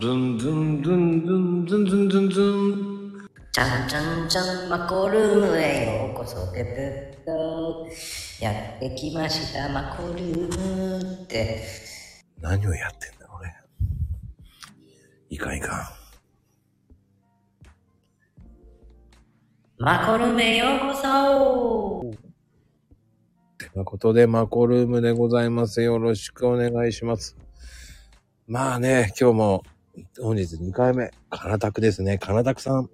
ズンズンズンズンズンズンズンズン。ちゃんちゃんちゃんマコルームへようこそててっとやってきましたマコルームって何をやってんだ、俺。いかんいかマコルームへようこそん。てなことで、マコルームでございます。よろしくお願いします。まあね、今日も、本日2回目、かなたくですね。かなたくさん。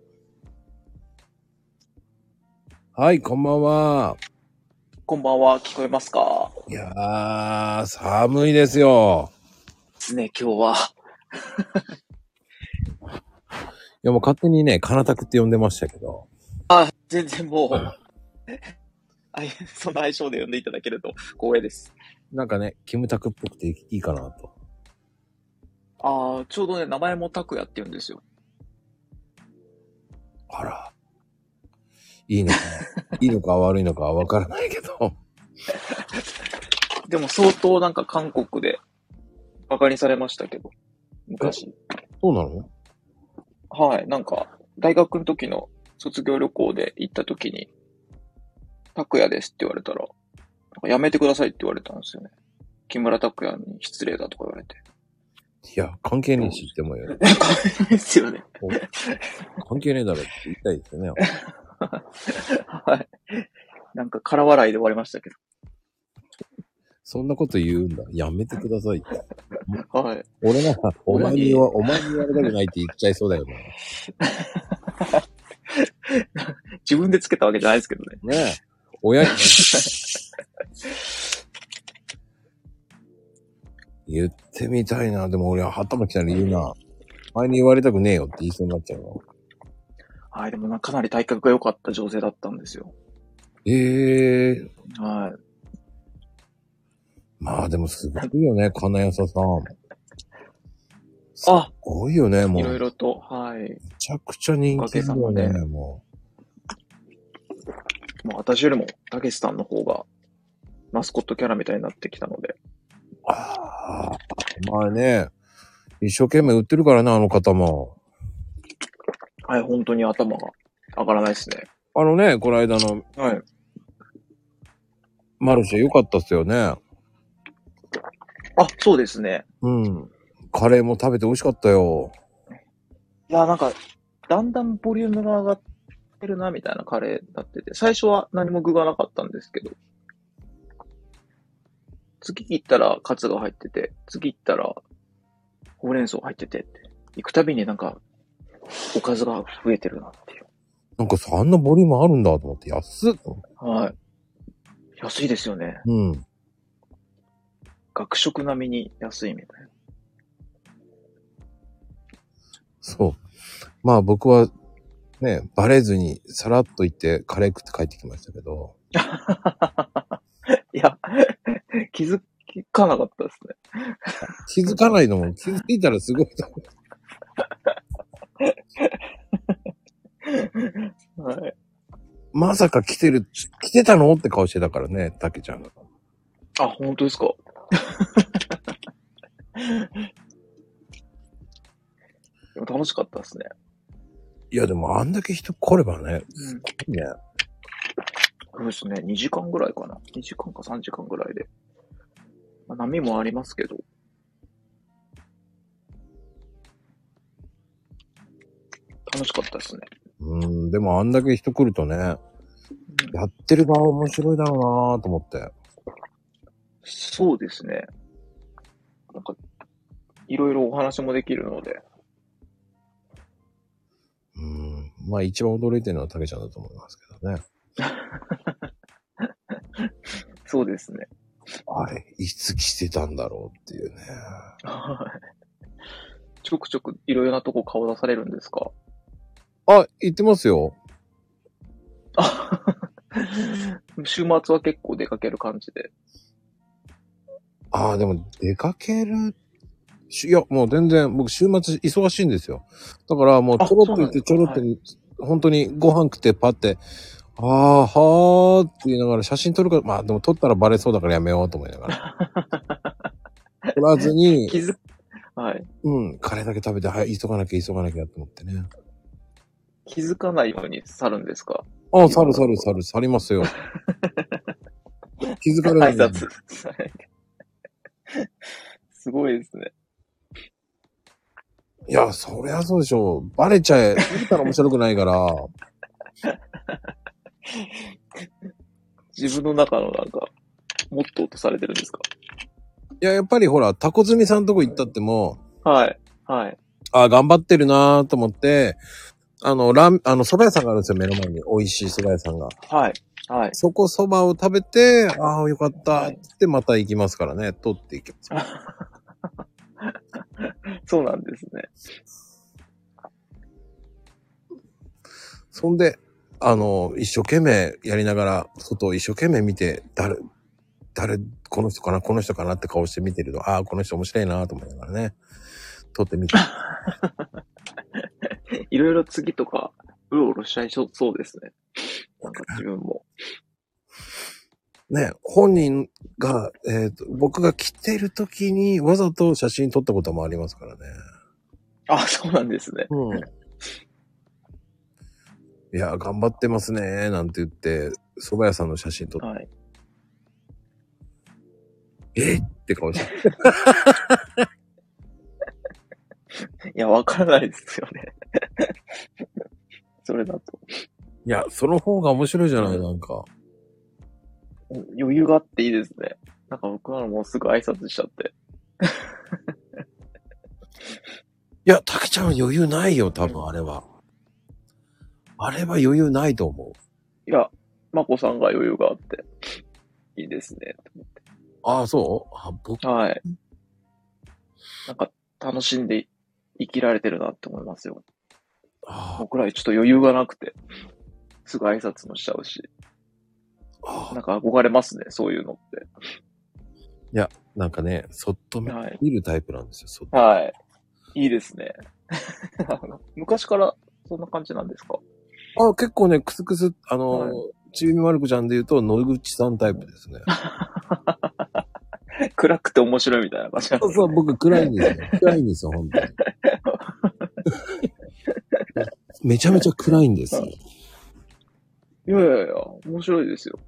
はい、こんばんは。こんばんは、聞こえますか？いやー、寒いですよ。ですね、今日は。いや、もう勝手にね、かなたくって呼んでましたけど。あ、全然もう、あいその相性で呼んでいただけると光栄です。なんかね、キムタクっぽくていいかなと。ああ、ちょうどね、名前も拓也って言うんですよ。あら。いいのか、いいのか 悪いのかはわからないけど。でも相当なんか韓国で馬鹿にされましたけど、昔。そうなの？はい、なんか、大学の時の卒業旅行で行った時に、拓也ですって言われたら、なんかやめてくださいって言われたんですよね。木村拓哉に失礼だとか言われて。いや、関係ねえし言ってもよ。ですよね。関係ねえだろって言いたいですよね。はい。なんか空笑いで終わりましたけそんなこと言うんだ。やめてくださいって。ど。はい。俺なら、お前には、お前に言われたくないって言っちゃいそうだよね。自分でつけたわけじゃないですけどね。ねえ。親に。言ってみたいな。でも俺は頭きたら言うな。前に言われたくねえよって言いそうになっちゃうの。はい、でもなかなり体格が良かった女性だったんですよ。ええはい。まあでもすごいよね、金谷さん。すあ、ごいよね、もう。いろいめろと、はい。ちゃくちゃ人気だよおかげさね、もう私よりも、たけしさんの方が、マスコットキャラみたいになってきたので。う。ああ、まあね、一生懸命売ってるからな、あの方も。はい、本当に頭が上がらないですね。あのね、この間のはい。マルシェ良かったっすよね。あ、そうですね。うん。カレーも食べて美味しかったよ。いや、なんか、だんだんボリュームが上がってるな、みたいなカレーになってて、最初は何も具がなかったんですけど、次行ったらカツが入ってて、次行ったらほうれん草入っててって、行くたびになんか、おかずが増えてるなっていう。なんかさ、あんなボリュームあるんだと思って、安っ。はい。安いですよね。うん。学食並みに安いみたいな。そう。まあ僕は、ね、バレずにさらっと行ってカレー食って帰ってきましたけど。いや、気づかなかったですね。気づかないのも気づいたらすごいと思う。はい。まさか来てる、来てたのって顔してたからね、たけちゃんが。あ、本当ですか？でも楽しかったですね。いやでもあんだけ人来ればね、うん。いいね。そうですね。2時間ぐらいかな。2時間か3時間ぐらいで。まあ、波もありますけど。楽しかったですね。うん、でもあんだけ人来るとね、やってる側面白いだろうなと思って。そうですね。なんか、いろいろお話もできるので。うん。まあ一番驚いてるのはたけちゃんだと思いますけどね。そうですね。あれ、いつ来てたんだろうっていうね。はい。ちょくちょくいろいろなとこ顔出されるんですか？あ、行ってますよ。あ 週末は結構出かける感じで。ああ、でも出かける。しいや、もう全然、僕週末忙しいんですよ。だからもうちょろっと行ってちょろっと、本当にご飯食ってパって、ああ、はーって言いながら写真撮るから、まあでも撮ったらバレそうだからやめようと思いながら。撮らずに、気づ、はい。うん、カレーだけ食べて、はい、急がなきゃ急がなきゃと思ってね。気づかないように去るんですか？ああ、去る去る去る、去りますよ。気づかれない。挨拶。すごいですね。いや、そりゃそうでしょう。バレちゃえ、バレたら面白くないから。自分の中のなんか、モットーとされてるんですか？いや、やっぱりほら、タコズミさんとこ行ったっても、はい。はい。ああ、頑張ってるなーと思って、あの、ラーあの、蕎麦屋さんがあるんですよ、目の前に。美味しい蕎麦屋さんが。はい。はい。そこ蕎麦を食べて、ああ、よかったってまた行きますからね。取っていきます。そうなんですね。そんで、あの、一生懸命やりながら、外を一生懸命見て、誰、誰、この人かな、この人かなって顔して見てると、ああ、この人面白いなと思いながらね。撮ってみて。いろいろ次とか、うろうろしちゃいそうそうですね。なんか自分も。ね、本人が、えっ、と、僕が来てる時にわざと写真撮ったこともありますからね。あ、そうなんですね。うん。いや、頑張ってますね、なんて言って、蕎麦屋さんの写真撮って、はい。えっ？て顔して。いや、わからないですよね。それだと。いや、その方が面白いじゃない、なんか。余裕があっていいですね。なんか僕はもうすぐ挨拶しちゃって。いや、たけちゃんは余裕ないよ、多分あれは。あれは余裕ないと思う。いや、まこさんが余裕があって、いいですね。ああ、そう？あ僕、はい。なんか、楽しんで生きられてるなって思いますよ。あ僕らちょっと余裕がなくて、すぐ挨拶もしちゃうし、あなんか憧れますね、そういうのって。なんかね、そっと見るタイプなんですよ、そっと。はい。いいですね。昔からそんな感じなんですか？あ結構ね、クスクス、あの、はいちびみまる子ちゃんで言うと、野口さんタイプですね。暗くて面白いみたいな感じなんですそうそう、僕暗いんですよ。暗いんですよ、本当に。めちゃめちゃ暗いんですよ。いやいやいや、面白いですよ。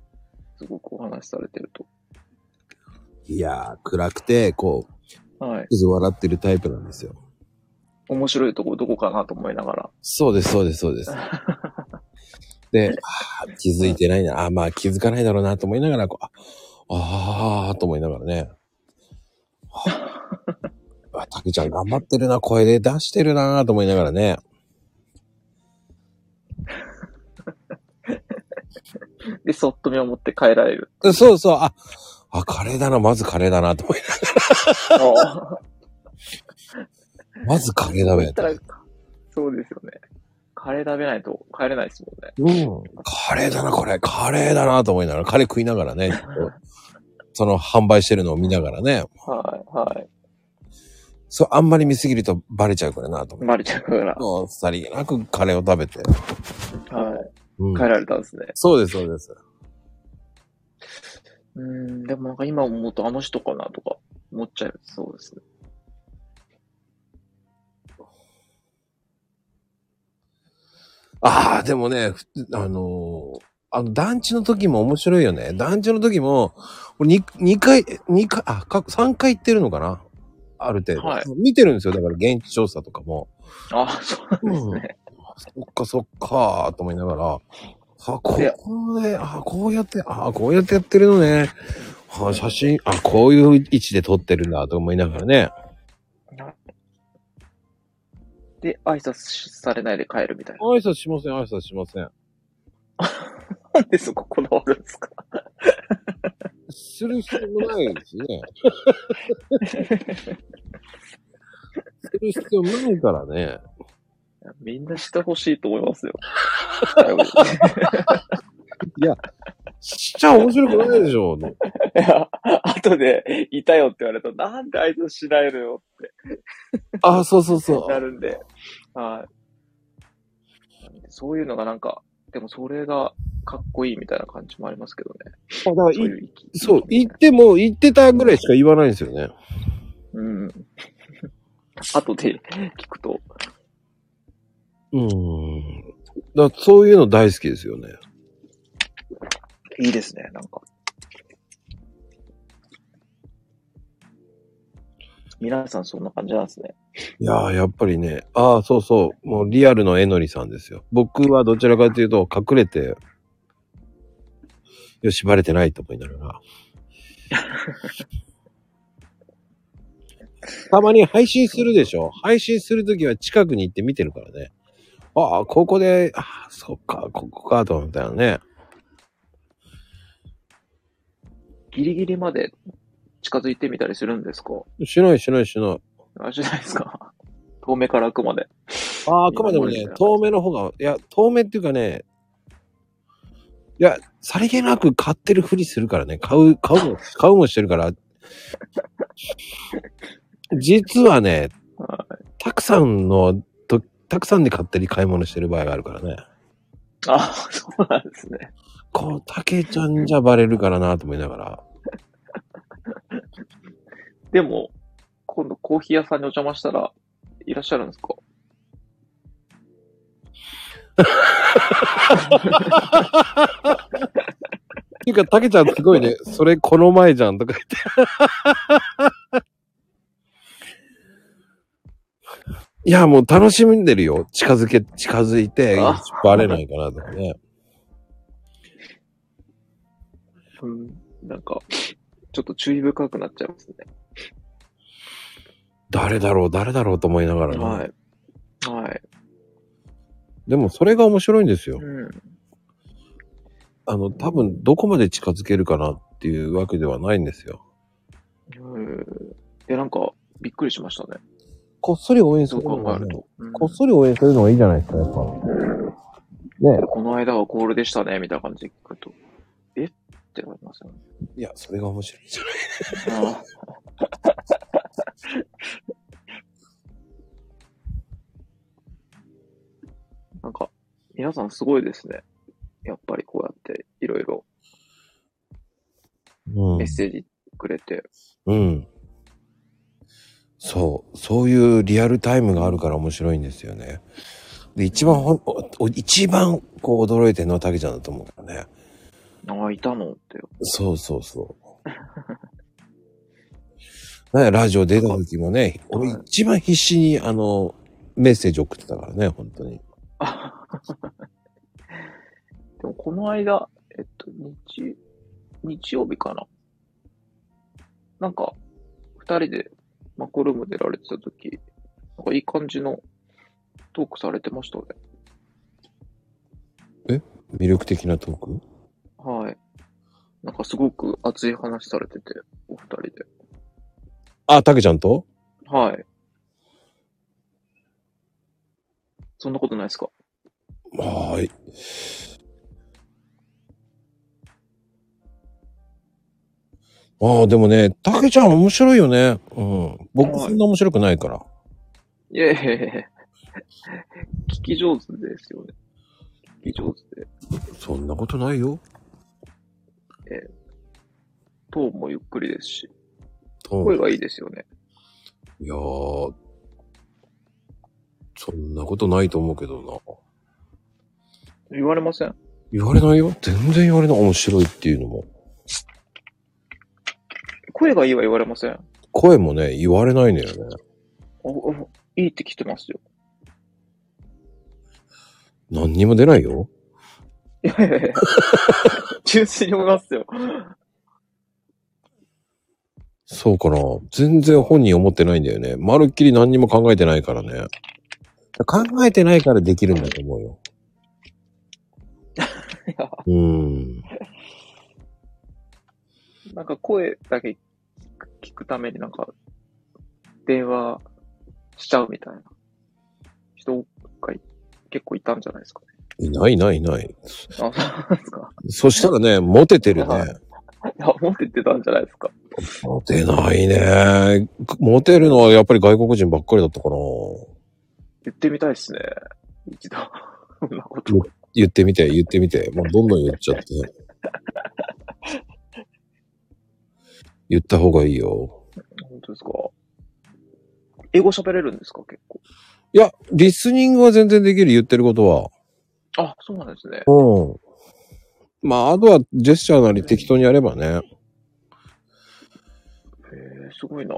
すごくお話しされてると。いやー、暗くて、こう、はい。笑ってるタイプなんですよ。面白いとこどこかなと思いながら。そうです、そうです、そうです。で、あー気づいてないな。あーまあ気づかないだろうなと思いながら、こう、ああーと思いながらね。あ、たけちゃん頑張ってるな、声で出してるなと思いながらね。で、そっと見守って帰られる。そうそう、あ、あ、カレーだな、まずカレーだなと思いながら。まずカレーだべそうですよね。カレー食べないと帰れないですもんね。うん。カレーだな、これ。カレーだなと思いながら、カレー食いながらね。その販売してるのを見ながらね。はい、はい。そう、あんまり見すぎるとバレちゃうからなと思って。マリちゃんから、そう、さりげなくカレーを食べて。はい。うん帰られたんですね。そうです、そうです。うーん、でもなんか今思うとあの人かなとか思っちゃいそうですね。ああ、でもね、ふあのーあの、団地の時も面白いよね。団地の時も、2, 二回、二回、あ、か3回行ってるのかな？ある程度。はい見てるんですよ。だから現地調査とかも。あ、そうなんですね。そっかそっかと思いながら、あ、ここで、あ、こうやって、あ、こうやってやってるのね。あ、写真、あ、こういう位置で撮ってるんだと思いながらね。で、挨拶されないで帰るみたいな。挨拶しません、挨拶しません。なんでそここだわるんですか？する必要もないですね。する必要ないからね。みんなしてほしいと思いますよ。いや、しちゃ面白くないでしょ。いや、後で、いたよって言われると、なんで挨拶しないのよあ、そうそうそってなるんで、はい。そういうのがなんか、でもそれがかっこいいみたいな感じもありますけどね。う。だからいそういう息そう、言っても言ってたぐらいしか言わないんですよね。うん。後で聞くと。うーん。だそういうの大好きですよね。いいですね、なんか。皆さんそんな感じなんですね。いやー、やっぱりね、ああ、そうそう、もうリアルのえのりさんですよ。僕はどちらかというと、隠れて、よし、バレてないと思いながら。たまに配信するでしょ配信するときは近くに行って見てるからね。ああ、ここで、ああ、そっか、ここか、と思ったよね。ギリギリまで近づいてみたりするんですか？しないしないしない。あ、しないですか？遠目からあくまで。ああ、あくまでもね、遠目の方が、いや、遠目っていうかね、いや、さりげなく買ってるふりするからね、買う、買うも、買うもしてるから、実はね、はたくさんの、と、たくさんで買ったり買い物してる場合があるからね。あ、そうなんですね。こう、たけちゃんじゃバレるからなと思いながら。でも、今度コーヒー屋さんにお邪魔したら、いらっしゃるんですか？っていうか、たけちゃんすごいね、それこの前じゃんとか言って。いや、もう楽しんでるよ。近づけ、近づいてあ、バレないかなとかね。うん。なんか、ちょっと注意深くなっちゃいますね。誰だろう、誰だろうと思いながらね。はい。はい。でもそれが面白いんですよ。うん。あの、多分どこまで近づけるかなっていうわけではないんですよ。うん。で、なんか、びっくりしましたね。こっそり応援するのがね、考えると。うんこっそり応援するのがいいじゃないですか、やっぱ。ねこの間はこれでしたね、みたいな感じで聞くと、え？ってなりますよね。いや、それが面白いんじゃない 皆さんすごいですね。やっぱりこうやっていろいろうんメッ。セージくれて。うん。そう。そういうリアルタイムがあるから面白いんですよね。で、一番ほん、お一番こう驚いてるのはたけちゃんだと思うからね。ああ、いたのって。そうそうそう。ね、ラジオ出た時もね、俺一番必死にあの、メッセージ送ってたからね、本当に。でもこの間、えっと、日、日曜日かな。なんか、二人でマコルーム出られてた時、なんかいい感じのトークされてましたね。魅力的なトーク？はい。なんかすごく熱い話されてて、お二人で。あ、たけちゃんと？はい。そんなことないですか？はーい。ああ、でもね、たけちゃん面白いよね。うん。僕そんな面白くないから。いやいやいや聞き上手ですよね。聞き上手で。そんなことないよ。トーンもゆっくりですし、うん声がいいですよね。いやー、そんなことないと思うけどな。言われません？言われないよ。全然言われない。面白いっていうのも。声がいいは言われません？あ声もね、言われないのよね。おいいって聞いてますよ。何にも出ないよ。いやいやいや純粋に思いますよ。そうかな。全然本人思ってないんだよね。まるっきり何にも考えてないからね。考えてないからできるんだと思うよ。うーん。なんか声だけ聞くためになんか、電話しちゃうみたいな人がい結構いたんじゃないですかね。いないいないいない。あ、そうなんですか。そしたらね、モテてるはね。いや、持ってたんじゃないですか。モテないね。モテるのはやっぱり外国人ばっかりだったかな。言ってみたいですね。一度。そんなこと。言ってみて、言ってみて。もうどんどん言っちゃって。言った方がいいよ。本当ですか？英語喋れるんですか？結構。いや、リスニングは全然できる、言ってることは。あ、そうなんですね。うん。まあ、あとはジェスチャーなり適当にやればね。へえ、すごいな。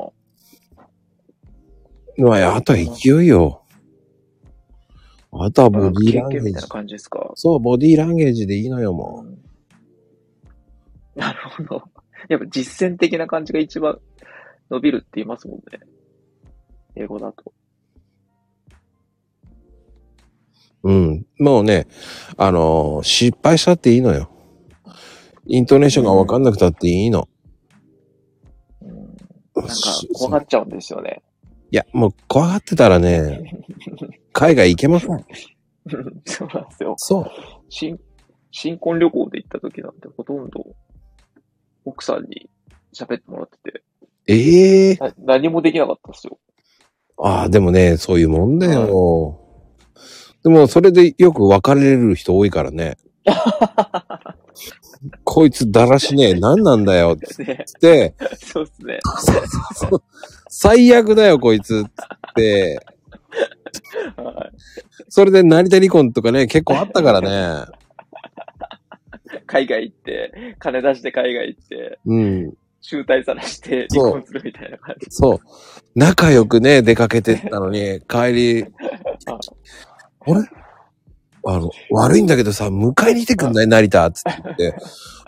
まあ、あとは勢いよ。あとはボディーランゲージみたいな。感じですか？そう、ボディーランゲージでいいのよ、もうんなるほど。やっぱ実践的な感じが一番伸びるって言いますもんね。英語だと。う。うん。もうね、あのー失敗したっていいのよ。イントネーションがわかんなくたっていいの。うん、なんか怖がっちゃうんですよね。いや、もう怖がってたらね、海外行けません。そうなんですよ。そう。新、新婚旅行で行った時なんてほとんど奥さんに喋ってもらってて、ええな何もできなかったですよ。ああ、でもね、そういうもんだよ。でも、それでよく別れる人多いからね。こいつだらしねえ、何なんだよ、つね、って、そうですね。最悪だよ、こいつ、って。はそれで成田離婚とかね、結構あったからね。い 海外行って、金出して海外行って、うん。集大さらして離婚するみたいな感じ。そう。仲良くね、出かけてったのに、帰り、あれ？あの、悪いんだけどさ、迎えに来てくんない？成田？つって。言って、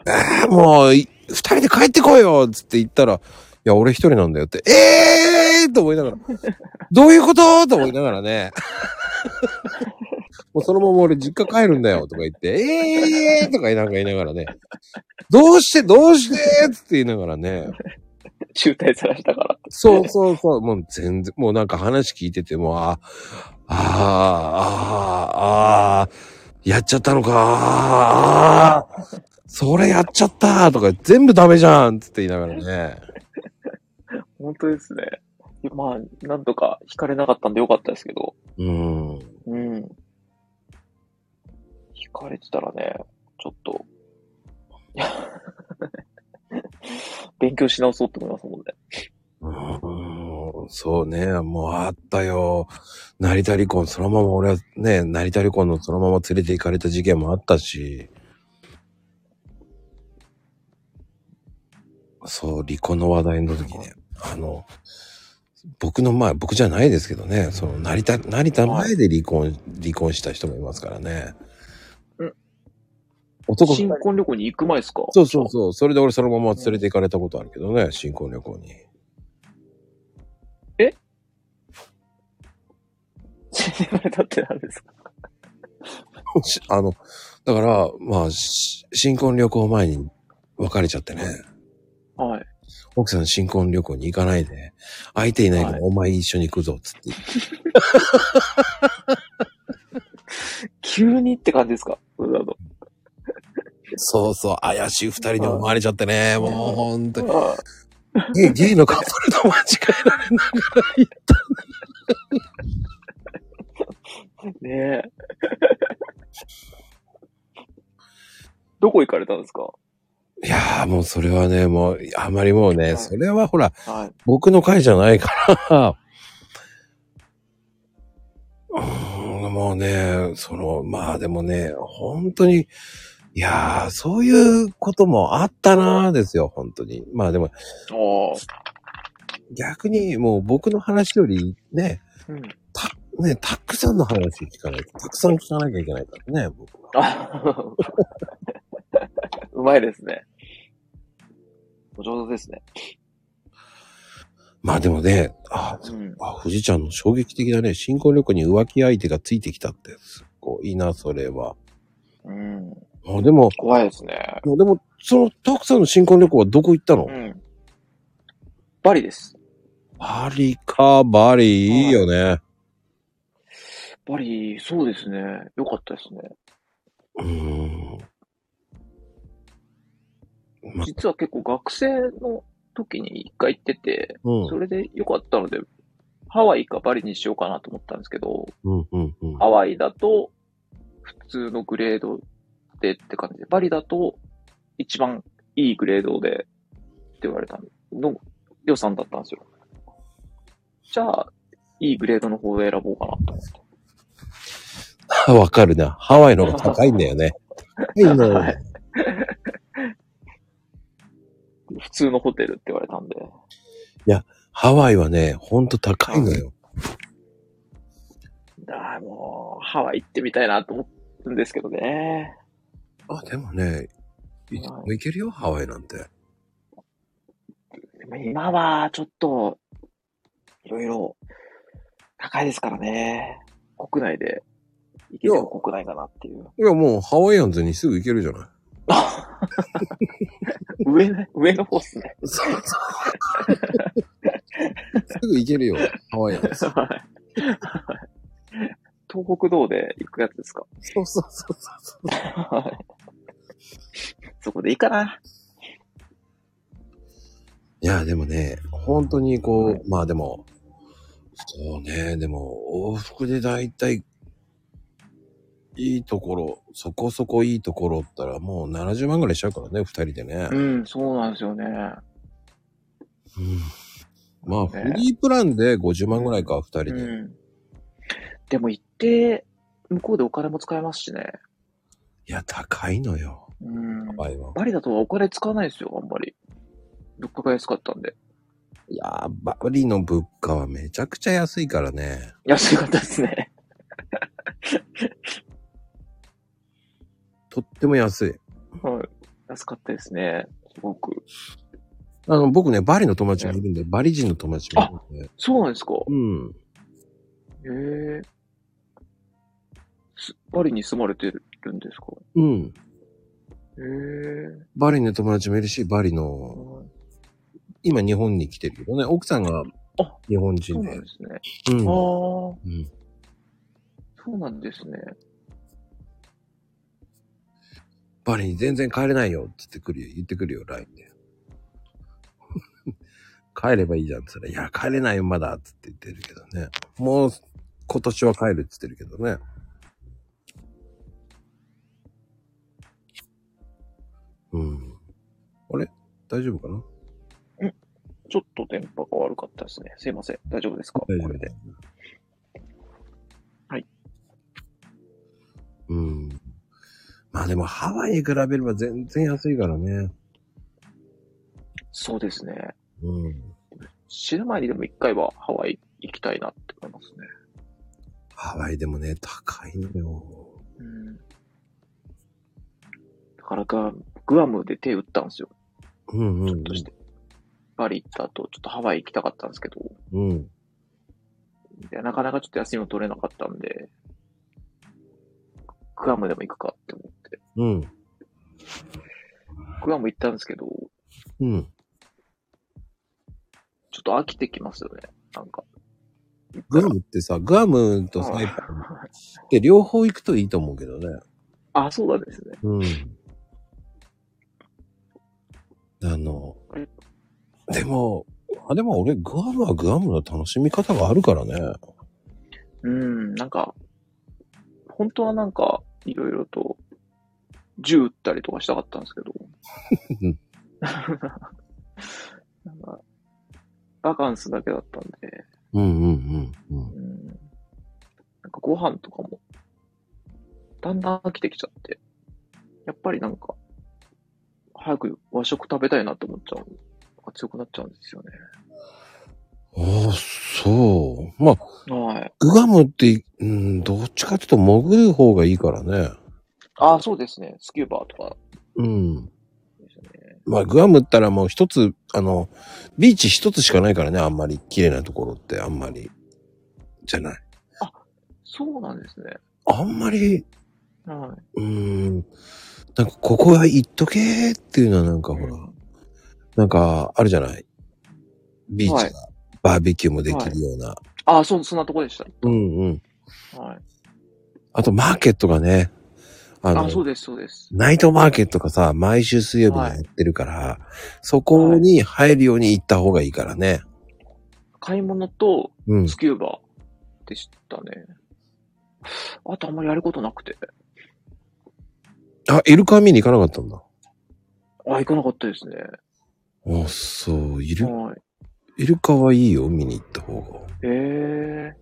えー、もう、い二人で帰ってこいよ！つって言ったら、いや、俺一人なんだよって、ええー！と思いながら、どういうこと？と思いながらね。もうそのまま俺実家帰るんだよとか言って、え えーとかなんか言いながらね、どうしてどうしてつって言いながらね、集大さらしたから。そうそうそう、もう全然、もうなんか話聞いてても、ああ、ああ、ああ、やっちゃったのか、ああ、それやっちゃったとか、全部ダメじゃんつって言いながらね。本当ですね。まあ、なんとか惹かれなかったんでよかったですけど。うん。うん。惹かれてたらね、ちょっと、勉強し直そうって思いますもんね。うんそうね、もうあったよ。成田離婚、そのまま俺はね、成田離婚のそのまま連れて行かれた事件もあったし。そう、離婚の話題の時ね、あの、僕の前、僕じゃないですけどね、その成田、成田前で離婚、離婚した人もいますからね。うん男新婚旅行に行く前ですか？そうそうそう。それで俺そのまま連れて行かれたことあるけどね、新婚旅行に。言われたって何ですかしあの、だから、まあ、し新婚旅行前に別れちゃってね。はい。奥さん新婚旅行に行かないで、相手いないからはいお前一緒に行くぞ、つって。急にって感じですか？それだと。そうそう、怪しい二人に思われちゃってね、もうほんとに。あゲイゲイのカップルと間違えられながら行っあねえ。どこ行かれたんですか？た。いやーもうそれはね、もう、あまりもうね、はいそれはほら、はい。僕の会じゃないから、もうね、その、まあでもね、本当に、いやー、そういうこともあったなーですよ、本当に。まあでも、逆にもう僕の話よりね、うん。ね、たくさんの話聞かないと、たくさん聞かなきゃいけないからね、僕は。あうまいですね。お上手ですね。まあでもね、あ、うん。あ、富士ちゃんの衝撃的だね。新婚旅行に浮気相手がついてきたって、すごいな、それは。うん。あでも、怖いですね。でも、その、たくさんの新婚旅行はどこ行ったの、うん。バリです。バリか、バリ、いいよね。バリ、そうですね。よかったですね。うーん。ま実は結構学生の時に一回行ってて、うんそれでよかったので、ハワイかバリにしようかなと思ったんですけど、うん、うん、うん。ハワイだと普通のグレードでって感じで、バリだと一番いいグレードでって言われたの、予算だったんですよ。じゃあ、いいグレードの方で選ぼうかなと思って。わかるな。ハワイの方が高いんだよね。高いのよ はい普通のホテルって言われたんで。ハワイはね、ほんと高いのよ。ああ、もう、ハワイ行ってみたいなと思うんですけどね。あ、でもね、いつも行けるよ、ハワイなんて。でも今は、ちょっと、いろいろ、高いですからね。国内で、行けても国内かなっていう。いや、もうハワイアンズにすぐ行けるじゃない。上ね、上の方っすね。そうそう。すぐ行けるよ、ハワイアンズ。はい東北道で行くやつですか？そうそうそうそう。はい。そこでいいかな。いや、でもね、本当にこう、まあでも、そうね、でも、往復でだいたい、いいところ、そこそこいいところったらもう70万ぐらいしちゃうからね、二人でね。うん、そうなんですよね。うんまあ、ねフリープランで50万ぐらいか、二人で。うん。でも行って、向こうでお金も使えますしね。いや、高いのよ、うん。バリだとお金使わないですよ、あんまり。物価が安かったんで。いやー、バリの物価はめちゃくちゃ安いからね。安かったですね。とっても安い。はい。安かったですね。すごく。あの、僕ね、バリの友達がいるんで、バリ人の友達がいるんで。そうなんですかうん。へえ。すバリに住まれてるんですか？うん。へえ。バリの友達もいるし、バリの、今日本に来てるけどね、奥さんがあ日本人でそうなんで。すね。うん。ああ、うん。そうなんですね。バリに全然帰れないよって言ってくるよ、言ってくるよ、LINE で。帰ればいいじゃんって言ったら、いや、帰れないよ、まだって言ってるけどね。もう、今年は帰るって言ってるけどね。うん。あれ？大丈夫かな？ちょっと電波が悪かったですね。すいません。大丈夫ですか？これで。はい。うん。まあでも、ハワイに比べれば全然安いからね。そうですね。うん。死ぬ前にでも一回はハワイ行きたいなって思いますね。ハワイでもね、高いのよ。うん。だからが、グアムで手打ったんですよ。うんうん、うんちょっとして。バリ行った後、ちょっとハワイ行きたかったんですけど、うん。でなかなかちょっと休みも取れなかったんで、グアムでも行くかって思って。うん。グアム行ったんですけど、うん。ちょっと飽きてきますよね。なんか。グアムってさ、グアムとサイパンあって両方行くといいと思うけどね。あ、そうなんですね。うん。あの、でも、あ、でも俺、グアムはグアムの楽しみ方があるからね。うん、なんか、本当はなんか、いろいろと、銃撃ったりとかしたかったんですけどうん。なんか、バカンスだけだったんで、うんうんうんうん。うん、なんかご飯とかも、だんだん飽きてきちゃって、やっぱりなんか、早く和食食べたいなって思っちゃう。強くなっちゃうんですよね。ああ、そう。まあ、はい。グアムって、うん、どっちかっていうと潜る方がいいからね。ああ、そうですね。スキューバーとかうん。まあ、グアムったらもう一つ、あの、ビーチ一つしかないからね、あんまり綺麗なところってあんまり、じゃない。そうなんですね。あんまり、はい。うーん、なんかここは行っとけーっていうのはなんかほら、なんかあるじゃない？ビーチが、はいバーベキューもできるような。ああ、そう、そんなとこでした。うんうん。はい。あとマーケットがね、あのあ、そうです、そうです。ナイトマーケットがさ、毎週水曜日にやってるから、そこに入るように行った方がいいからね。買い物とうん。スキューバーでしたね。あとあんまりやることなくて。あ、イルカ見に行かなかったんだ。あ、行かなかったですね。あ、そう、イル、はい。イルカはいいよ、見に行った方が。え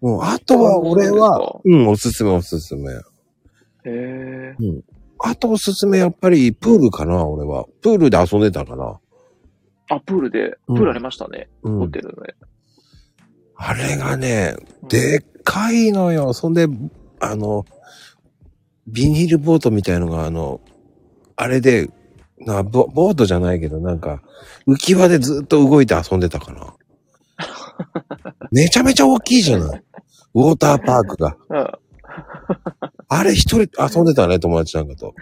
もう、あとは俺はそ、うん、おすすめおすすめ。ー、えあとおすすめやっぱりプールかな、俺は。プールで遊んでたかな。ー、あ、プールで、プうんールありましたね。うん。ホテルで。あれがね、うんでっかいのよ。そんで、あの、ビニールボートみたいのが、あの、あれで、なボボートじゃないけど、なんか、浮き輪でずっと動いて遊んでたかな。めちゃめちゃ大きいじゃない。ウォーターパークが。うん。あれ一人遊んでたね、友達なんかと。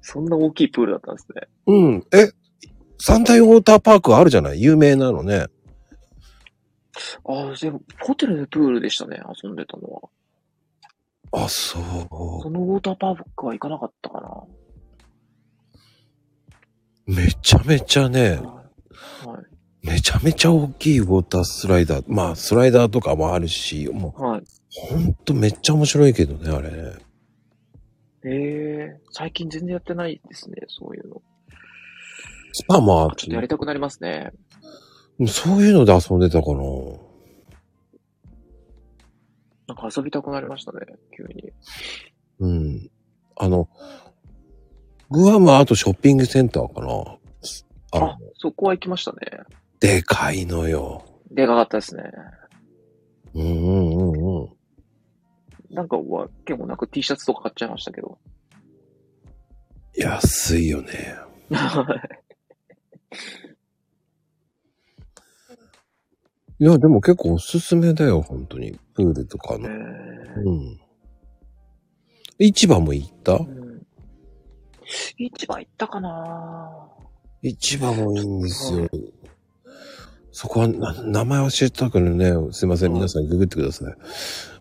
そんな大きいプールだったんですね。うん。え、三大ウォーターパークあるじゃない？有名なのね。ああ、でも、ホテルでプールでしたね、遊んでたのは。あ、そそのウォーターパークは行かなかったかな。う。めちゃめちゃね、はい。はい。めちゃめちゃ大きいウォータースライダー。まあ、スライダーとかもあるし、もはい。う、ほんとめっちゃ面白いけどね、あれね。ええ最近全然やってないですね、そういうの。スパもあちょっとやりたくなりますね。そういうので遊んでたかな。なんか遊びたくなりましたね、急に。うん。あの、グアムはあとショッピングセンターかな。ああ、そこは行きましたね。でかいのよ。でかかったですね。うんうんうんうん。なんかは結構なく T シャツとか買っちゃいましたけど。安いよね。いや、でも結構おすすめだよ、本当に。プールとかえの。ーうん。市場も行った？うん市場行ったかな市場もいいんですよ。そこはな、名前教えたくね、すいません、はい皆さんググってください。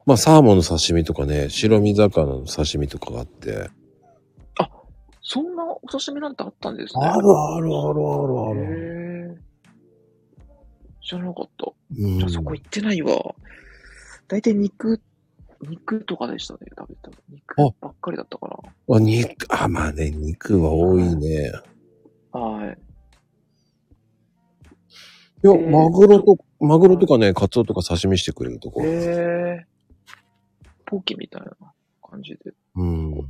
まあ、サーモンの刺身とかね、白身魚の刺身とかがあって。そんなお刺身なんてあったんですね。あるあるあるあるある。へー知らなかった。うんそこ行ってないわ。大体肉、肉とかでしたね、食べたの。肉あばっかりだったかな。あ、肉、あ、まあね、肉は多いね。はい。いや、えーマグロと、マグロとかね、カツオとか刺身してくれるとこ。へえ。ポキみたいな感じで。うん。うん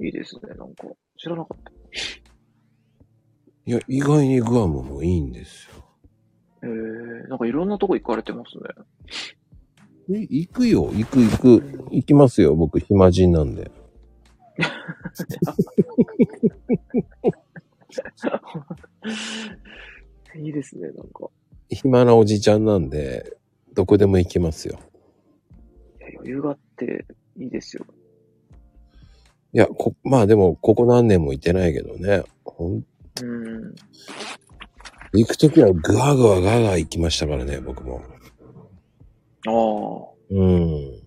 いいですね、なんか。知らなかった。いや、意外にグアムもいいんですよ。えー、なんかいろんなとこ行かれてますね。え行くよ、行く行く。行きますよ、僕、暇人なんで。いいですね、なんか。暇なおじちゃんなんで、どこでも行きますよ。余裕があっていいですよ。いや、こ、まあでも、ここ何年も行ってないけどね。ほん、うん。行くときはグワグワガーガー行きましたからね、僕も。ああ。うん。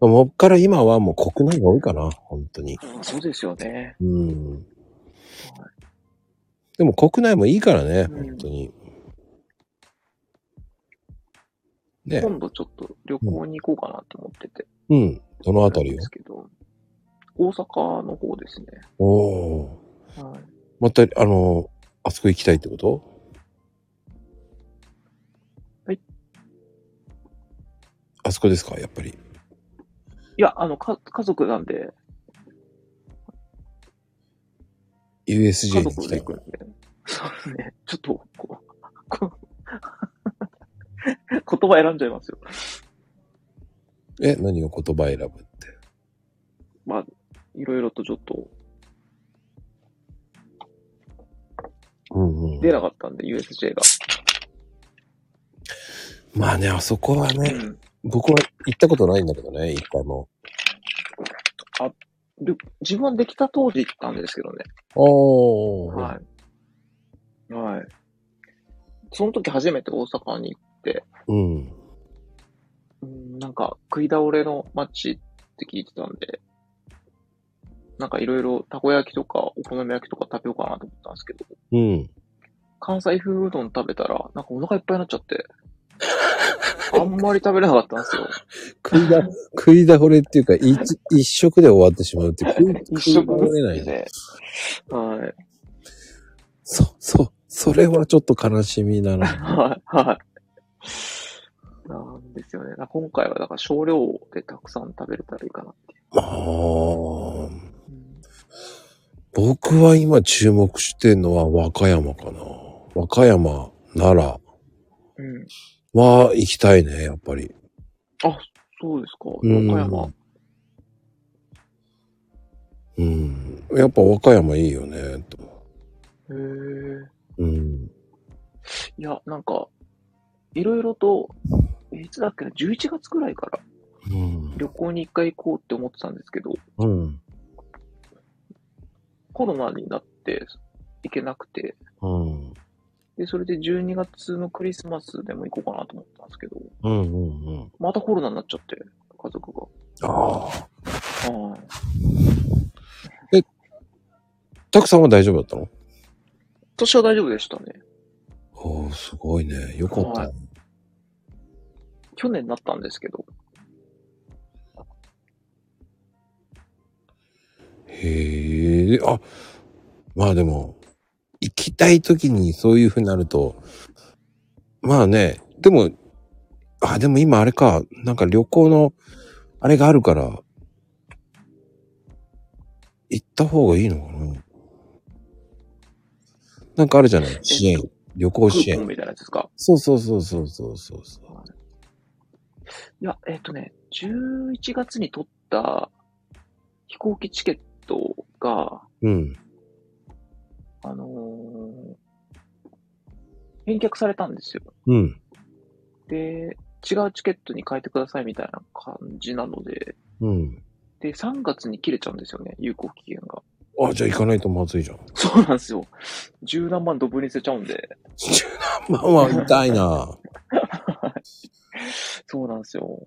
もっから今はもう国内が多いかな、本当に。そうですよね。うん。でも国内もいいからね、うん本当に。ね。今度ちょっと旅行に行こうかなと思ってて。うん。どのあたりよなんです。けど、大阪の方ですね。おー。はい。また、あの、あそこ行きたいってこと？はい。あそこですか、やっぱり。いや、あの、か、家族なんで、USJ 家に行きたい行。くんで。そうですね。ちょっと、こう、こ う言葉選んじゃいますよ。え、何を言葉選ぶって？まあ、いろいろとちょっとうんうん。出なかったんで、USJ が。まあね、あそこはね、うん僕は行ったことないんだけどね、一回も。で自分はできた当時行ったんですけどね。おー。はい。はい。その時初めて大阪に行って、うん。うん、なんか食い倒れの街って聞いてたんで、なんかいろいろたこ焼きとかお好み焼きとか食べようかなと思ったんですけど、うん。関西風うどん食べたら、なんかお腹いっぱいになっちゃって、あんまり食べれなかったんですよ。食いだ、食い倒れっていうか、一、一食で終わってしまうっていう。一食食れないずつで。はい。そ、そ、それはちょっと悲しみだな。はい。はい。なんですよね。今回はだから少量でたくさん食べれたらいいかなっていう。ああ。僕は今注目してんのは和歌山かな。和歌山、奈良うん。は行きたいね、やっぱり。あ、そうですか。和うん歌山。うん。やっぱ和歌山いいよね、と。へえ。うん。いや、なんか、いろいろと、いつだっけな、11月くらいからうん。旅行に一回行こうって思ってたんですけど、うん。コロナになって行けなくて、うん。で、それで12月のクリスマスでも行こうかなと思ったんですけど、うん。うん。うん。またコロナになっちゃって、家族が。ああ。はい。たくさんは大丈夫だったの？私は大丈夫でしたね。おー、すごいね。よかったね。去年なったんですけど、へえ、あ、まあでも、行きたい時にそういう風になると、まあね、でも、あ、でも今あれか、なんか旅行の、あれがあるから、行った方がいいのかななんかあるじゃない？支援。旅行ク支援。ーポンみたいなやつですか？そうそうそうそうそうそう。いや、えっ、とね、11月に取った飛行機チケットが、うん。あのー返却されたんですよ。うん。で、違うチケットに変えてくださいみたいな感じなので、うん。で、3月に切れちゃうんですよね、有効期限が。あ、じゃあ行かないとまずいじゃん。そうなんですよ。十何万ドブに捨てちゃうんで。まあまあ、痛いな。そうなんですよ。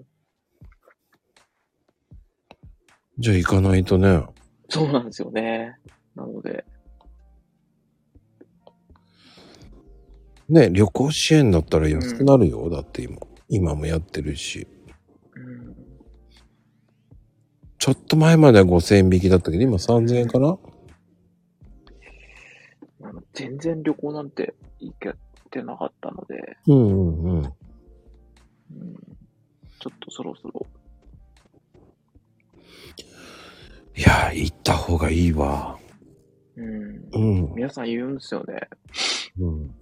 じゃあ行かないとね。そうなんですよね。なので、ね、旅行支援だったら安くなるよ。だって今。今もやってるし。うん、ちょっと前までは5000円引きだったけど、今3000円かな？全然旅行なんて行けてなかったので、うんうんうん。うん、ちょっとそろそろ、いやー、行った方がいいわ。うん、うん。皆さん言うんですよね。やっうん。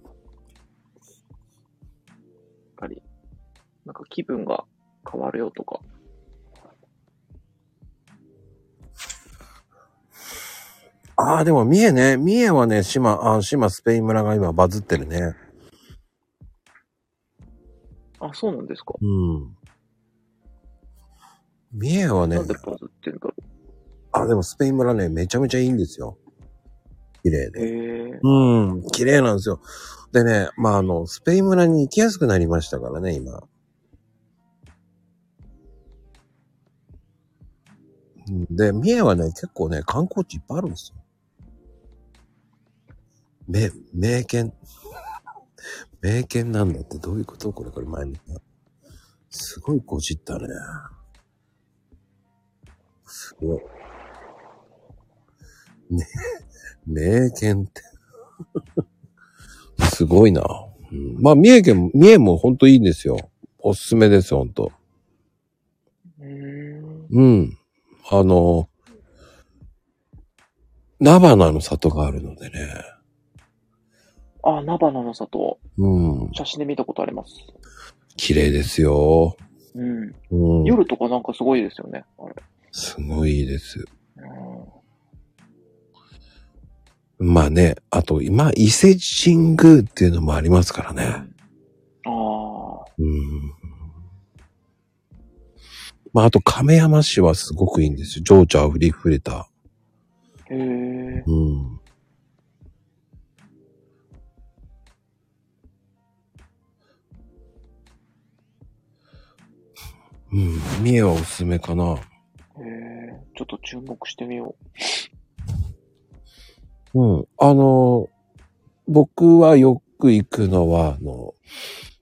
ぱり。なんか気分が変わるよとか。ああ、でも三重ね。三重はね、島、あ島スペイン村が今バズってるね。あ、そうなんですか。うん。三重はねなん、でバズってんだろあ、でもスペイン村ね、めちゃめちゃいいんですよ。綺麗う。で。うん、綺麗なんですよ。でね、まあ、あの、スペイン村に行きやすくなりましたからね、今。うんで、三重はね、結構ね、観光地いっぱいあるんですよ。め、名犬。名犬なんだってどういうこと？これ、これ前に。すごいごじったね。すごい。ね、名犬って。すごいな。うん、まあ、三重県、三重もほんといいんですよ。おすすめですよ、ほんと。うーん。うん。あの、菜花の里があるのでね。あ、菜花の里。うん。写真で見たことあります。綺麗ですよ。うん。うん。夜とかなんかすごいですよね。あれ。すごいです。うんまあね、あと、今、伊勢神宮っていうのもありますからね。ああ。うん。まあ、あと、亀山市はすごくいいんですよ。情緒あふりふれた。へえ。うん。うん。三重はおすすめかな。へえ。ちょっと注目してみようん。あの、僕はよく行くのは、あの、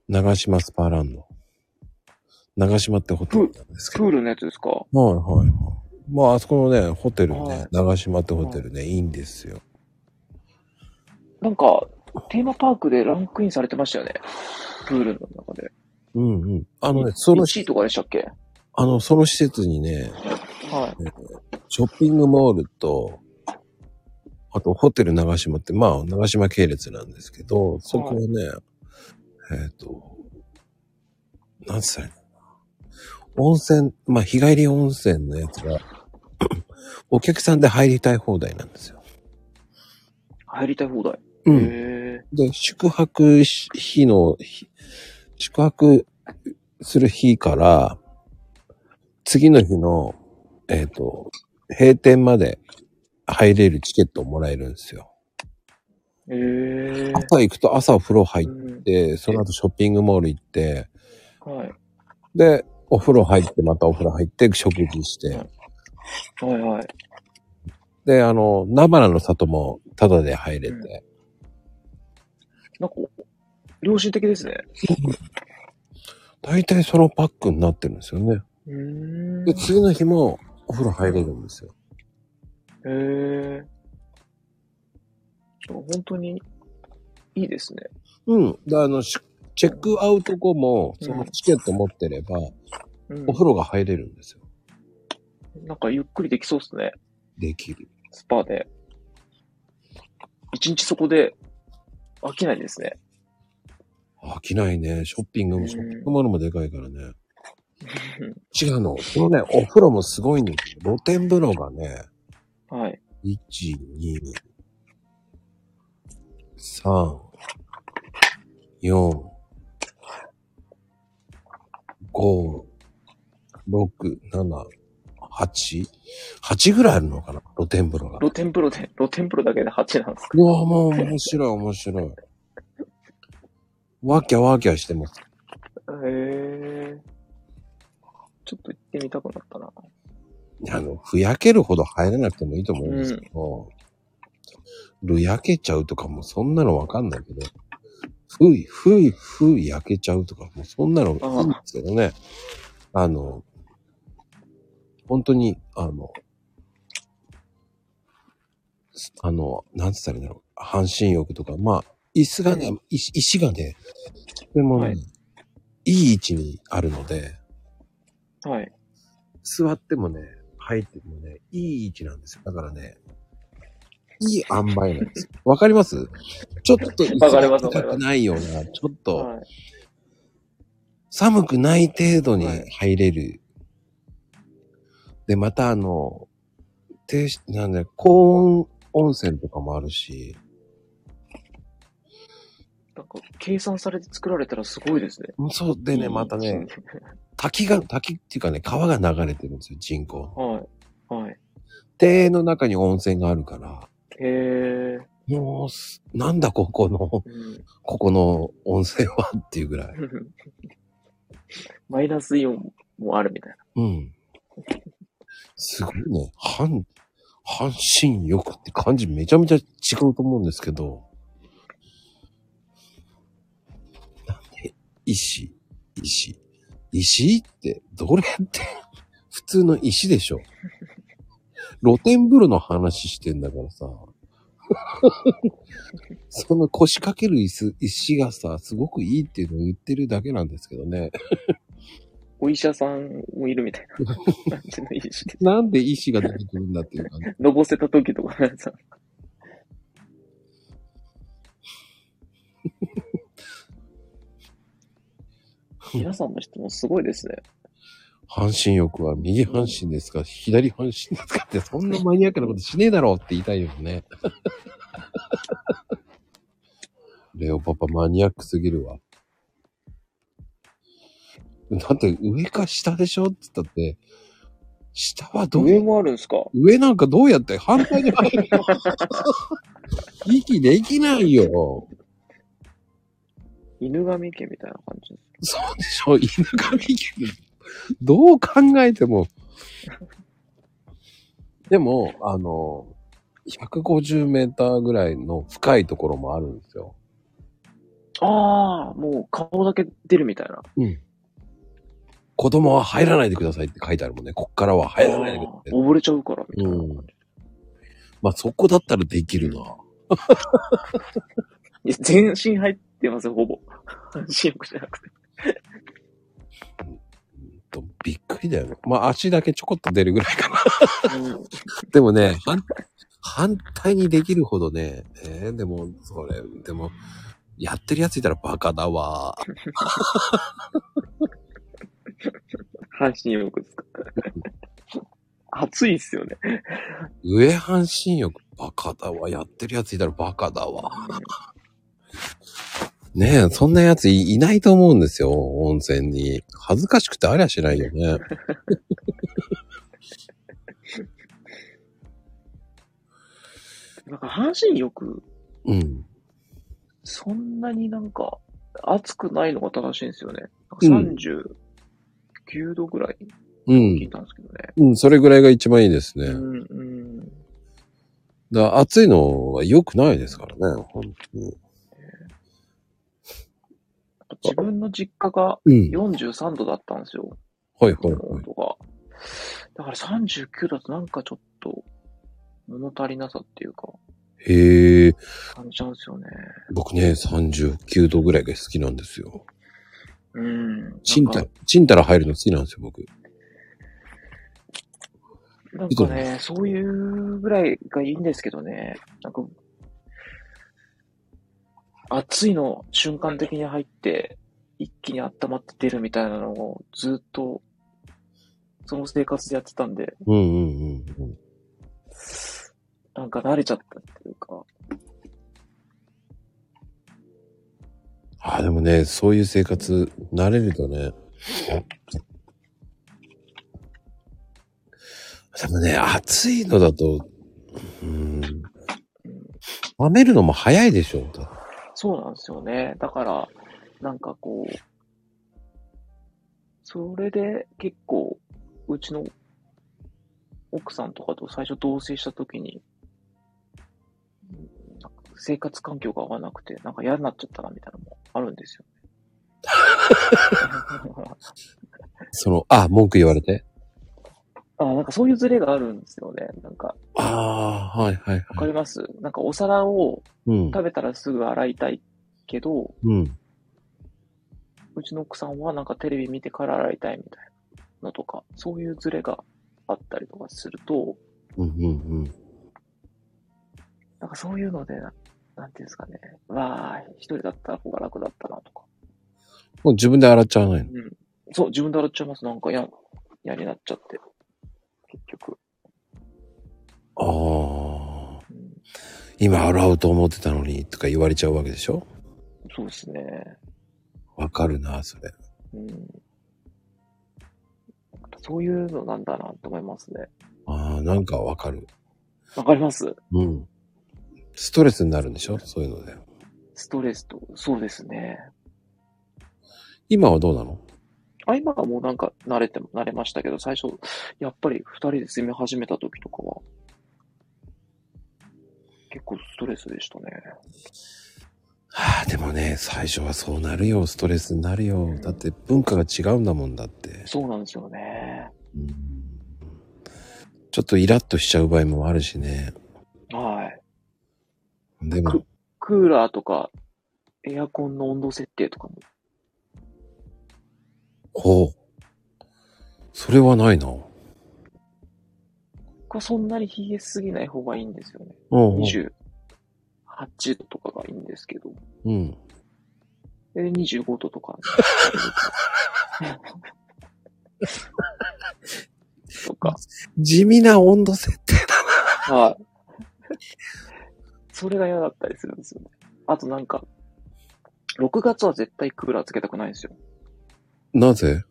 長島スパーランド。長島ってホテルなんですけど。プールのやつですか？はいはいはい。まあ、あそこのね、ホテルはいね、長島ってホテルね、いいんですよ。なんか、テーマパークでランクインされてましたよね。プールの中で。うんうん。あのね、その、1位とかでしたっけ？あの、その施設にね、はい。ショッピングモールと、あとホテル長島って、まあ、長島系列なんですけど、そこはね、えっ、と、なんつったらいいのかな温泉、まあ、日帰り温泉のやつが、お客さんで入りたい放題なんですよ。入りたい放題。うん。へで、宿泊し日の、日宿泊する日から、次の日の、えっ、と、閉店まで入れるチケットをもらえるんですよ。え。へえ。朝行くと朝お風呂入っうんて、その後ショッピングモール行って、はい。で、お風呂入って、またお風呂入って、食事して、はいはい。で、あの、菜花の里もタダで入れて、なんか、良心的ですね。大体そのパックになってるんですよね。うーん。で、次の日もお風呂入れるんですよ。へえ。本当にいいですね。うん。で、あの、しチェックアウト後も、そのチケット持ってれば、うんお風呂が入れるんですよ。なんかゆっくりできそうですね。できる。スパで。一日そこで飽きないですね。飽きないね。ショッピングも、うんショッピングモールもでかいからね。違うの。このね、お風呂もすごいんですよ。露天風呂がね、はい。1、2、3、4、5、6、7、8、8ぐらいあるのかな？露天風呂が。露天風呂で、露天風呂だけで8なんですか？うわ、もう面白い面白い。わきゃわきゃしてます。へえ。ちょっと行ってみたくなったな。あの、ふやけるほど入らなくてもいいと思うんですけど、る焼けちゃうとかもそんなのわかんないけど、ふい、ふい、ふい焼けちゃうとかもそんなのいいんですけどね。あの、本当に、あの、あの、なんつったらいいんだろう。半身浴とか、まあ、椅子がね、石石がね、とてもね、はい。い、い位置にあるので、はい。座ってもね、入ってもね、いい位置なんですよ。だからね、いい塩梅なんですよ。わかります？ちょっと、わかりますくないような、ちょっと、はい。寒くない程度に入れる。で、またあの、低し、なんだ、高温温泉とかもあるし、なんか、計算されて作られたらすごいですね。そうでね、またね、滝が、滝っていうかね、川が流れてるんですよ、人工。はい。はい。庭園の中に温泉があるから、へえ。もうす、なんだここの、うんここの温泉はっていうぐらい。マイナスイオンもあるみたいうん。すごいね。半、半身浴って感じめちゃめちゃ違うと思うんですけど。石、石、石って、どれって、普通の石でしょ。露天風呂の話してんだからさ。その腰掛ける椅子、石がさ、すごくいいっていうのを言ってるだけなんですけどね。お医者さんもいるみたいな感じの意識で。なんで石が出てくるんだっていう感じ。のぼせた時とかさ。皆さんの質問すごいですね。半身浴は右半身ですか？左半身ですか？って、そんなマニアックなことしねえだろうって言いたいよね。レオパパマニアックすぎるわ。だって上か下でしょ？って言ったって、下はどう？上もあるんですか？上なんかどうやって？反対に入るの 息できないよ。犬神家みたいな感じです。そうでしょ犬神家どう考えても。でも、あの、150メーターぐらいの深いところもあるんですよ。ああ、もう顔だけ出るみたいな。子供は入らないでくださいって書いてあるもんね。こっからは入らないでください。溺れちゃうから、みたいな。うんまあそこだったらできるな。全身入ってますよ、ほぼ。半身浴じゃなくて。とびっくりだよね。まあ足だけちょこっと出るぐらいかな。うんでもね、反反対にできるほどね、えーでも、それ、でも、やってるやついたらバカだわ。半身浴ですか？暑いっすよね。上半身浴バカだわ。やってるやついたらバカだわ。ねえ、そんなやついいないと思うんですよ、温泉に。恥ずかしくてありゃしないよね。なんか半身浴、うん。そんなになんか、暑くないのが正しいんですよね。うんなんか39度ぐらいうん。聞いたんですけどね。うん、それぐらいが一番いいですね。うん、うん。だ暑いのは良くないですからね、本当に。自分の実家がうん。43度だったんですよ。はいはいはい。温度が。だから39だとなんかちょっと、物足りなさっていうか、へえ、感じちゃうんですよね。僕ね、39度ぐらいが好きなんですよ。うん。ちんたなんか、ちんたら入るの好きなんですよ、僕。なんかね、そういうぐらいがいいんですけどね。なんか、暑いの瞬間的に入って、一気に温まって出るみたいなのをずっと、その生活でやってたんで、うんうんうんうん。なんか慣れちゃったっていうか、ああ、でもね、そういう生活、慣れるとね。でもね、暑いのだと、うん。冷めるのも早いでしょ。だそうなんですよね。だから、なんかこう、それで結構、うちの奥さんとかと最初同棲した時に、生活環境が合わなくて、なんか嫌になっちゃったなみたいなのもあるんですよね。その、あ、文句言われて？あなんかそういうズレがあるんですよね。なんか、ああ、はいはいわかはい。ります？なんかお皿をうん。食べたらすぐ洗いたいけど、うん。うちの奥さんはなんかテレビ見てから洗いたいみたいなのとか、そういうズレがあったりとかすると、うんうんうん。なんかそういうので、ななんていうんですかね、わあ、一人だったら方が楽だったなとか。もう自分で洗っちゃわないの？うん。そう、自分で洗っちゃいます。なんか嫌、嫌になっちゃって。結局。ああ。うん、今洗うと思ってたのに、とか言われちゃうわけでしょ？そうですね。わかるな、それ。うん。そういうのなんだなと思いますね。ああ、なんかわかる。わかります？うん。ストレスになるんでしょ？そういうので。ストレスと、そうですね。今はどうなの？あ、今はもうなんか慣れて、慣れましたけど、最初、やっぱり二人で住み始めた時とかは、結構ストレスでしたね。はあ、でもね、最初はそうなるよ。ストレスになるよ。だって文化が違うんだもんだって。そうなんですよね。うんちょっとイラッとしちゃう場合もあるしね。はい。でも、クーラーとか、エアコンの温度設定とかも、ほう。それはないな。うんこれそんなに冷えすぎない方がいいんですよね。うん。28度とかがいいんですけど。うん。で、25度とか。とか。地味な温度設定だはい。それが嫌だったりするんですよね。あとなんか、6月は絶対クーラーつけたくないんですよ。な。なぜ？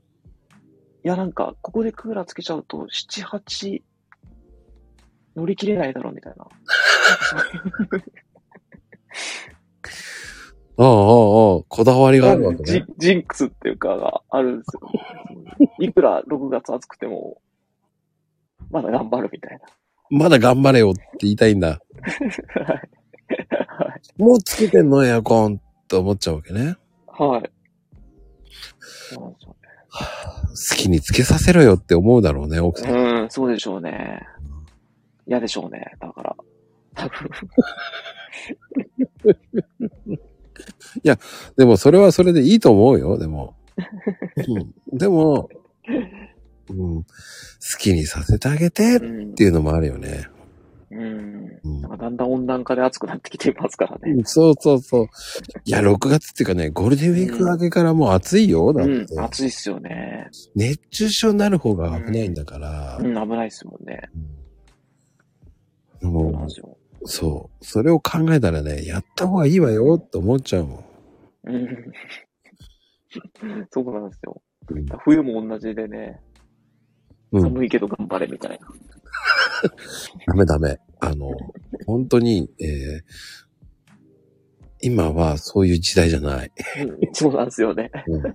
いやなんか、ここでクーラーつけちゃうと、7、8、乗り切れないだろうみたいな。ああ、ああ、こだわりがあるわけジね。ジンクスっていうかがあるんですよ。いくら6月暑くても、まだ頑張るみたいまだ頑張れよって言いたいんだ。な。はい。はい。もうつけてんの？エアコン。と思っちゃうわけね。はい。そうなんですよ好きにつけさせろよって思うだろうね、奥さん。ね。うん、そうでしょうね。嫌でしょうね。だから。多分。でもそれはそれでいいと思うよ、でも。うん、でも、うん、好きにさせてあげてっうんていうのもあるよね。だんだん温暖化で暑くなってきてますからね。そうそうそう。いや、6月っていうかね、ゴールデンウィーク明けからもう暑いよ。だって、うん、暑いっすよね。熱中症になる方が危ないんだから。うん、危ないっすもんね。うんそうなんもですよ。う、そう。それを考えたらね、やった方がいいわよって思っちゃうもん。うん。そうなんですよ。うん冬も同じでね、うん、寒いけど頑張れみたいな。ダメダメ。あの、本当に、えー今はそういう時代じゃない。うんそうなんですよね。うんうん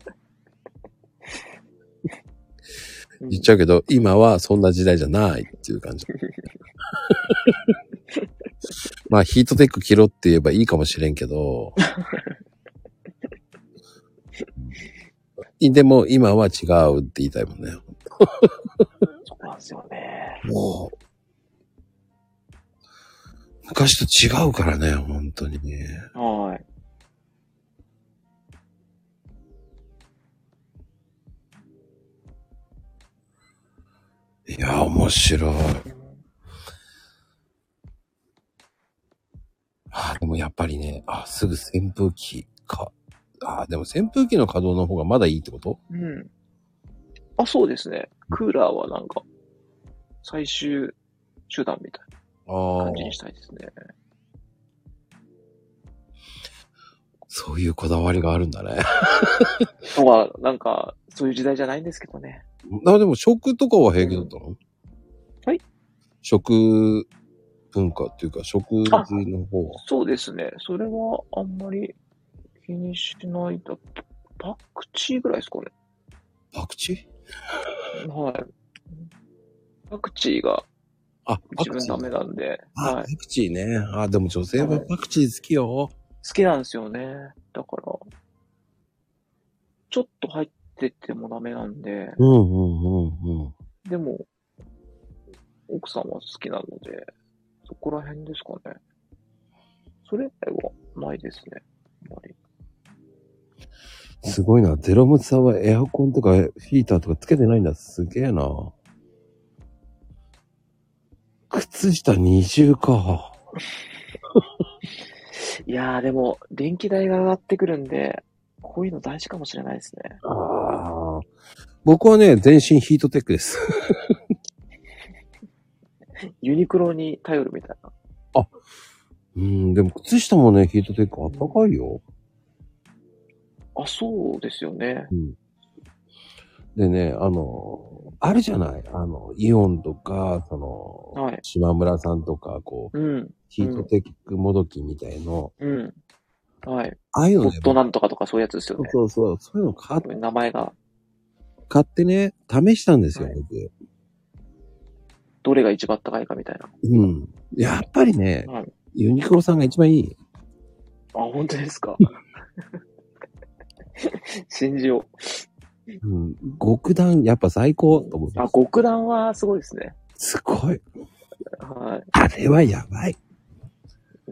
言っちゃうけど、今はそんな時代じゃないっていう感じ。まあ、ヒートテック着ろって言えばいいかもしれんけど。でも、今は違うって言いたいもんね。そうなんですよね。もう、昔と違うからね、本当にね。はい。いや、面白い。あ、でもやっぱりね、あ、すぐ扇風機か。あ、でも扇風機の稼働の方がまだいいってこと？うん。あ、そうですね。クーラーはなんか、最終手段みたい感じにしたいですね。そういうこだわりがあるんだね。とは、なんか、そういう時代じゃないんですけどね。あ、でも食とかは平気だったの、はい？食文化っていうか、食事の方は？そうですね。それはあんまり気にしないだと。パクチーぐらいですかね。パクチー？はい。パクチーがあ、パ自分ダクチー。メなんで、あ、はい。パクチーね。あ、でも女性はパクチー好きよ。好きなんですよね。だから、ちょっと入っててもダメなんで、うんうんうんうん。でも、奥さんは好きなので、そこら辺ですかね。それ以外はないですね。あんまり。すごいな。ゼロムツさんはエアコンとかヒーターとかつけてないんだ。すげえな。靴下二重か。いやーでも、電気代が上がってくるんで、こういうの大事かもしれないですね。ああ。僕はね、全身ヒートテックです。ユニクロに頼るみたいな。うん、でも靴下もね、ヒートテックあったかいよ。あ、そうですよね。うん。でね、あの、あるじゃない？あの、イオンとか、その、はい。島村さんとか、こう、うん。ヒートテックもどきみたいの、うん。はい。ああいうのねホッ、トなんとかとかそういうやつですよね。そうそう、そういうの買っ名前が、買ってね、試したんですよ、はい僕。どれが一番高いかみたいな。うん。やっぱりね、はい。ユニクロさんが一番いい。あ、本当ですか？信じようん。極段、やっぱ最高と思っう。てあ、。極暖はすごいですね。すごい。はい。あれはやばい。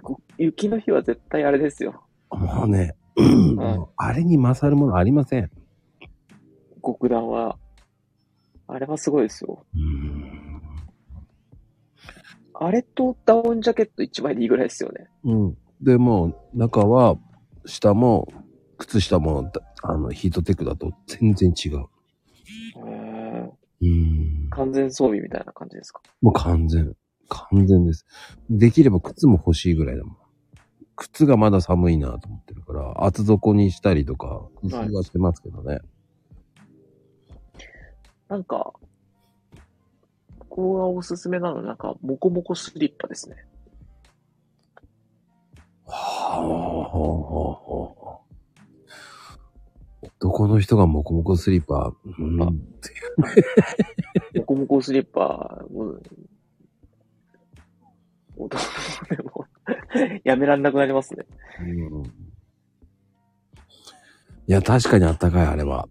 ご雪の日は絶対あれですよ。もうね、うんはいあれに勝るものありません。極暖は。あれはすごいですよ。うん。あれとダウンジャケット一枚でいいぐらいですよね。うん。でも、中は、下も、靴下も、だあの、ヒートテックだと全然違う。へーうん。完全装備みたいな感じですか？もう完全。完全です。できれば靴も欲しいぐらいだもん。靴がまだ寒いなと思ってるから、厚底にしたりとか、工夫はしてますけどね。なんか、ここがおすすめなのなんか、モコモコスリッパですね。はあ、はあ、はあ、はあ。男の人がモコモコスリッパ、うん、モコモコスリッパ、もう、もう やめらんなくなりますね。うんいや、確かにあったかい、あれは。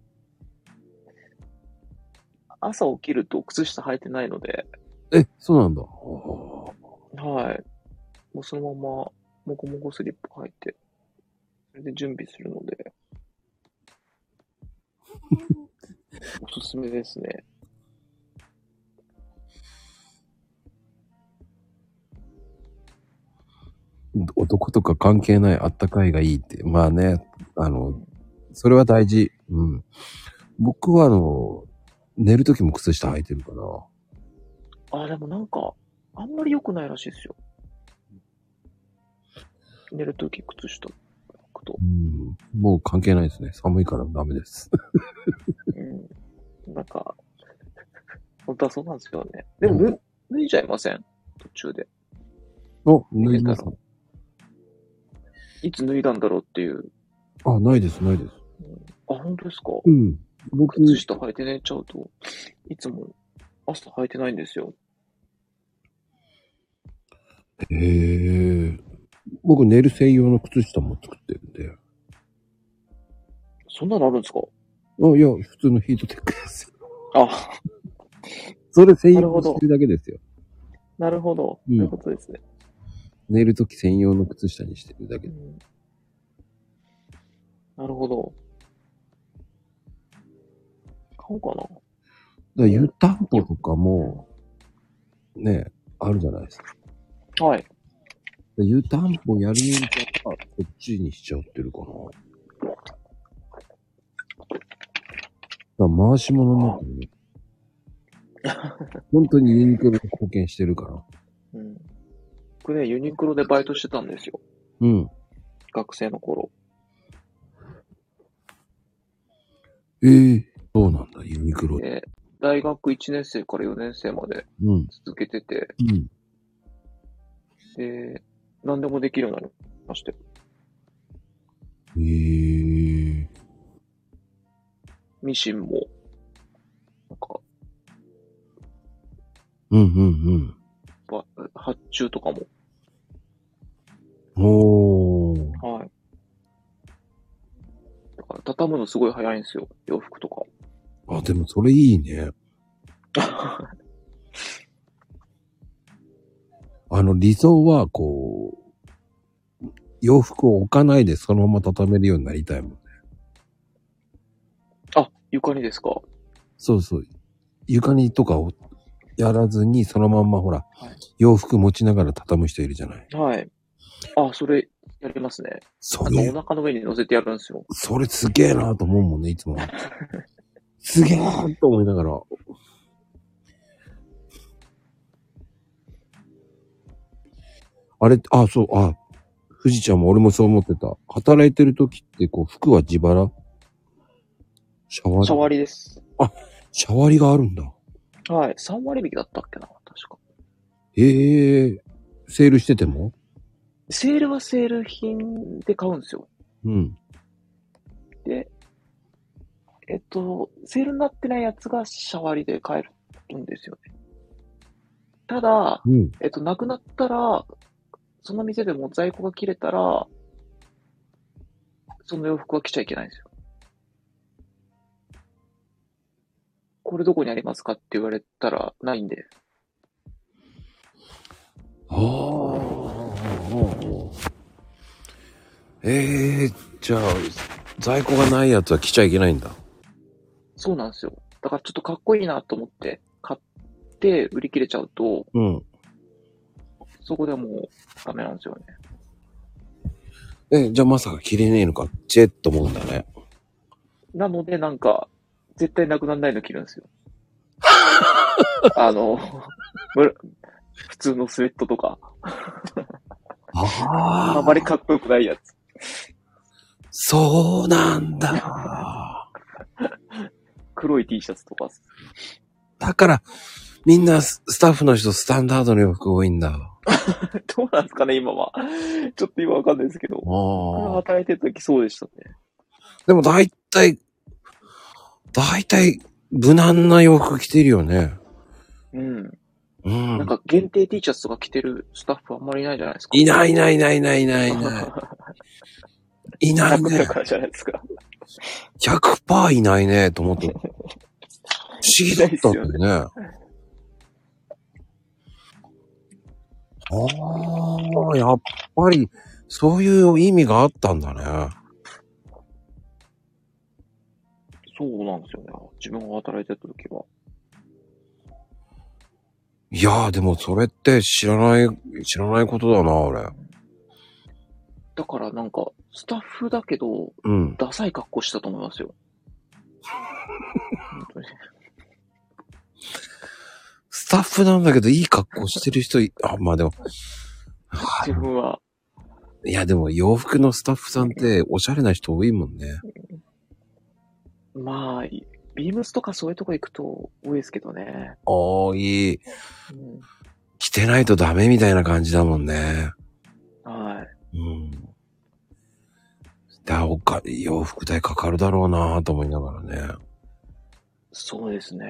朝起きると靴下履いてないので、え、そうなんだ。はい。もうそのまま、もこもこスリップ履いて、それで準備するので、おすすめですね。男とか関係ないあったかいがいいって。まあね、あの、それは大事。うん。僕はあの、寝るときも靴下履いてるから。あ、でもなんか、あんまり良くないらしいですよ。寝るとき靴下履くと。うん。もう関係ないですね。寒いからダメです。うん。なんか、本当はそうなんですよね。でも、ぬ脱いじゃいません？途中で。お、脱ぎます。いつ脱いだんだろうっていう。あ、ないです、ないです。あ、本当ですか？うん。僕、靴下履いて寝ちゃうと、いつも朝履いてないんですよ。へえ。僕、寝る専用の靴下も作ってるんで。そんなのあるんですか？あ、いや、普通のヒートテックですよ。あ、それ専用にしてるだけですよ。なるほど。うんそういうことですね。寝るとき専用の靴下にしてるだけう。んなるほど。買おうかな。だから湯たんぽとかも、ね、あるじゃないですか。はい。で湯たんぽやるよりかは、こっちにしちゃってるかな。だから回し物になってるね。本当にユニクロに貢献してるから。うん。僕ね、ユニクロでバイトしてたんですよ。うん。学生の頃。ええそうなんだ、ユニクロで。で、大学1年生から4年生までうん。続けてて、うん。で、何でもできるようになりましたよ。ええミシンも、なんか、うんうんば発注とかも、うん。おー。はい。だから、畳むのすごい早いんですよ。洋服とか。あ、でもそれいいね。あの、理想は、こう、洋服を置かないでそのまま畳めるようになりたいもんね。あ、床にですか？そうそう。床にとかをやらずに、そのまんまほら、はい洋服持ちながら畳む人いるじゃない。はい。あ、それ、やりますね。それなんかお、腹の上に乗せてやるんですよ。それすげえなと思うもんね、いつも。すげえなと思いながら。あれ、あ、そう、あ、富士ちゃんも俺もそう思ってた。働いてる時って、こう、服は自腹？シャワリ？シャワリです。シャワリがあるんだ。はい。3割引きだったっけな確か。ええセールしてても？セールはセール品で買うんですよ。うん。で、えっと、セールになってないやつがシャワリで買えるんですよね。ただ、うん。えっと、なくなったら、その店でも在庫が切れたら、その洋服は着ちゃいけないんですよ。これどこにありますかって言われたらないんで。ああ。ええじゃあ、在庫がないやつは着ちゃいけないんだ。そうなんですよ。だからちょっとかっこいいなと思って買って売り切れちゃうと、うん。そこでもうダメなんですよね。え、じゃあまさか着れねえのか、チェッと思うんだね。なのでなんか、絶対なくならないの着るんですよ。あの、普通のスウェットとか、ああまりかっこよくないやつ。そうなんだ。黒い T シャツとか。だから、みんなススタッフの人スタンダードの洋服多いんだ。どうなんですかね、今は。ちょっと今わかんないですけど。ああ。働いてる時そうでしたね。でも大体、大体、無難な洋服着てるよね。うん。うん。なんか限定 T シャツとか着てるスタッフあんまりいないじゃないですか。いないいないいないいないいないいない。いないね。からじゃないですか。100%いないね、と思って。不思議だったんだよね。ああ、やっぱり、そういう意味があったんだね。そうなんですよね。自分が働いてた時は。いやー、でもそれって知らない、知らないことだな、俺。だからなんか、スタッフだけど、うん。ダサい格好したと思いますよ。タッフなんだけど、いい格好してる人い、あ、まあでも、自分は、いやでも洋服のスタッフさんっておしゃれな人多いもんね。まあ、ビームスとかそういうとこ行くと多いですけどね。多い。うん、着てないとダメみたいな感じだもんね。はい。うん。だ、おか、洋服代かかるだろうなと思いながらね。そうですね。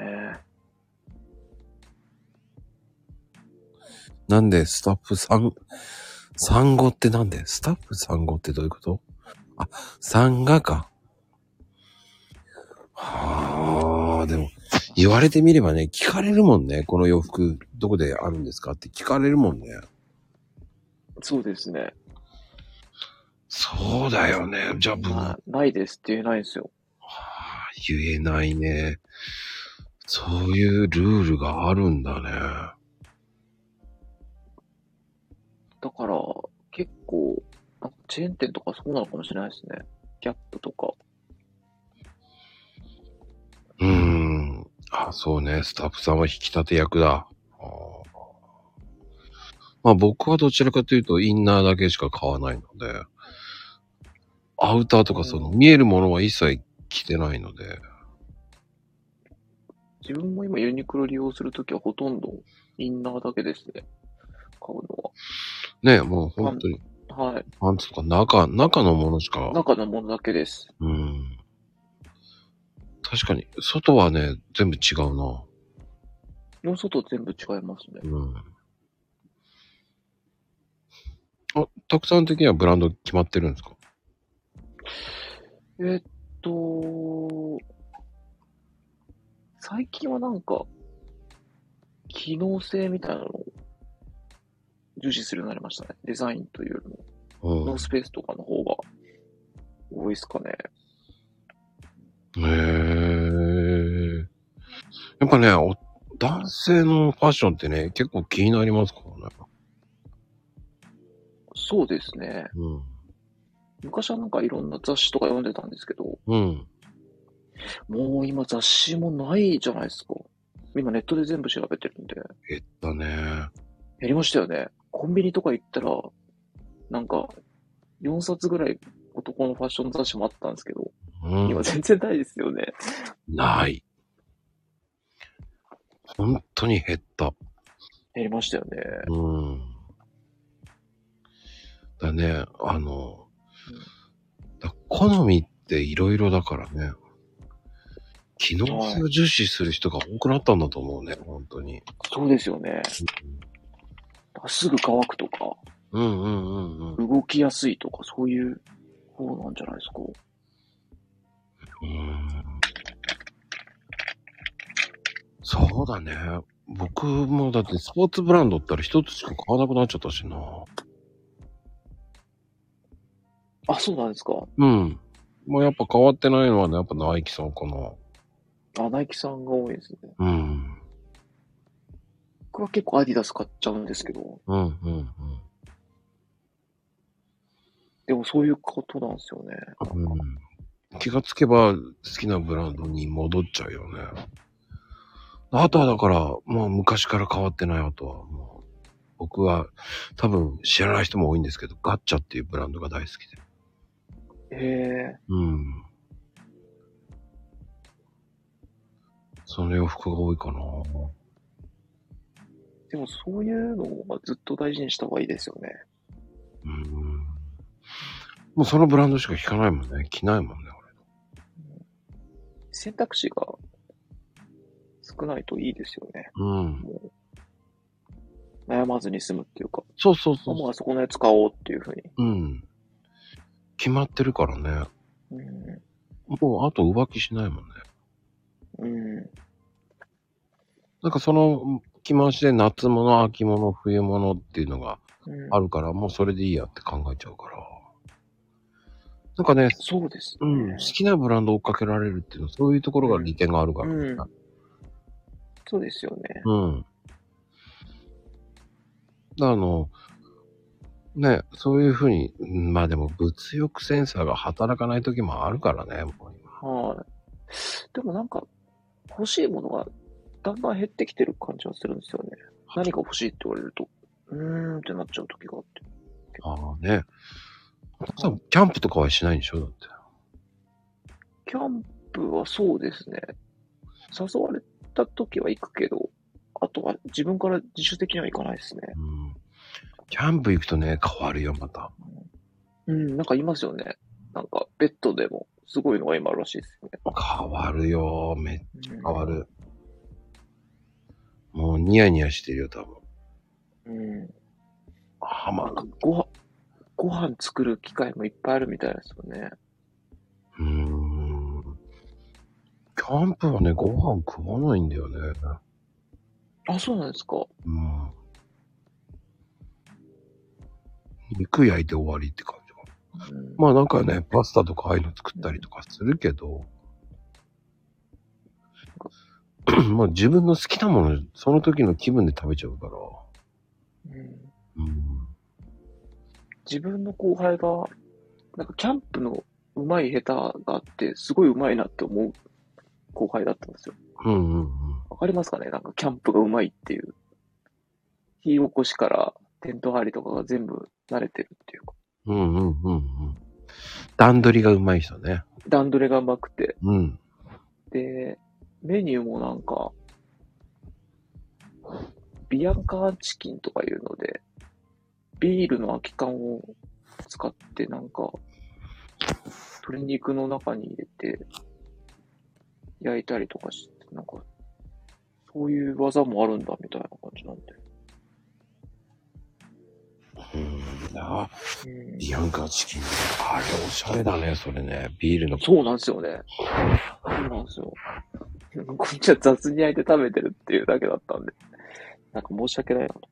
なんでスタッフさん、産後ってなんで？スタッフ産後ってどういうこと？あ、産がか。はあ、でも、言われてみればね、聞かれるもんね。この洋服、どこであるんですか？って聞かれるもんね。そうですね。そうだよね。じゃあ、僕、まあ、ないですって言えないんですよ。はあ言えないね。そういうルールがあるんだね。だから、結構、なんかチェーン店とかそうなのかもしれないですね。ギャップとか。うーん。あ、そうね。スタッフさんは引き立て役だ。あーまあ僕はどちらかというとインナーだけしか買わないので、アウターとかその見えるものは一切着てないので、自分も今ユニクロ利用するときはほとんどインナーだけですね。買うのね、もう本当に、は。はい。パンツとか中、中のものしか、中のものだけです。うん。確かに、外はね、全部違うな。の外全部違いますね。うん。あ、たくさん的にはブランド決まってるんですか？えっと、最近はなんか、機能性みたいなのを重視するようになりましたね。デザインというよりも、うんノー。スペースとかの方が多いですかね。へえ。やっぱね、お男性のファッションってね、結構気になりますからね。そうですね。うん。昔はなんかいろんな雑誌とか読んでたんですけど、うん。もう今雑誌もないじゃないですか。今ネットで全部調べてるんで。減ったね。やりましたよね。コンビニとか行ったら、なんか、4冊ぐらい男のファッション雑誌もあったんですけど、うん今。全然ないですよね。ない。本当に減った。やりましたよね。うん。だね、あの、だ好みっていろいろだからね。機能性を重視する人が多くなったんだと思うね、本当に。そうですよね。すぐ乾くとか、うんうんうんうん。動きやすいとか、そういう方なんじゃないですか？うーんそうだね。僕もだってスポーツブランドったら一つしか買わなくなっちゃったしな。あ、そうなんですか。うん。まあやっぱ変わってないのはね、やっぱナイキさんかな。あ、ナイキさんが多いですね。うん。僕は結構アディダス買っちゃうんですけど、うんうんうん。でもそういうことなんですよね。うん、気がつけば好きなブランドに戻っちゃうよね。あとはだから、もう昔から変わってないあとはもう、僕は多分知らない人も多いんですけど、ガッチャっていうブランドが大好きで。へえ。うん。その洋服が多いかな。でもそういうのはずっと大事にした方がいいですよね。うん。もうそのブランドしか着かないもんね。着ないもんね、選択肢が少ないといいですよね。俺。うん。もう悩まずに済むっていうか、そうそうそうもうあそこのやつ買おうっていうふうに。うん。決まってるからね。うん、もうあと浮気しないもんね。うん。なんかその着回しで夏物、秋物、冬物っていうのがうんあるから、もうそれでいいやって考えちゃうから。なんかね、そうですね。うん、好きなブランドを追っかけられるっていうのは、そういうところが利点があるからね。うんそうですよね。うん。あの、ね、そういうふうに、うんまあでも物欲センサーが働かない時もあるからね、もう今はい。でもなんか、欲しいものがだんだん減ってきてる感じはするんですよね。何が欲しいって言われると、うーんってなっちゃう時があって。ああね。さんキャンプとかはしないんでしょだって。キャンプはそうですね。誘われた時は行くけど、あとは自分から自主的には行かないですね。うん。キャンプ行くとね、変わるよ、また。うん、なんかいますよね。なんか、ベッドでも、すごいのが今あるらしいですよね。変わるよ、めっうん変わる。もうニヤニヤしてるよ、多分。うん。はまなんかご飯、ご飯作る機会もいっぱいあるみたいですよね。うーん。キャンプはね、ご飯食わないんだよね。あ、そうなんですか。うん。肉焼いて終わりって感じかな。うん、まあなんかね、パスタとかああいうの作ったりとかするけど、まあ自分の好きなもの、その時の気分で食べちゃうから。うんうん。自分の後輩が、なんかキャンプの上手い下手があって、すごい上手いなって思う後輩だったんですよ。うんうんうん。わかりますかね？なんかキャンプが上手いっていう。火起こしからテント張りとかが全部慣れてるっていうか。うんうんうんうん。段取りがうまい人ね。段取りが上手くて。うん。で、メニューもなんか、ビアンカーチキンとかいうので、ビールの空き缶を使ってなんか、鶏肉の中に入れて、焼いたりとかして、なんか、そういう技もあるんだみたいな感じなんで。うん。あ、うんビアンカチキン。あれおしゃれだね、それね。ビールの。そうなんですよね。そうなんですよ。こっちは雑に焼いて食べてるっていうだけだったんで、なんか申し訳ないなと。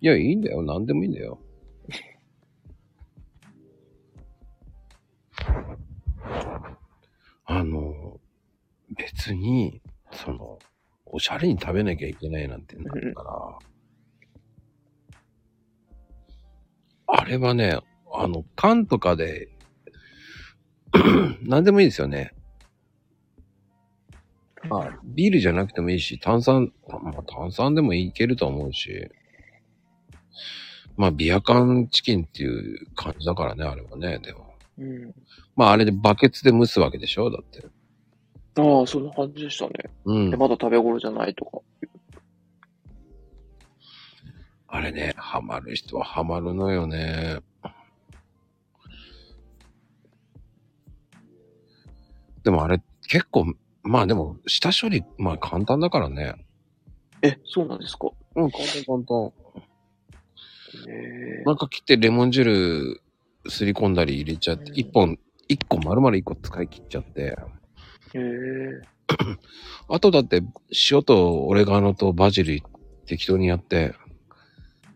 いや、いいんだよ。何でもいいんだよ。あの、別に、その、おしゃれに食べなきゃいけないなんてなるから、あれはね、あの、缶とかで、何でもいいですよね。まあ、ビールじゃなくてもいいし、炭酸、まあ炭酸でもいけると思うし、まあ、ビア缶チキンっていう感じだからね、あれはね、でも。うん。まあ、あれでバケツで蒸すわけでしょだって。ああ、そんな感じでしたね。うんで、。まだ食べ頃じゃないとか。あれね、ハマる人はハマるのよね。でもあれ、結構、まあでも、下処理、まあ簡単だからね。え、そうなんですか？うん、簡単簡単。ええなんか切ってレモン汁すり込んだり入れちゃって、うん一本、一個丸々一個使い切っちゃって。ええ あとだって、塩とオレガノとバジル適当にやって、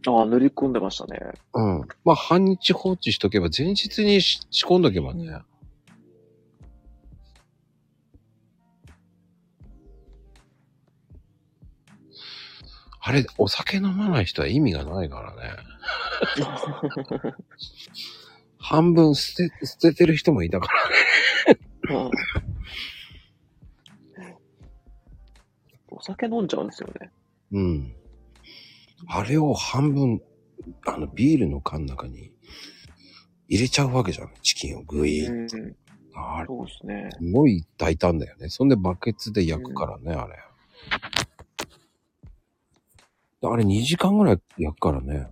ああ、塗り込んでましたね。うん。まあ半日放置しとけば、前日にし仕込んどけばね。あれ、お酒飲まない人は意味がないからね。半分捨て、捨ててる人もいたからね。うんお酒飲んじゃうんですよね。うん。あれを半分、あの、ビールの缶の中に入れちゃうわけじゃん。チキンをグイーン。うん。あれ、そうですね。すごい大胆だよね。そんでバケツで焼くからね、あれ。あれ2時間ぐらい焼くからね。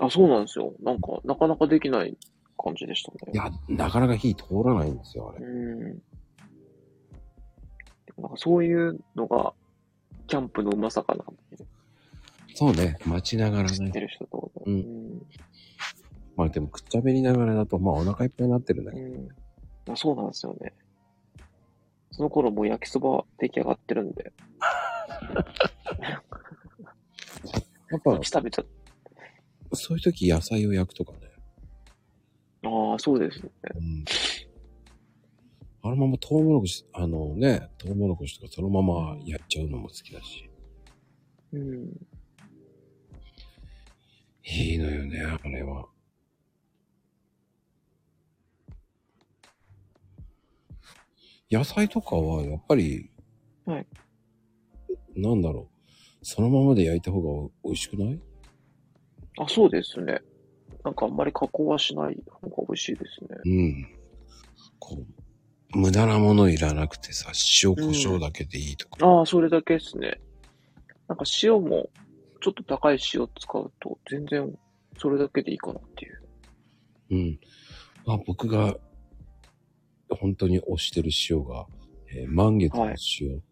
あ、そうなんですよ。なんか、なかなかできない感じでしたね。いや、なかなか火通らないんですよ、あれ。うん。なんかそういうのが、キャンプのうまさかなってそうね。待ちながらね。てる人と。うんまあでも、くっちゃべりながらだと、まあお腹いっぱいになってるんだけど。うん。まあ、そうなんですよね。その頃もう焼きそばは出来上がってるんで、やっぱ食べちゃっそういう時野菜を焼くとかね。ああ、そうですね。うん。あのままトウモロコシ、あのね、トウモロコシとかそのままやっちゃうのも好きだし。うん。いいのよね、あれは。野菜とかはやっぱり、はい。なんだろう。そのままで焼いた方が美味しくない？あ、そうですね。なんかあんまり加工はしない方が美味しいですね。うん。こう、無駄なものいらなくてさ、塩、胡椒だけでいいとか。ああ、それだけですね。なんか塩も、ちょっと高い塩使うと、全然それだけでいいかなっていう。うん。まあ僕が、本当に推してる塩が、えー満月の塩。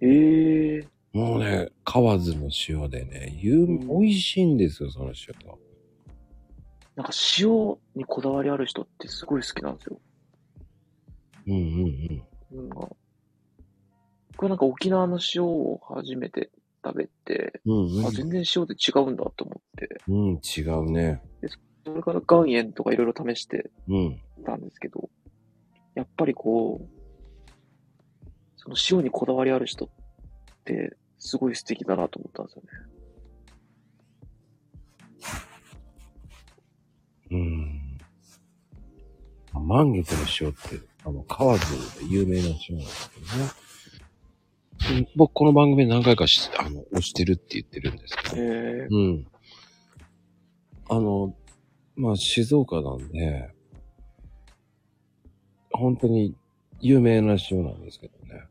ええもうね、河津の塩でね、有ん美味しいんですよ、その塩が。なんか塩にこだわりある人ってすごい好きなんですよ。うんうんうん。これなんか沖縄の塩を初めて食べて、うん。うんあ、全然塩で違うんだと思って、うん。うん、違うね。それから岩塩とかいろいろ試してうん。たんですけど、やっぱりこう、その塩にこだわりある人ってすごい素敵だなと思ったんですよね。うん。あ満月の塩って、あの、河津で有名な塩なんですけどね。うん僕、この番組で何回かし、あの、推してるって言ってるんですけど。へえうん。あの、まあ、静岡なんで、本当に有名な塩なんですけどね。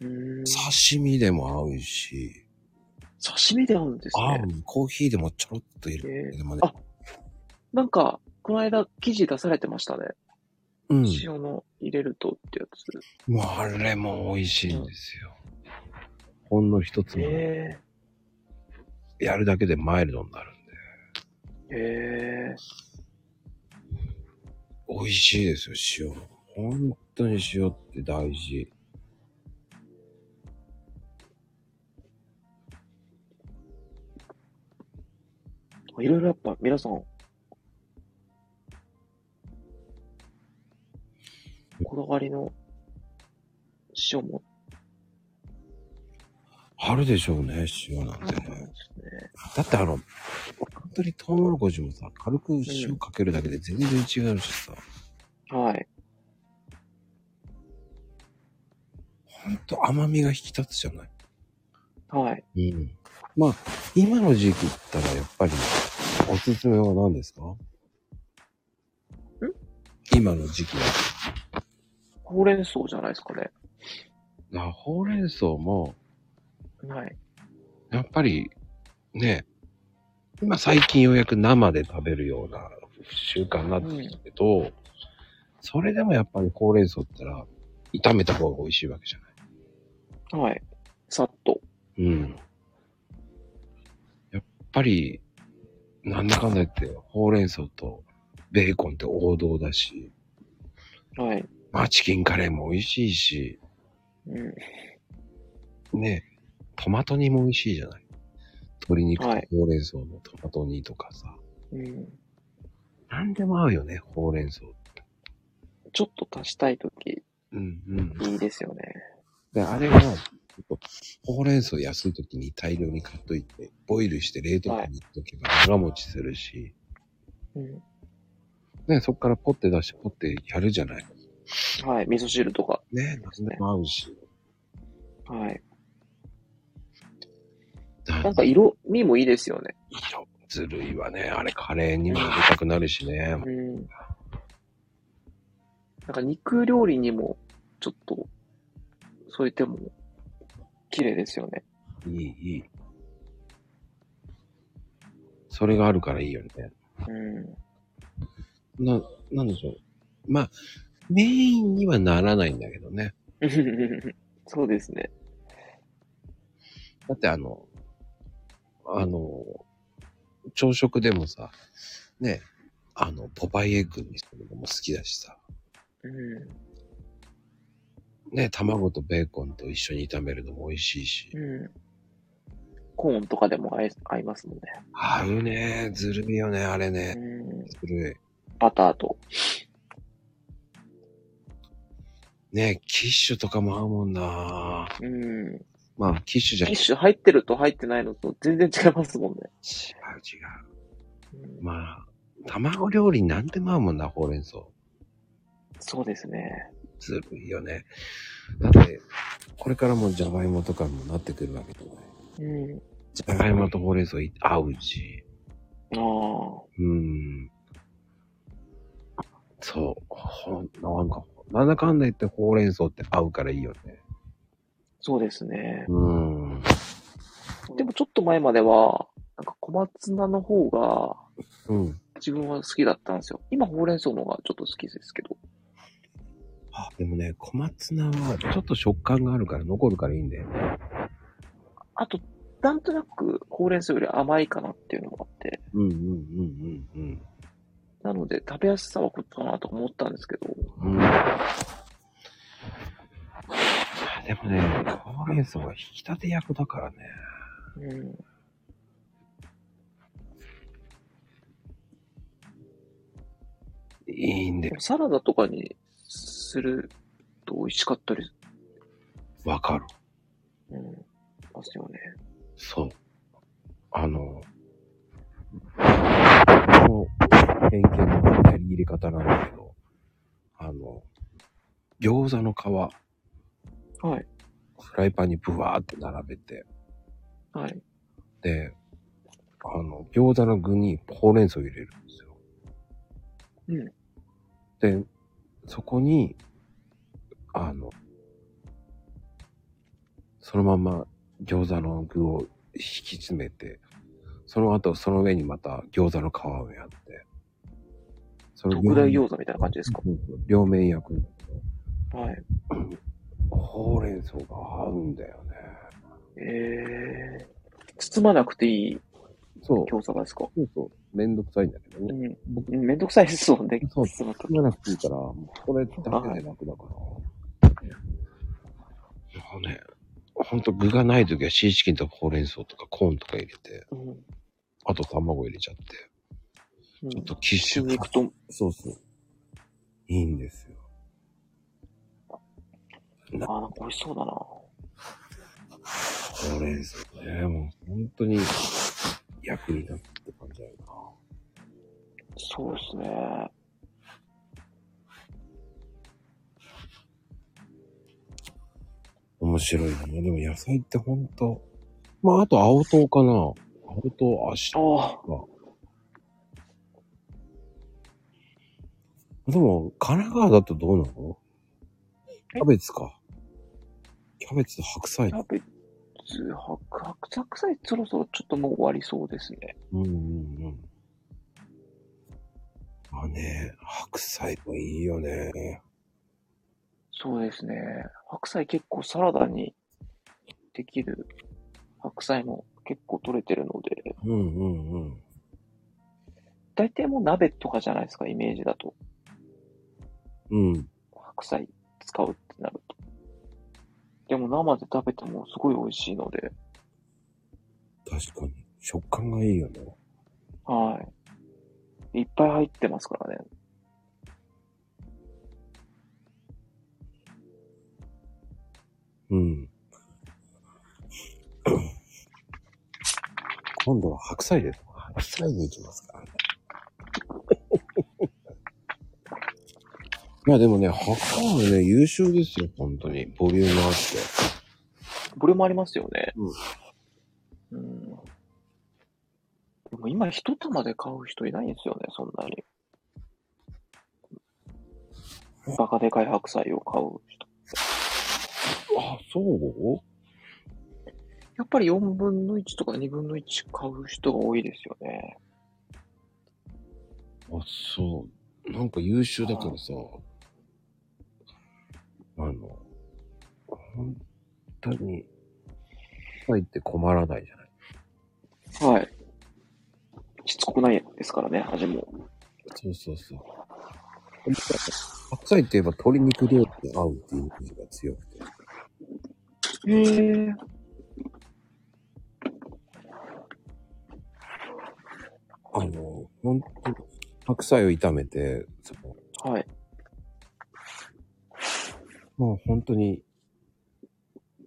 うーん刺身でも合うし、刺身で合うんですね。合う。コーヒーでもちょろっと入れる。でもね。あ、なんか、この間記事出されてましたね。うん。塩の入れるとってやつ。もうあれも美味しいんですよ。ほんの一つもへえやるだけでマイルドになるんで。へえ美味しいですよ、塩。本当に塩って大事。いろいろやっぱ皆さん、こだわりの塩もあるでしょうね、塩なんてね。ね。だってあの、本当にトウモロコシもさ、軽く塩かけるだけで全然違うしさ、はい。んと甘みが引き立つじゃない。はい。うん。まあ、今の時期言ったらやっぱり、おすすめは何ですか？ん？今の時期ほうれん草じゃないですかね。は。あ、ほうれん草も、はい。やっぱり、ね、今最近ようやく生で食べるような習慣になってきたけど、それでもやっぱりほうれん草って言ったら、炒めた方が美味しいわけじゃない。はい。さっと。うん。やっぱり、なんだかんだ言って、ほうれん草とベーコンって王道だし、はい。まあチキンカレーも美味しいし、うん。ね、トマト煮も美味しいじゃない？鶏肉とはいほうれん草のトマト煮とかさ。うん。なんでも合うよね、ほうれん草。ちょっと足したいとき、うんうん。いいですよね。で、あれは、ほうれん草安い時に大量に買っといて、ボイルして冷凍庫に入れとけば長持ちするし、うん。ね、そっからポッて出してポッてやるじゃない。はい。味噌汁とか。ね、何でも合うし。はい。ななんか色味もいいですよね。色ずるいわね。あれカレーにも入れたくなるしね。うん。なんか肉料理にも、ちょっと、添えても、綺麗ですよね。いい、いい。それがあるからいいよね。うん。な、なんでしょう。まあ、メインにはならないんだけどね。そうですね。だってあの、あの、朝食でもさ、ね、あの、ポパイエッグにするのも好きだしさ。うん。ね、卵とベーコンと一緒に炒めるのも美味しいし。うん。コーンとかでも合い合いますもんね。合うね。ずるいよね、あれね。うん。ずるい。バターと。ね、キッシュとかも合うもんなうん。まあ、キッシュじゃ違キッシュ入ってると入ってないのと全然違いますもんね。う違う。うんまあ、卵料理なんでも合うもんな、ほうれん草。そうですね。ずるいよね。だって、これからもじゃがいもとかにもなってくるわけじゃない。うん。じゃがいもとほうれん草い合うし。ああ。うん。そう。ほん、なんか、なんだかんだ言ってほうれん草って合うからいいよね。そうですね。うん。でもちょっと前までは、なんか小松菜の方がうん。自分は好きだったんですよ。今ほうれん草の方がちょっと好きですけど。あ、でもね、小松菜はちょっと食感があるから残るからいいんだよね。あと、なんとなくほうれん草より甘いかなっていうのもあって、うんうんうんうんなので食べやすさはこっちかなと思ったんですけど、うん。うん。でもね、ほうれん草は引き立て役だからね。うん。いいんででもサラダとかにすると美味しかったり、わかる。うん、ますよね。そう。あの、もう、偏見のやり入れ方なんだけど、あの、餃子の皮、はい。フライパンにブワーって並べて、はい。で、あの、餃子の具にほうれん草を入れるんですよ。うん。で、そこに、あの、そのまま餃子の具を引き詰めて、その後その上にまた餃子の皮をやって、その特大餃子みたいな感じですか？両面焼くんだけはい。ど、ほうれん草が合うんだよね。ええ包まなくていいそう。餃子がですか？そうそう。めんどくさいんだけどうね。ん。僕、うんめんどくさいですもんね。そう包むと包まなくていいから、もうこれだけで楽だから。もうね、ほんと具がないときはシーチキンとかほうれん草とかコーンとか入れて、うん。あと卵入れちゃって、うんちょっとキッシュ肉と、そうそう。いいんですよ。なあ、なんか美味しそうだな。ほうれん草ね、もう本当に役に立つって感じだよな。そうですね。面白いな。でも野菜ってほんと。まあ、あと青唐かな。青唐、足ああ、でも、神奈川だとどうなの？キャベツか。キャベツと白菜キ。ャベツ、白、白、白菜そろそろちょっともう終わりそうですね。うんうんうん。まあね、白菜もいいよね。そうですね。白菜結構サラダにできる白菜も結構取れてるので、うんうんうん。大体もう鍋とかじゃないですか、イメージだと。うん。白菜使うってなると。でも生で食べてもすごい美味しいので、確かに。食感がいいよね。はい。いっぱい入ってますからね。うん。今度は白菜です。白菜に行きますからね。まあでもね、白菜はね、優秀ですよ、本当に。ボリュームあって。ボリュームありますよね。うん。うん。でも今一玉で買う人いないんですよね、そんなに。バカでかい白菜を買う人。あ、そう？やっぱり4分の1とか2分の1買う人が多いですよね。あ、そう。なんか優秀だからさ、あの、本当に、入って困らないじゃない。はい。しつこくないですからね、味も。そうそうそう。白菜って言えば鶏肉料理に合うっていうイメージが強くて。へえ。あの、ほんと、白菜を炒めて、そのはい。もう本当に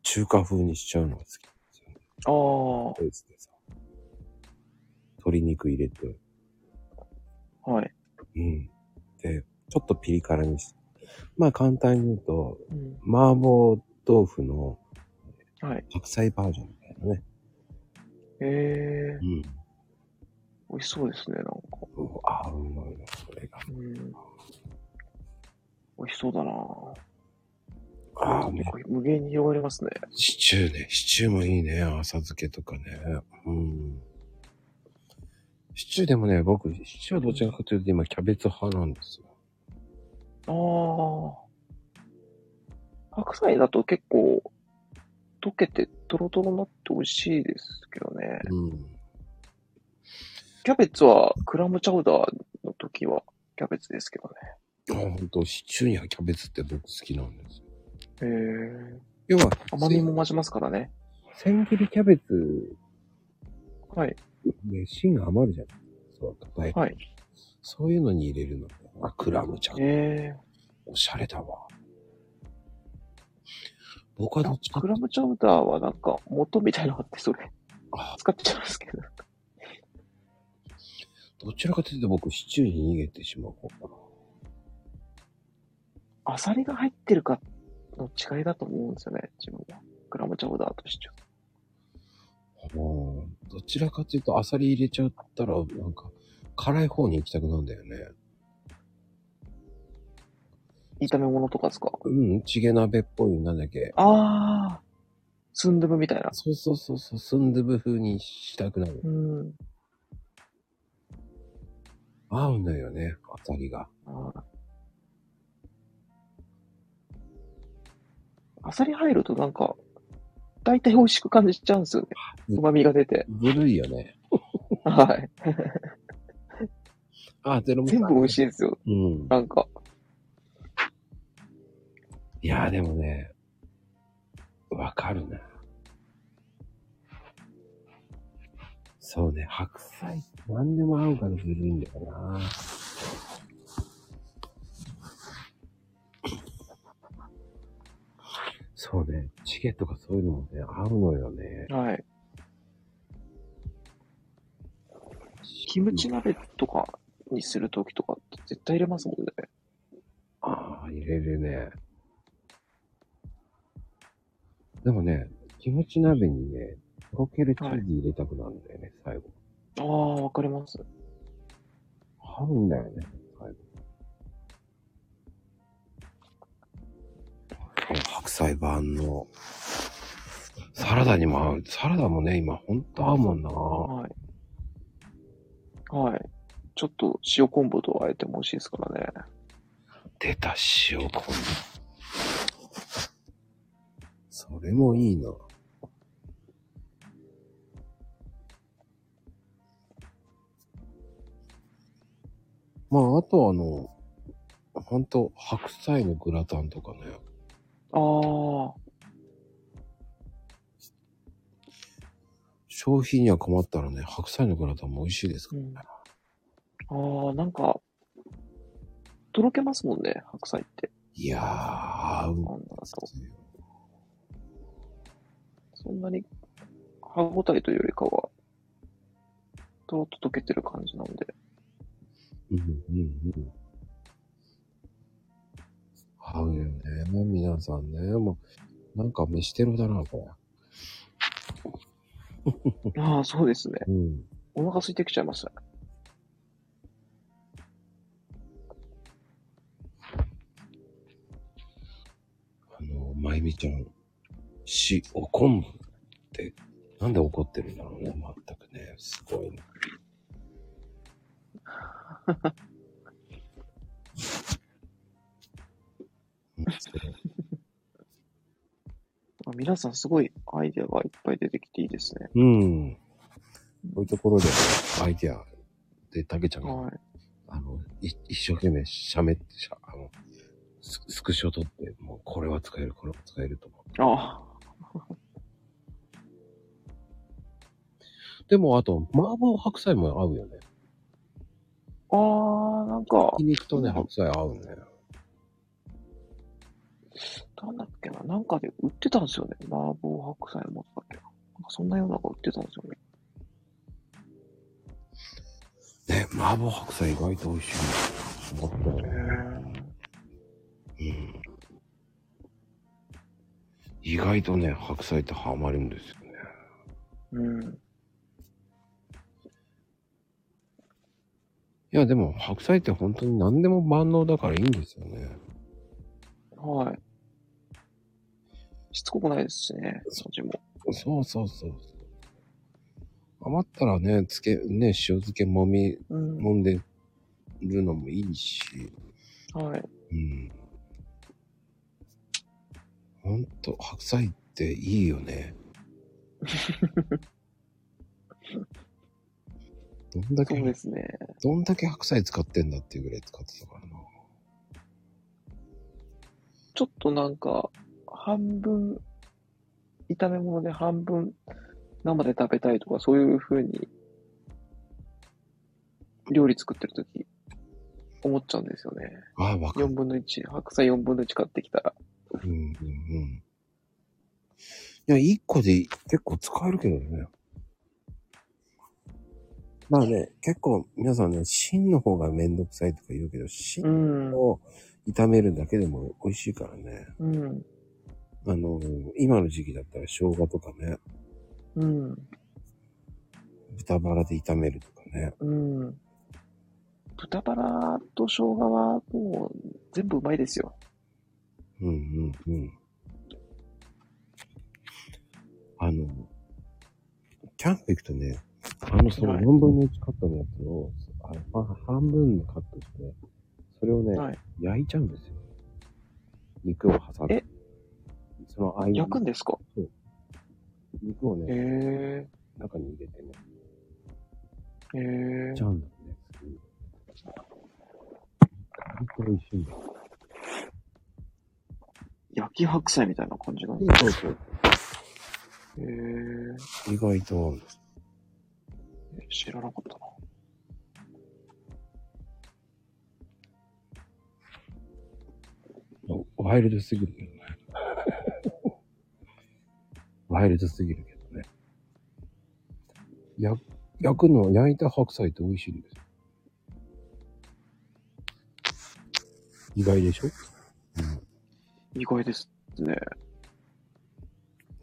中華風にしちゃうのが好きなんですよね。あドイツでさ。鶏肉入れて、あ。はい。うん。で、ちょっとピリ辛にして。まあ簡単に言うと、うん。麻婆豆腐のはい。白菜バージョンみたいなね。へえ。うん。美味しそうですね、なんか。ああ、うまいな、それが。うん。美味しそうだなああ、ね。無限に広がりますね。シチューね。シチューもいいね。浅漬けとかね。うん。シチューでもね、僕、シチューはどちらかというと今キャベツ派なんですよ。ああ。白菜だと結構、溶けてトロトロになって美味しいですけどね。うん。キャベツはクラムチャウダーの時はキャベツですけどあ、本当シチューにはキャベツって僕好きなんですよ。え。要は、甘みも増しますからね。千切りキャベツはい。で芯が余るじゃないそう、硬い。はい。そういうのに入れるの。あ、クラムちゃん。へえ。おしゃれだわ。僕はどっちかクラムチャウダーはなんか元みたいなのあって、それあ使っちゃいますけど。どちらかというと僕シチューに逃げてしまう方かな。アサリが入ってるかの違いだと思うんですよね、自分は。クラムチャウダーとしては。もうどちらかというとアサリ入れちゃったら、なんか、辛い方に行きたくなるんだよね。炒め物とかですか？うん、チゲ鍋っぽい、なんだっけ。ああ。スンドゥブみたいな。そうそうそうそう、スンドゥブ風にしたくなる。うん。合うんだよね、アサリが。あーアサリ入るとなんか、大体美味しく感じちゃうんですよね。うん旨味が出て。ずるいよね。はい。あ、ゼロ全部美味しい。いんですよ。うん。なんか。いやーでもね、わかるな。そうね、白菜、何でも合うからずるいんだよな。そうね、チゲとかそういうのもね、合うのよね。はい。キムチ鍋とかにするときとかって絶対入れますもんね。ああ、入れるね。でもね、キムチ鍋にね、とろけるチーズ入れたくなるんだよね、最後。ああ、わかります。合うんだよね、菜万能。サラダにも合う。サラダもね、今ほんと合うもんな。はい。はい。ちょっと塩昆布とあえても美味しいですからね。出た塩昆布。それもいいな。まあ、あとはあの、ほんと、白菜のグラタンとかね。ああ、消費には困ったらね、白菜のグラタンも美味しいですからね。ああ、なんか、とろけますもんね、白菜って。いやー、合うん。そんなに歯応えというよりかは、とろっと溶けてる感じなんで。うん、うん、うん。合うよね。皆さんね。もう、なんか飯テロだな、こ ああ、そうですね。れ。うん。お腹空いてきちゃいました。あの、まゆみちゃん、し、お昆布って、なんで怒ってるんだろうね、全くね。すごいな。うん あ皆さんすごいアイデアがいっぱい出てきていいですね。うん。こういうところで、アイディアで、たけちゃんがはい。あの、い一生懸命しゃべって、しゃあの、ススクショ撮って、もうこれは使える、これは使えると思う。あでも、あと、麻婆白菜も合うよね。あー、なんかひ、き肉とね、白菜合うね。なんだっけな、なんかで売ってたんですよね。麻婆白菜のものだっけな。なんかそんなようなのが売ってたんですよね。ね、麻婆白菜意外と美味しい。思った。うん。意外とね、白菜ってハマるんですよね。うん。いや、でも白菜って本当に何でも万能だからいいんですよね。はい。しつこくないですしね、味も。そうそうそう。余ったらね、つけ、ね、塩漬けもみ、うん。揉んでるのもいいし。はい。うん。ほんと、白菜っていいよね。どんだけそう、ですね。どんだけ白菜使ってんだっていうぐらい使ってたからな。ちょっとなんか、半分、炒め物で半分生で食べたいとか、そういう風に、料理作ってるとき、思っちゃうんですよね。ああ、わかる4。分の1、白菜4分の1買ってきたら。うんうんうん。いや、一個で結構使えるけどね。まあね、結構皆さんね、芯の方がめんどくさいとか言うけど、芯うん。を炒めるだけでも美味しいからね。うん。あの、今の時期だったら生姜とかね、うん。豚バラで炒めるとかね。うん。豚バラと生姜はもう全部うまいですよ。うんうんうん。あの、キャンプ行くとね、あの、そのはい4分の1カットのやつを、あのまあ半分にカットして、それをね、はい。焼いちゃうんですよ。肉を挟んで。えその間に焼くんですか？へ肉をね、え中に入れてね、ー。ちゃうんだよね。美味しいんだよ。焼き白菜みたいな感じなんでそうそう。へえ意外と合うんです。知らなかったな。ワイルドすぎるけどね。ワイルドすぎるけどね。や、焼くの、焼いた白菜って美味しいんですよ。意外でしょ？うん。意外ですね。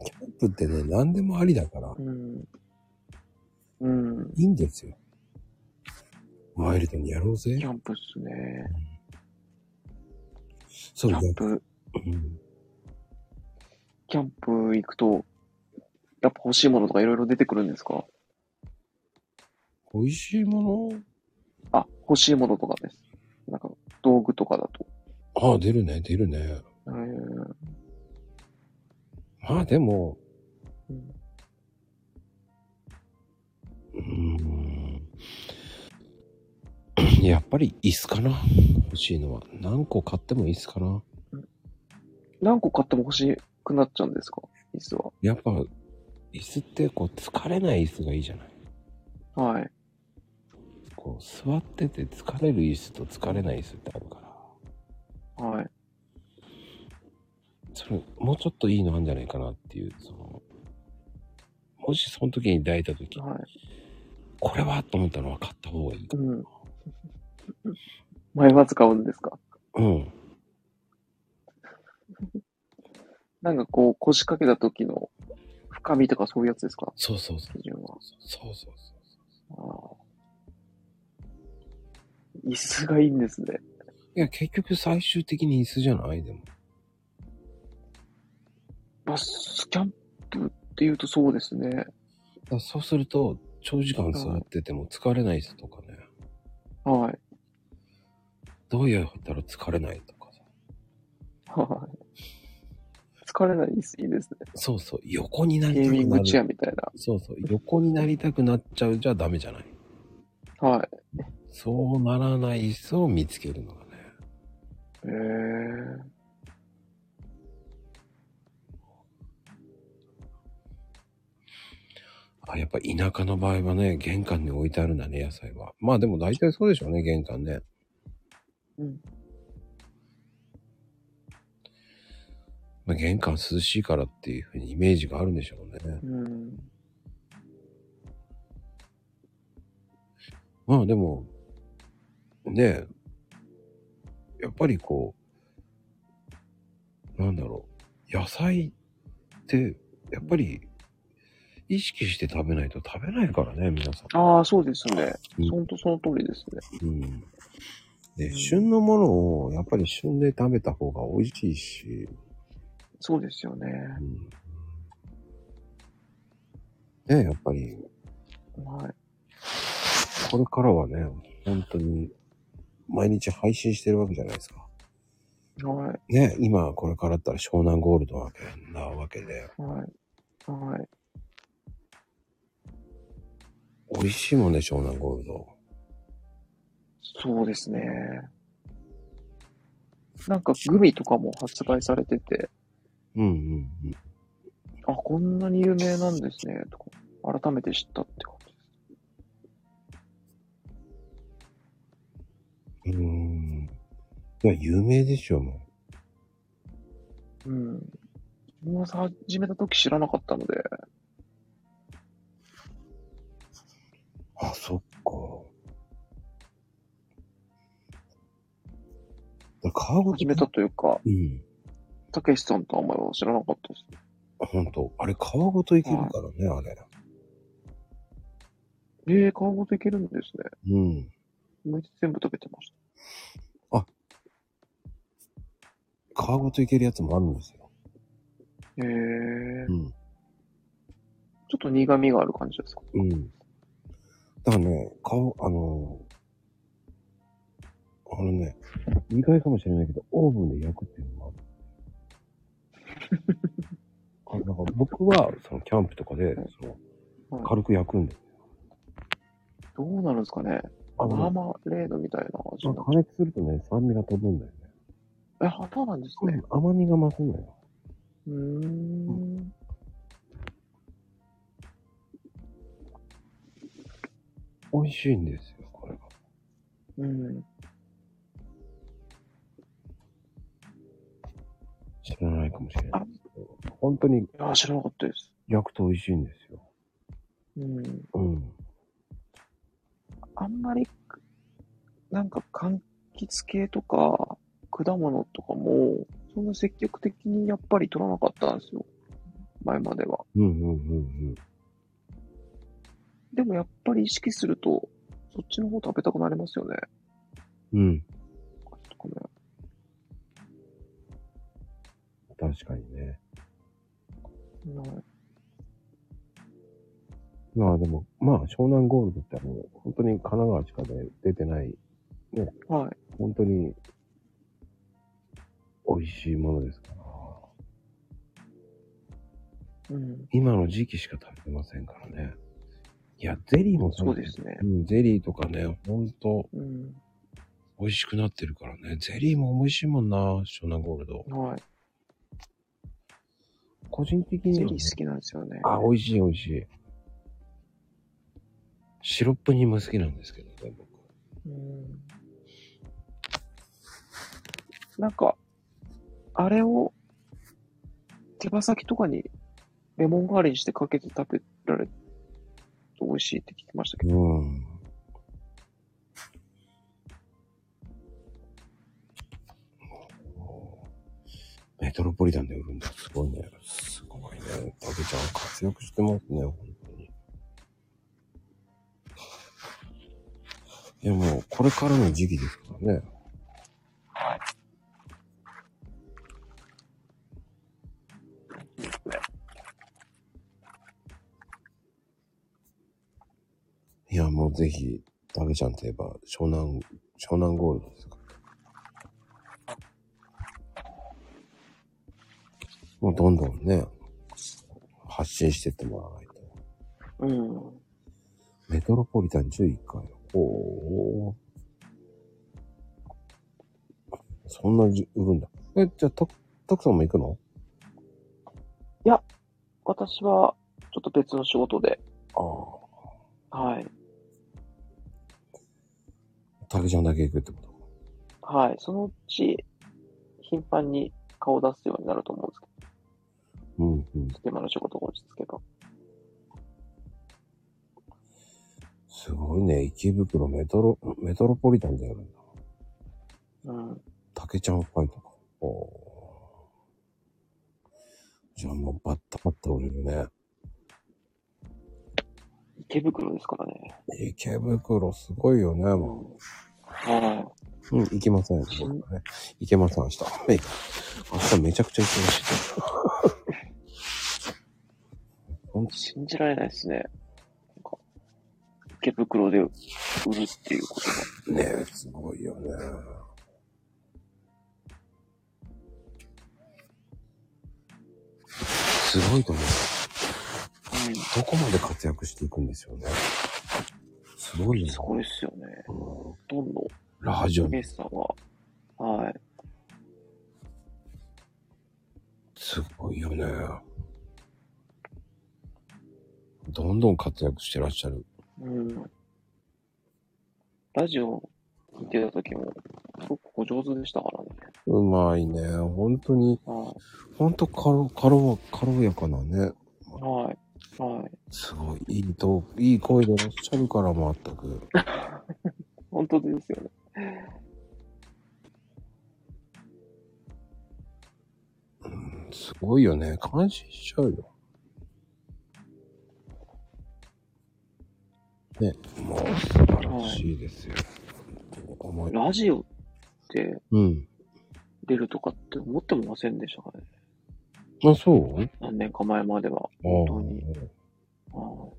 キャンプってね、何でもありだから、うん。うん。いいんですよ。ワイルドにやろうぜキ。ャンプっすね。そうだキャン。プ、うん。キャンプ行くと、やっぱ欲しいものとかいろいろ出てくるんですか？美味しいもあ、欲しいものとかです。なんか、道具とかだと。のああ、出るね、出るね。えーまあでも、うん。やっぱり椅子かな欲しいのは。何個買っても椅子かな何個買っても欲しくなっちゃうんですか？椅子は。やっぱ、椅子ってこう疲れない椅子がいいじゃないはい。こう座ってて疲れる椅子と疲れない椅子ってあるから。はい。それ、もうちょっといいのあるんじゃないかなっていう、その、もしその時に抱いた時、はい。これはと思ったのは買った方がいい。うん。前は使うんですか？うん。なんかこう、腰掛けた時の深みとかそういうやつですか？そうそうそう。基準は。そうそうそう。あー椅子がいいんですね。いや、結局最終的に椅子じゃない？でも。バスキャンプって言うとそうですね。そうすると、長時間座ってても疲れない椅子とかね。はい。どうやったら疲れないとかさ。はい。疲れない椅子いいですね。そうそう。横になゲりたくなーミングチェアる。みたいな。そうそう。横になりたくなっちゃうじゃダメじゃない。はい。そうならない椅子を見つけるのがね。へえ。あ、やっぱ田舎の場合はね、玄関に置いてあるんだね、野菜は。まあでも大体そうでしょうね、玄関ね。うん。まあ、玄関涼しいからっていうふうにイメージがあるんでしょうね。うん。まあでも、ねえ、やっぱりこう、なんだろう、野菜って、やっぱり、意識して食べないと食べないからね、皆さん。ああ、そうですね。うんほんとその通りですね。うん。で、うん旬のものを、やっぱり旬で食べた方が美味しいし、そうですよね。うん。ねえ、やっぱり、はい。これからはね、本当に、毎日配信してるわけじゃないですか。はい。ね、今これからだったら湘南ゴールドなわけなわけで、はい。はい。美味しいもんね、湘南ゴールド。そうですね。なんかグミとかも発売されてて、うんうんうん。あ、こんなに有名なんですね、とか、改めて知ったって感じです。うーん。いや、有名でしょ、もうん。自分はさ始めた時知らなかったので、う。あ、そっか。だから皮ごと始めたというか、うん。たけしさんとあんまりは知らなかったです。ほんと。あれ、皮ごといけるからね、あれ。ええー、皮ごといけるんですね。うん。むいて全部食べてまし皮ごといけるやつもあるんですよ。た。へえー、うん。ちょっと苦味がある感じですか？うん。だからね、顔、あのあのね、意外かもしれないけど、オーブンで焼くっていうのもある。あだから僕は、そのキャンプとかで、そのはい軽く焼くんです。どうなるんですかねあマーの、マレードみたいな味になっ加熱するとね、酸味が飛ぶんだよね。え、そうなんですね。甘みが増すんだよ。うーん。美味しいんですよ、これが。うん。知らないかもしれないけど。本当にいや、知らなかったです。焼くと美味しいんですよ。うん。うん。あんまり、なんか柑橘系とか、果物とかも、そんな積極的にやっぱり取らなかったんですよ。前までは。うんうんうんでもやっぱり意識すると、そっちの方食べたくなりますよね。うん。うん。とかね確かにね。はいまあでも、まあ湘南ゴールドってもう本当に神奈川しかで出てない、はい。本当に美味しいものですから。うん。今の時期しか食べてませんからね。いや、ゼリーもそうですねう。ん、ゼリーとかね、ほんとうん。美味しくなってるからね。ゼリーも美味しいもんな、湘南ゴールド。はい。個人的にゼリー好きなんですよね。あ、美味しい美味しい。シロップ煮も好きなんですけどね、僕。うん。なんか、あれを、手羽先とかにレモン代わりにしてかけて食べられると美味しいって聞きましたけど。うん。メトロポリタンで売るんだ。すごいね。すごいね。たけちゃん活躍してますね、本当に。いやもう、これからの時期ですからね。はい。いや、もうぜひ、たけちゃんといえば、湘南、湘南ゴールドですかもうどんどんね、発信してってもらわないと。うん。メトロポリタン11回。おー。そんなじ売るんだ。え、じゃあ、た、たくさんも行くの？私は、ちょっと別の仕事で、あはい。あ。竹ちゃんだけ行くってこと？はい。そのうち、頻繁に顔を出すようになると思うんですけど、うんうん。今の仕事が落ち着けば。すごいね。池袋メトロ、メトロポリタンでやるんだ。うん。竹ちゃんファイトか。おーじゃあもうバッタバッタ売れるね。池袋ですからね。池袋すごいよね、もはう。うん、行きません。行けません、明日。はい明日めちゃくちゃ忙しいです。ほんい。信じられないですね。なんか、池袋で売るっていうことが。ねすごいよね。すごいと思う。どこまで活躍していくんですよね。すごいよねす。ごいっすよね。うんほとんど、ラジオ、ゲスさんは、はい。すごいよね。どんどん活躍してらっしゃる。うん。ラジオ聞いてた時も、すごくお上手でしたからね。うまいね。本当に、は本当軽、軽、軽やかなね。い。はい。はい。すごい、いいと、いい声でいらっしゃるから、まったく。本当ですよね。うんすごいよね。感心しちゃうよ。ね、もう素晴らしいですよ。思い、ラジオってうん。出るとかって思ってもませんでしたかね。あ、そう？何年か前までは。あ本当に。あ。は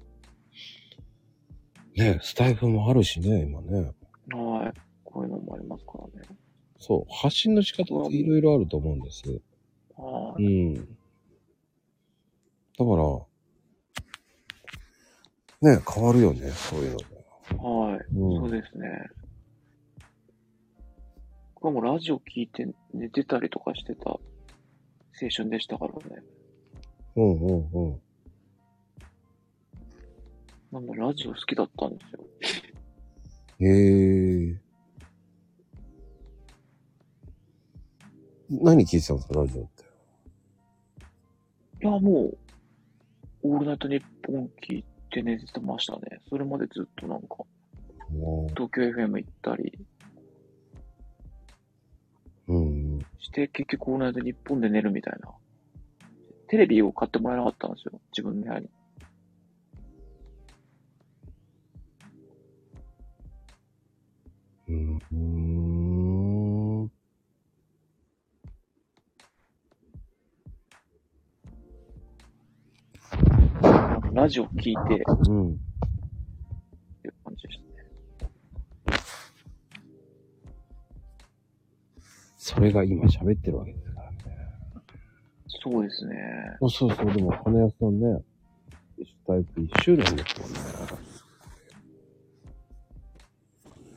ね、スタイフもあるしね、今ね。い。はい。こういうのもありますからね。そう。発信の仕方っていろいろあると思うんです。はうん。だから、ね、変わるよね、そういうの。はい。うんそうですね。僕はもうラジオ聞いて寝てたりとかしてた青春でしたからね。うんうんうん。なんだ、ラジオ好きだったんですよ。へえ。何聞いてたんですか、ラジオって？いや、もう、オールナイトニッポン聞いて寝てましたね。それまでずっとなんか、も東京 FM 行ったりう、うん。して、結局オールナイトニッポンで寝るみたいな。テレビを買ってもらえなかったんですよ。自分の部屋に。うん。うん。ラジオ聞いて、っうん。ていう感じでしたね。それが今喋ってるわけですからね。そうですね。そうそうそう、でも、花屋さんね、一タイプ一周年ですもんね。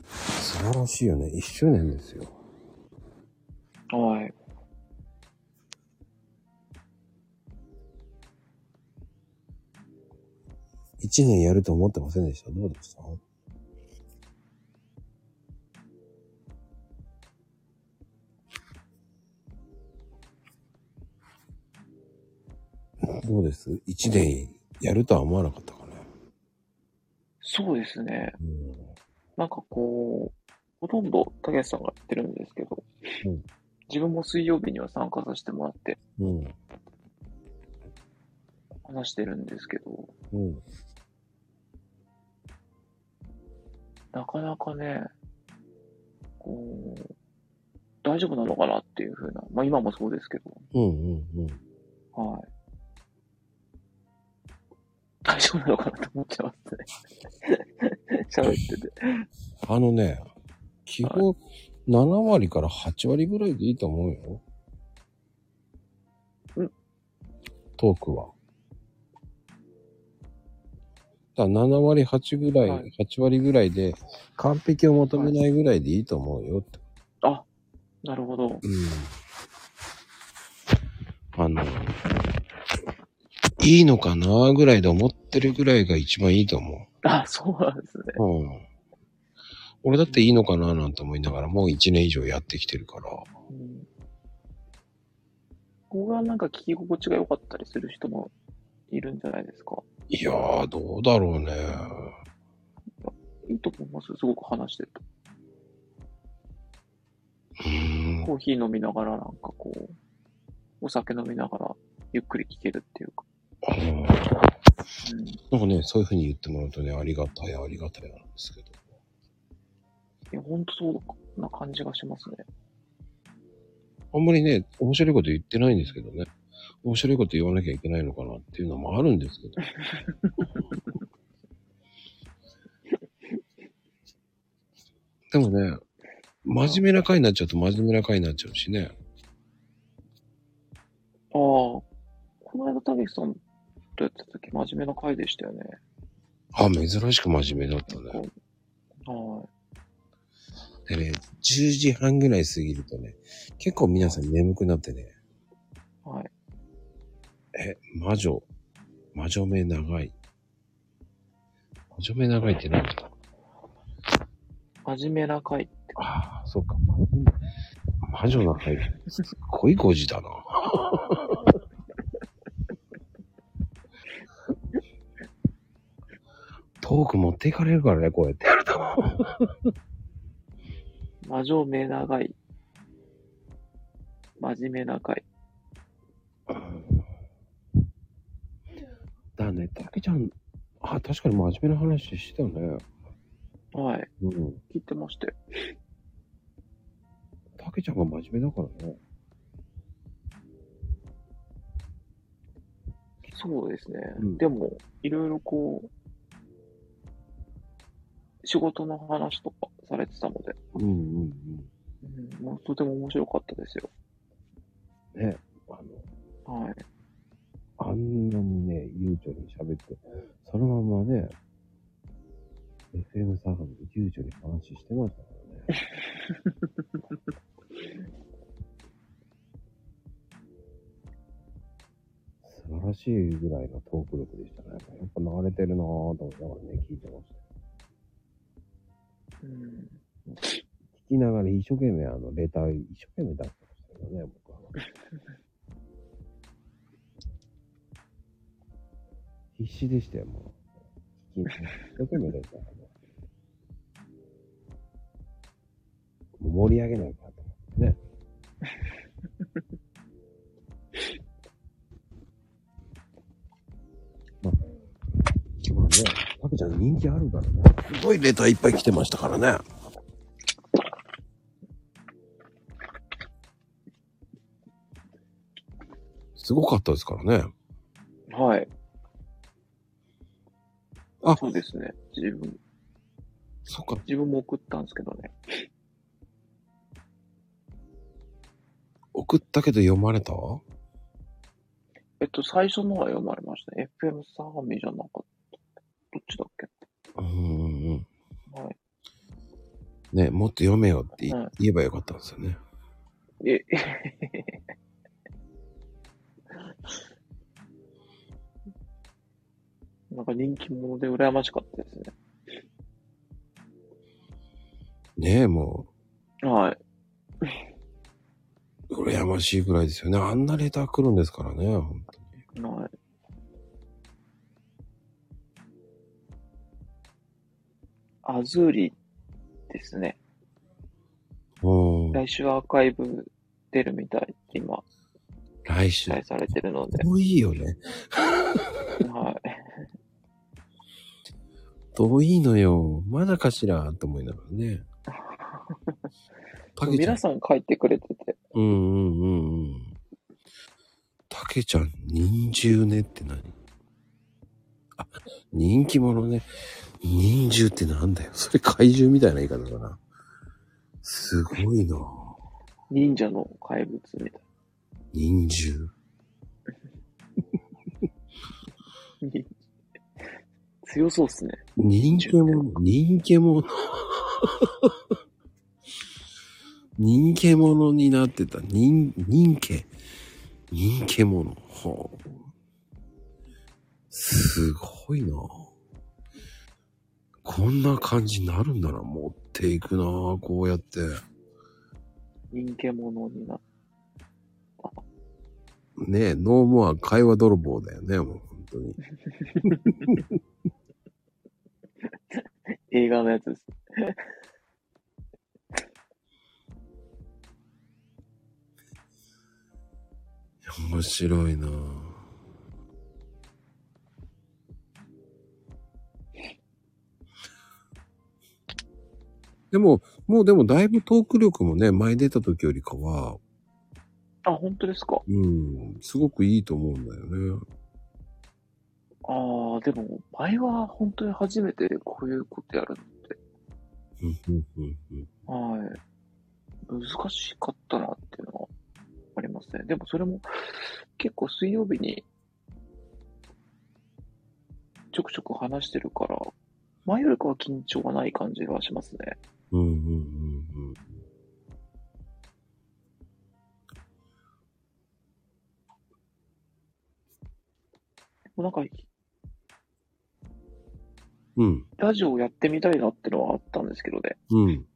素晴らしいよね。一周年ですよ。はい。一年やると思ってませんでした？どうでした？どうです？一年やるとは思わなかったかね。そうですね。うん。なんかこう、ほとんど、たけしさんがやってるんですけど、うん自分も水曜日には参加させてもらってうん。話してるんですけど、うん。なかなかね、こう、大丈夫なのかなっていうふうな、まあ今もそうですけど、うんうんうん。はい。大丈夫なのかなと思っちゃいますね。喋ってて。あのね、基本7割から8割ぐらいでいいと思うよ。うんトークは。だから7割8ぐらい、はい8割ぐらいで完璧を求めないぐらいでいいと思うよって。ななるほど。うん。あの、いいのかなぐらいで思ってるぐらいが一番いいと思あ、そうなんですね。う。うん。俺だっていいのかななんて思いながらもう一年以上やってきてるから。うん。ここがなんか聞き心地が良かったりする人もいるんじゃないですか。いやー、どうだろうね。いいと思います。すごく話してると。う。コーヒー飲みながらなんかこう、お酒飲みながらゆっくり聞けるっていうか。あのうん。なんかね、そういう風に言ってもらうとね、ありがたい、ありがたいなんですけど。いや、ほんとそうな感じがしますね。あんまりね、面白いこと言ってないんですけどね。面白いこと言わなきゃいけないのかなっていうのもあるんですけど。でもね、真面目な回になっちゃうと真面目な回になっちゃうしね。ああ、この間、たけしさんとやってた時真面目な回でしたよね。あ、珍しく真面目だったね。はでね、10時半ぐらい過ぎるとね、結構皆さん眠くなってね、い。はい。え、魔女、魔女目長い。魔女目長いって何真面目な回って。ああ、そうか。魔女の回。すっごい5時だな。トーク持っていかれるからね、こうやってやると。魔女目長い。真面目な回。だね、たけちゃん、あ、確かに真面目な話してたよね。はい。うん。聞いてまして。たけちゃんが真面目だからね。そうですね。うんでも、いろいろこう、仕事の話とかされてたので、うんうんうん、もうとても面白かったですよ。うん。ね、あの、はい。あんなにね、悠長に喋って、そのままね、FM サーガで悠長に話してましたからね。素晴らしいぐらいのトーク力でしたね。やっぱ慣れてるなぁと思いながらね、聞いてました。うん、聞きながら一生懸命あの、レター、一生懸命出してましたけどね、僕は。必死でしたよ、もう。聞き、一生懸命レターね。もう盛り上げないかと思ってね。まあ、まあね、たけちゃん人気あるからね。すごいレターいっぱい来てましたからね。すごかったですからね。はい。あそうですね。自分、そっか。自分も送ったんですけどね。送ったけど読まれた？えっと、最初のは読まれましたね。FM サーミじゃなかった。どっちだっけ？うんうんうん。はい。ね、もっと読めよって言,、えばよかったんですよね。え、なんか人気者で羨ましかったですね。ねえ、もはい。う、羨ましいぐらいですよね。あんなレター来るんですからね、本当に。はい。アズーリですね。うん。来週アーカイブ出るみたいって今、来週期。待されてるので。もういいよね。はい。遠いのよ。まだかしら？と思いながらね。たけちゃん。皆さん書いてくれてて。うんうんうんうん。たけちゃん、忍獣ねって何？あ、人気者ね。忍獣ってなんだよ。それ怪獣みたいな言い方だな。すごいな忍者の怪物みたい忍獣？な。強そうっすね。人気者、人気者？人気者になってた。人、人気？人気者？はあ、すごいな。こんな感じになるんだな。持っていくな。こうやって。人気者になっねえ、ノーモア会話泥棒だよね。もう本当に。映画のやつです。面白いなでも、もうでもだいぶトーク力もね、前出た時よりかは、あ、本当ですか？うん、すごくいいと思うんだよね。ああ、でも、前は本当に初めてこういうことやるうん、うん、うん、うん。の。はい。難しかったなっていうのはありますね。でもそれも結構水曜日にちょくちょく話してるから、前よりかは緊張がない感じがしますね。うん、うん、うん、うん。なんか、うん、ラジオをやってみたいなってのはあったんですけどね。うん、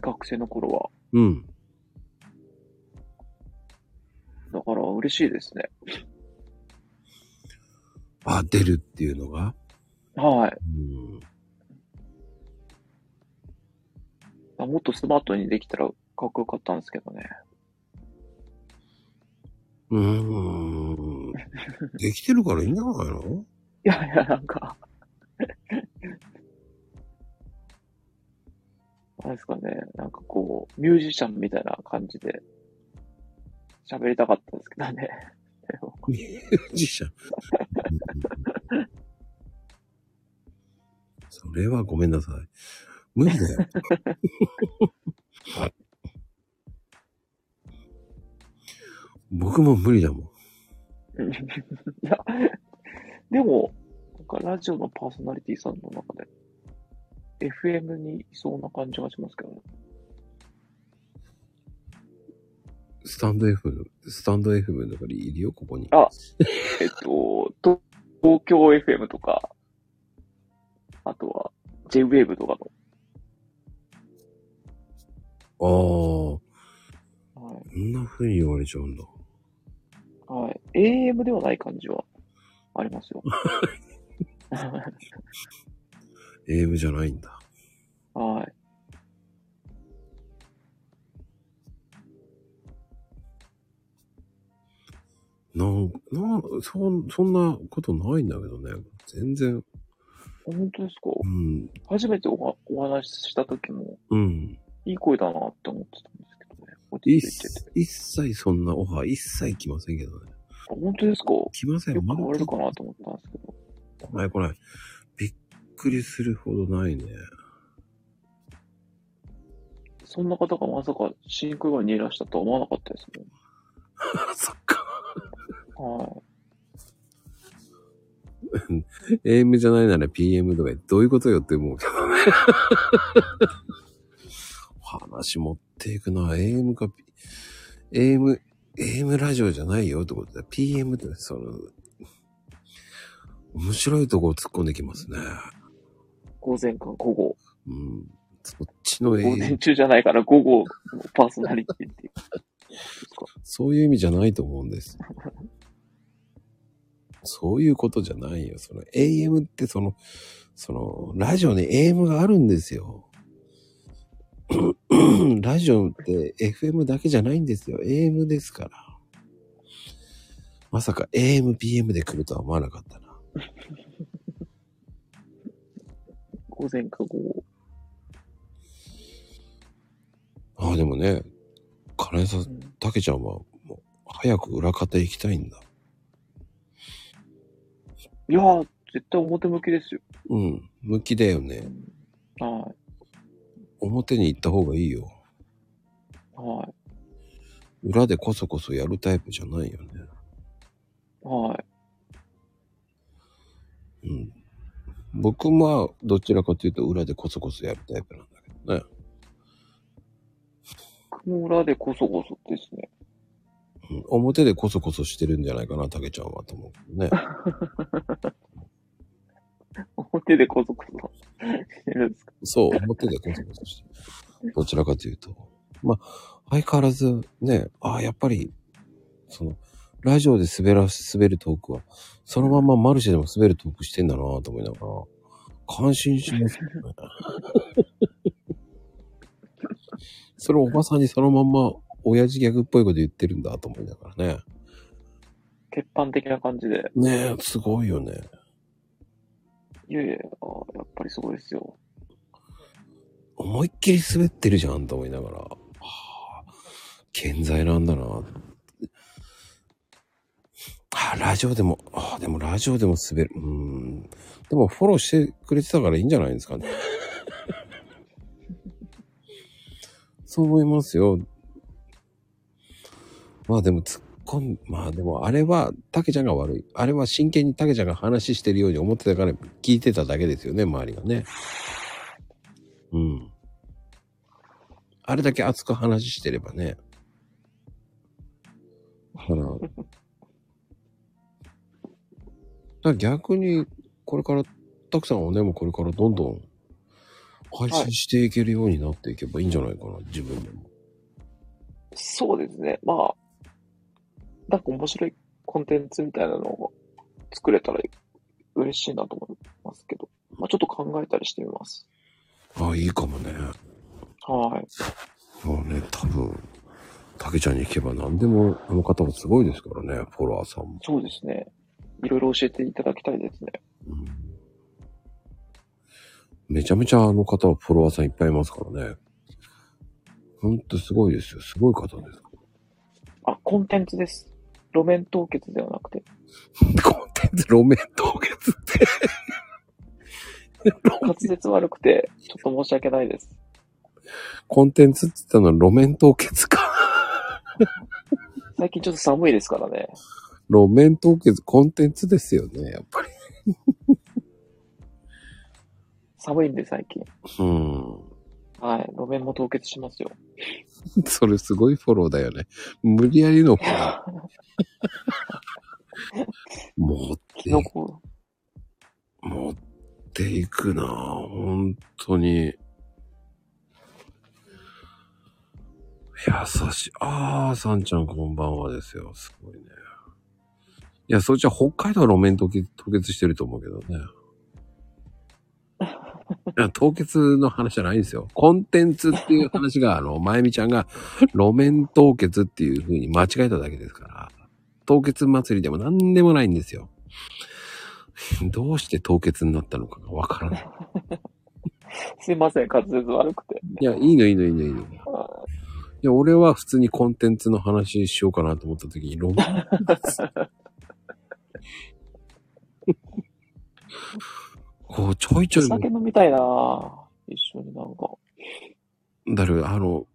学生の頃は。うん。だから嬉しいですね。あ、出るっていうのが？はい。うん。もっとスマートにできたらかっこよかったんですけどね。うーん。できてるからいいんじゃないの？いやいや、なんか あれですかね、なんかこう、ミュージシャンみたいな感じで喋りたかったんですけどね。ミュージシャン。う んそれはごめんなさい。無理だよ。僕も無理だもん。いや、でも、かラジオのパーソナリティさんの中で、FM にいそうな感じがしますけどね。スタンド F、スタンド FM の中にいるよ、ここに。あえっと、と東京 FM とか、あとは J-Wave とかああ、この、はんな風に言われちゃうんだ。い。はい。AM ではない感じはありますよ。AM じゃないんだ。はい。なん、なん、そん、そんなことないんだけどね。全然。本当ですか？うん、初めておはお話しした時も、うん。いい声だなって思ってたんですけどね。落ち一着いてて。一切そんなオファー一切来ませんけどね。あ本当ですか？来ません。まだ変わるかなと思ったんですけど。来ない来ない。びっくりするほどないね。そんな方がまさか真空がにいらしたとは思わなかったです そっか。はい。AM じゃないなら PM とかどういうことよって思うけどね。話持っていくのは AM か P、AM、AM ラジオじゃないよってことだ。PM ってその、面白いとこを突っ込んできますね。午前か午後。うん。そっちの午前、中じゃないから午後のパーソナリティっていう。そういう意味じゃないと思うんです。そういうことじゃないよ。その AM ってその、その、ラジオに AM があるんですよ。ラジオって FM だけじゃないんですよ。AM ですから。まさか AM、PM で来るとは思わなかったな。午前か午後。ああ、でもね、金井さん、うんたけちゃんはもう早く裏方行きたいんだ。いやー、絶対表向きですよ。うん。向きだよね。は表に行った方がいいよ。い。はい。裏でこそこそやるタイプじゃないよね。はい。うん。僕はどちらかというと裏でこそこそやるタイプなんだけどね。も裏でこそこそですね。うん表でこそこそしてるんじゃないかな、たけちゃんはと思うけどね。表でこそこそしてるんですか？そう、表でコソコソしてる。どちらかというと。まあ、相変わらずね、ああ、やっぱり、その、ラジオで滑ら、滑るトークは、そのまんまマルシェでも滑るトークしてんだなと思いながら、感心しますよね。それをおばさんにそのまんま、親父ギャグっぽいこと言ってるんだと思いながらね。鉄板的な感じで。ねえ、すごいよね。いやいや、やっぱりすごいですよ。思いっきり滑ってるじゃんと思いながら、はあ、健在なんだな。あ、ラジオでも、あ、でもラジオでも滑る。うん。でもフォローしてくれてたからいいんじゃないですかね。そう思いますよ。まあでも突っ込ん、まあでもあれは、たけちゃんが悪い。あれは真剣にたけちゃんが話してるように思ってたから聞いてただけですよね、周りがね。うん。あれだけ熱く話してればね。から逆に、これから、たくさんはね、もうこれからどんどん配信していけるようになっていけばいいんじゃないかな、自分でも。そうですね。まあ、なんか面白いコンテンツみたいなのを作れたら嬉しいなと思いますけど、まあちょっと考えたりしてみます。ああ、いいかもね。はい。もうね、多分、たけちゃんに行けば何でも、あの方もすごいですからね、フォロワーさんも。そうですね。いろいろ教えていただきたいですね。うんめちゃめちゃあの方はフォロワーさんいっぱいいますからね。ほんとすごいですよ。すごい方です。あ、コンテンツです。路面凍結ではなくて、コンテンツ路面凍結って。滑舌悪くて、ちょっと申し訳ないです。コンテンツって言ったのは路面凍結か。最近ちょっと寒いですからね。路面凍結コンテンツですよね、やっぱり。寒いんで最近。うん。はい。路面も凍結しますよ。それすごいフォローだよね。無理やりのフォロー。持ってキノコ、持っていくなぁ本当に。優しい。あー、さんちゃんこんばんはですよ。すごいね。いや、そっちは北海道は路面凍結凍結してると思うけどね。いや凍結の話じゃないんですよ。コンテンツっていう話が、あの、まゆみちゃんが路面凍結っていう風に間違えただけですから。凍結祭りでも何でもないんですよ。どうして凍結になったのかがわからない。すいません、滑舌悪くて。いや、いいのいいのいいのいいの。いあや、俺は普通にコンテンツの話しようかなと思った時に、ロマこう、ちょいちょおい、酒飲みたいなぁ一緒になんか、誰、あの、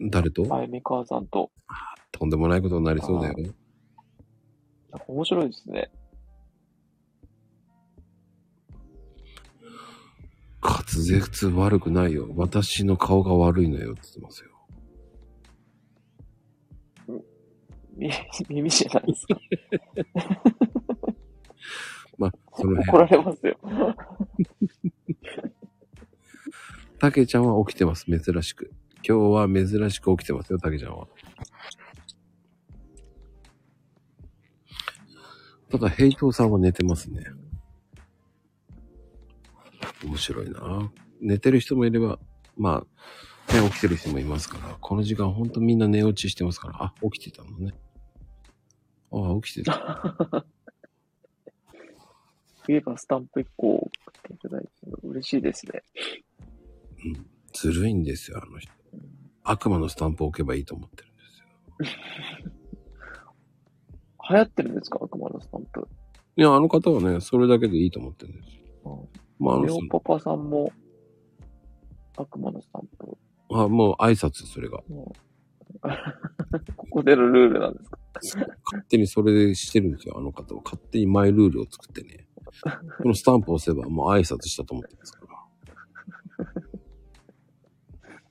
誰と？まゆみ母さんと。とんでもないことになりそうだよ。なんか面白いですね。滑舌悪くないよ。私の顔が悪いのよって言ってますよ。み 耳じゃないですか。まあ、その怒辺、られますよ。たけちゃんは起きてます、珍しく。今日は珍しく起きてますよ、たけちゃんは。ただ、平等さんは寝てますね。面白いな。寝てる人もいれば、まあ、ね、起きてる人もいますから、この時間ほんとみんな寝落ちしてますから、あ、起きてたのね。ああ、起きてた。言えばスタンプ1個送っていただいて嬉しいですね。うん。ずるいんですよ、あの人。悪魔のスタンプを置けばいいと思ってるんですよ。流行ってるんですか？悪魔のスタンプ。いや、あの方はね、それだけでいいと思ってるんですよ。まあ、あのレ人オパパさんも悪魔のスタンプ。あ、もう挨拶、それが。ここでのルールなんですか？勝手にそれでしてるんですよ、あの方は。勝手にマイルールを作ってね。このスタンプを押せばもう挨拶したと思ってますから。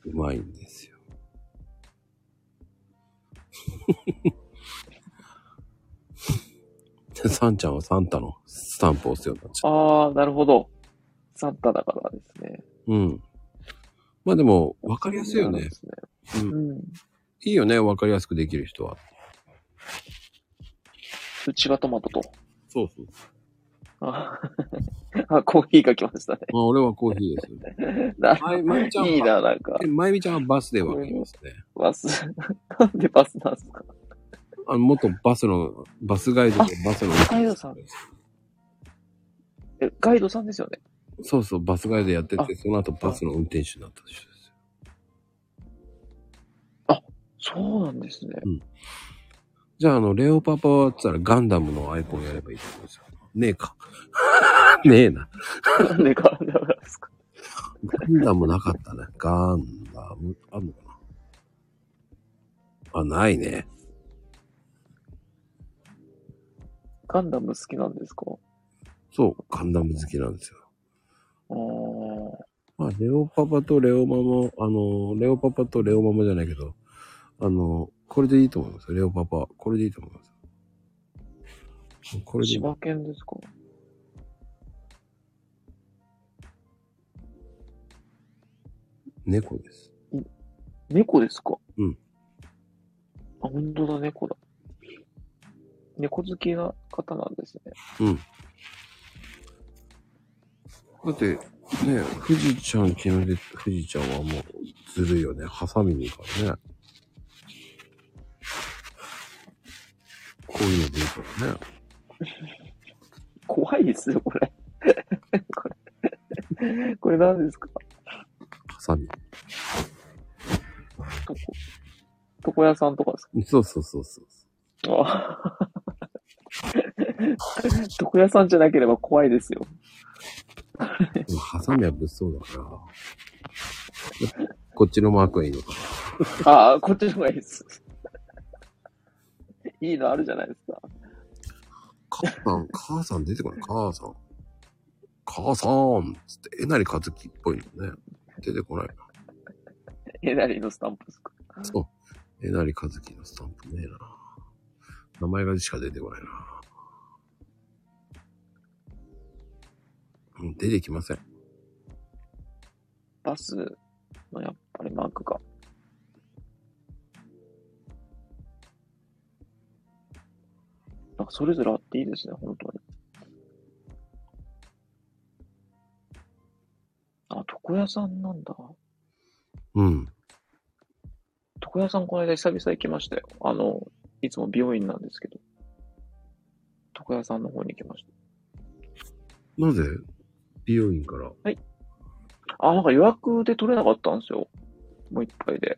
うまいんですよ。サンちゃんはサンタのスタンプを押すようになっちゃう。ああ、なるほど。サンタだからですね。うん。まあでも、わかりやすいよねそうね。うん。うん。いいよね、わかりやすくできる人は。うちがトマトと。そうそう。あ、あ コーヒーが来ましたね。まあ俺はコーヒーですよね。なまゆちゃんは、いいな、なんかで。まゆみちゃんはバスでわかりますね。バス。なんでバスなんですか？あの、元バスの、バスガイドでバスの。ガイドさんえ、ガイドさんですよね？そうそう、バスガイドやってあて、その後バスの運転手になった人ですよ。そうなんですね。じゃあ、あの、レオパパはって言ったらガンダムのアイコンやればいいと思うんですよ。ねえか。ねえな。なんでガンダムなんですかガンダムなかったね。ガンダム、あんのかなあ、ないね。ガンダム好きなんですか？そう、ガンダム好きなんですよ。あーまあ、レオパパとレオママ、あの、レオパパとレオママじゃないけど、あの、これでいいと思いますよ。レオパパ。これでいいと思います。これでいい。柴犬ですか？猫です。猫ですか？うん。あ、本当だ、猫だ。猫好きな方なんですね。うん。だって、ね、富士ちゃん昨日で、富士ちゃんはもうずるいよね。ハサミにいいからね。こういうのでいいからね。怖いですよ、これ。これ。これ何ですか？ハサミ。どこ？床屋さんとかですか？そうそうそうそう。あ床屋さんじゃなければ怖いですよ。でもハサミは物騒だから。こっちのマークはいいのかな。ああ、こっちの方がいいです。いいのあるじゃないですか。母さん、母さん出てこない。母さん。母さんつって、えなりかずきっぽいのね。出てこないな。えなりのスタンプですか？そう。えなりかずきのスタンプねえな。名前がしか出てこないな。うん、出てきません。バスのやっぱりマークが。なんかそれぞれあっていいですね、本当に。あ、床屋さんなんだ。うん。床屋さんこの間久々行きましたよ。あの、いつも美容院なんですけど。床屋さんの方に行きましなぜ？美容院から。た。あ、なんか予約で取れなかったんですよ。もう一杯で。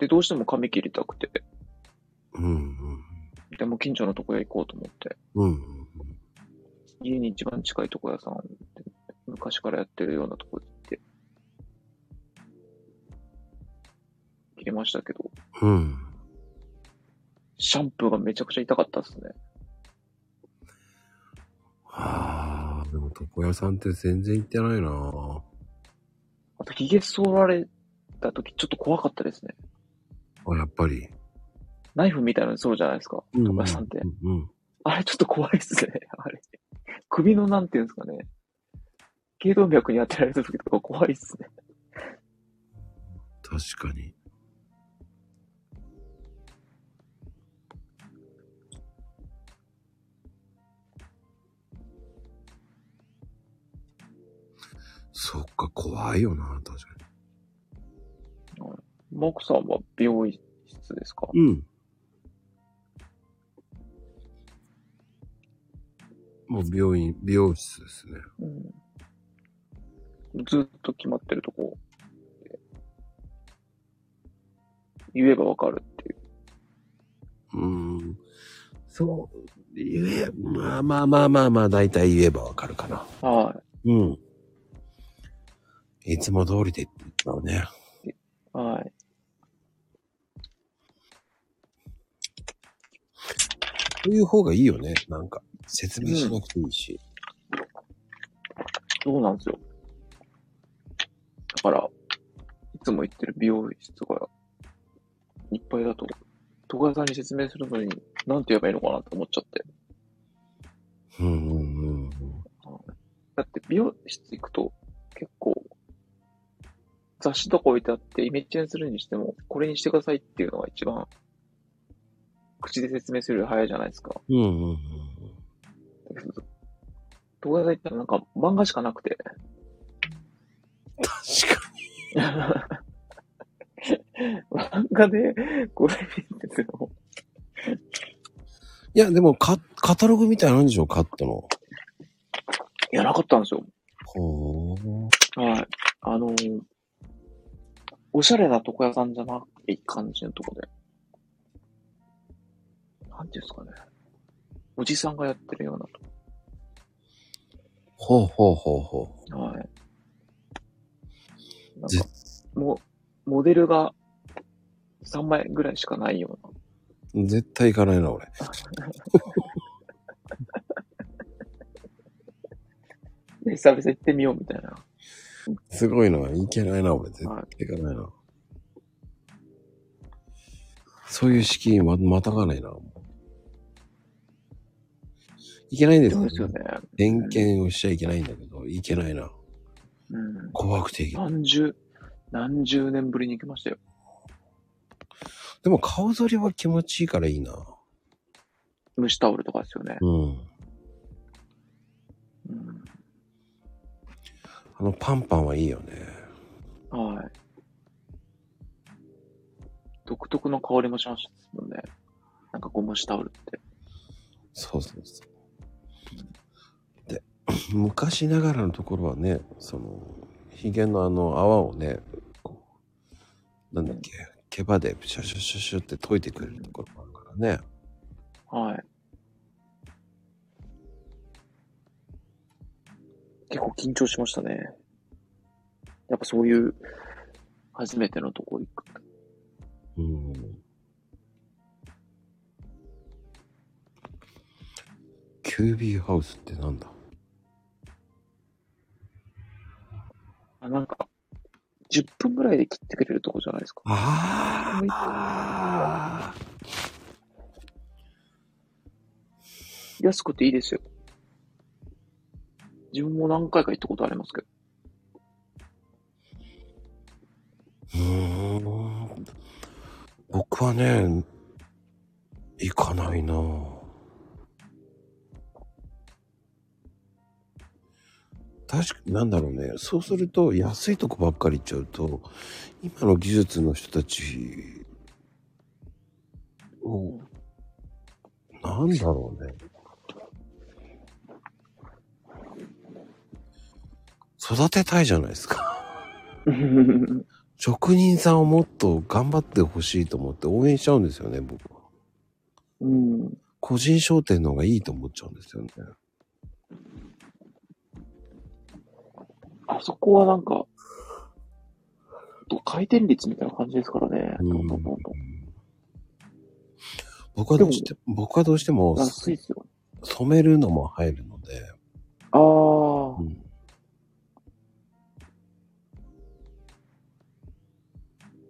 で、どうしても髪切りたくて。うん、うん。でも近所の床屋行こうと思って。うん、うん。家に一番近い床屋さんで、昔からやってるようなとこ行って。切りましたけど、うん。シャンプーがめちゃくちゃ痛かったですね。はあ、でも床屋さんって全然行ってないなあと、髭剃られた時ちょっと怖かったですね。あ、やっぱり。ナイフみたいなのに剃るじゃないですか。うん床屋さんって。うん、うん。あれちょっと怖いですね。あれ。首のなんていうんですかね。頸動脈に当てられた時とか怖いですね。確かに。そっか、怖いよな、確かマクさんは美容室ですか？に。うん。もう病院、美容室ですね。うん。ずっと決まってるとこ。言えばわかるっていう。うーん。そう、言え、まあまあまあまあまあ、大体言えばわかるかな。はうん。いつも通りで言っちゃうね。い。はい。そういう方がいいよね。なんか、説明しなくていいし。そうなんですよ。だから、いつも行ってる美容室が、いっぱいだと、床屋さんに説明するのに、なんて言えばいいのかなって思っちゃって。うんうんうん。だって美容室行くと結構雑誌とか置いてあってイメチェンするにしてもこれにしてくださいっていうのが一番口で説明するより早いじゃないですか。うんうんうん。だけど、動画で言ったらなんか漫画しかなくて、確か漫画でこれ見てても、に。いや、でもカ、カタログみたいなんでしょカットの。いや、なかったんですよ。ほー。はい。あのーおしゃれな床屋さんじゃない感じのとこで。なんていうんですかね。おじさんがやってるようなほうほうほうほと。はい。なんぜか、もう、モデルが3枚ぐらいしかないような。う。絶対行かないな、俺。で、久々行ってみようみたいな。すごいな。いけないな、俺。絶は対行かないな。そういう敷居ま、またがないな。いけないんですよそうですよね。偏見をしちゃいけないんだけど、いけないな。うん。怖くていけない。何十、何十年ぶりに行きましたよ。でも顔剃りは気持ちいいからいいな。蒸しタオルとかですよね。うん。うん。あのパンパンはいいよね。はい。独特の香りもしますもんね。なんかゴムシタオルって。そうそうそう。で、昔ながらのところはね、その、ヒゲのあの泡をね、こうなんだっけ、毛羽でシュシュシュシュって溶いてくれるところもあるからね。はい。結構緊張しましたね。やっぱそういう、初めてのとこ行く。うん。キュービーハウスってなんだ？あ、なんか、10分ぐらいで切ってくれるとこじゃないですか。あーあ安くていいですよ。自分も何回か行ったことありますけど。ー。うーん。僕はね、行かないな確かになんだろうね。そうすると安いとこばっかり行っちゃうと、今の技術の人たちを、なんだろうね。育てたいじゃないですか。職人さんをもっと頑張ってほしいと思って応援しちゃうんですよね、僕は。うん。個人商店の方がいいと思っちゃうんですよね。あそこはなんか、と回転率みたいな感じですからね。うんどんどんどんどん僕はどうして、僕はどうしても安いっすよ。染めるのも入るので、ああ、うん、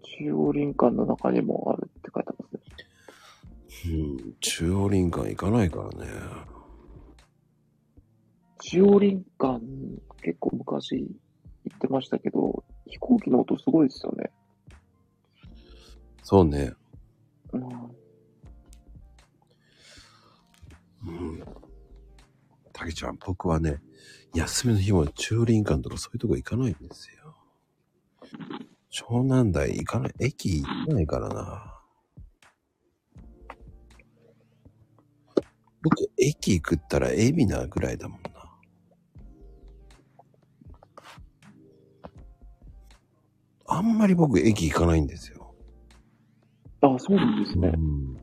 中央林間の中にもあるって書いてますね。うん、中央林間行かないからね。中央林間、結構昔行ってましたけど、飛行機の音すごいですよね。そうね。うん。うん。たけちゃん、僕はね、休みの日も中央林間とかそういうとこ行かないんですよ。湘南台行かない、駅行かないからな。僕、駅行くったら海老名ぐらいだもんあんまり僕、駅行かないんですよ。あ、そうなんですね。うん。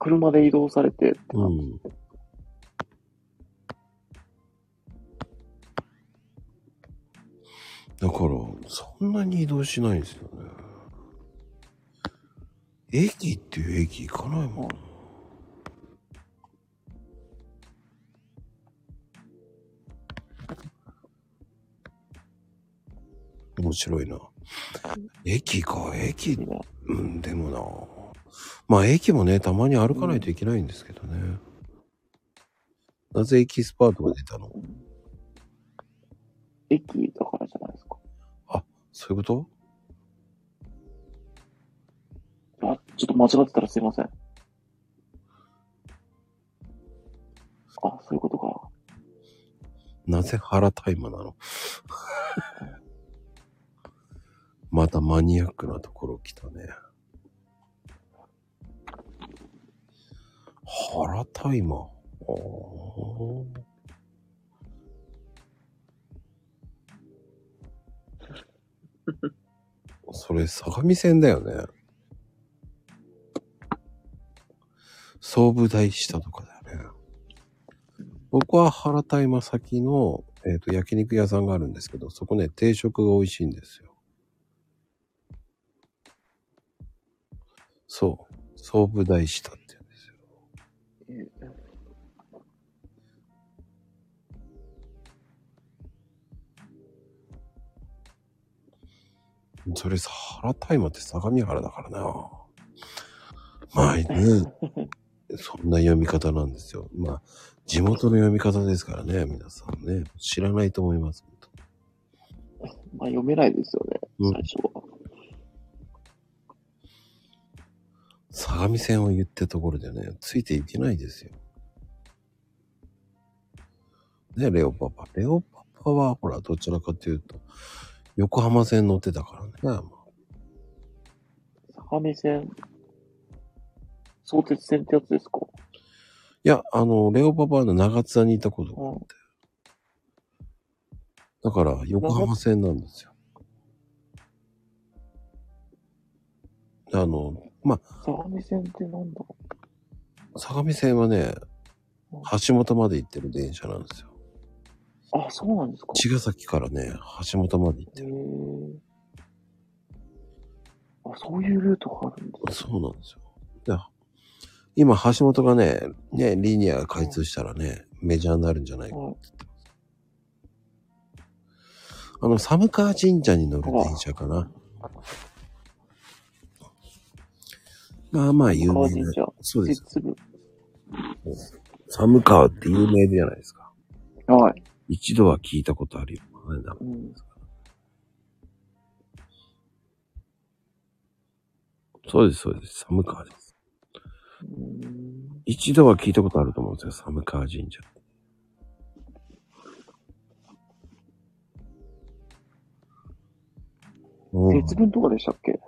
車で移動されてってう感じ。ん。だから、そんなに移動しないんですよね。駅っていう駅行かないもん。面白いな。駅か、駅、ねうん、でもな。まあ駅もね、たまに歩かないといけないんですけどね。なぜエキスパートが出たの？駅だからじゃないですか。そういうこと？あ、ちょっと間違ってたらすいません。あ、そういうことか。なぜ腹タイマなの？またマニアックなところ来たね。腹タイマー。お ーそれ、相模線だよね。総武大下とかだよね。僕は原田今先の、えっ、と、焼肉屋さんがあるんですけど、そこね、定食が美味しいんですよ。そう。総武大下って言うんですよ。それさ、原田今って相模原だからな。まあね、そんな読み方なんですよ。まあ、地元の読み方ですからね、皆さんね。知らないと思います。まあ読めないですよね、うん最初は。相模線を言ってところでね、ついていけないですよ。ね、レオパパ。レオパパは、ほら、どちらかというと、横浜線乗ってたからね。相模線、相鉄線ってやつですか？いや、あの、レオパパの長津田にいたことがあって。だから、横浜線なんですよ。あの、ま相模線ってなんだ？あ、相模線はね、橋本まで行ってる電車なんですよ。あ、そうなんですか茅ヶ崎からね、橋本まで行ってへる。ーあ、そういうルートがあるんですそうなんですよ。で今、橋本がね、ね、リニアが開通したらね、メジャーになるんじゃないか。はいあの、寒川神社に乗る電車かな。まあまあ有名な。そうです。寒川って有名じゃないですか。はい。一度は聞いたことあるよ。うん。そうです、そうです。寒川です。うん一度は聞いたことあると思うんですよ。寒川神社。うん節分とかでしたっけ？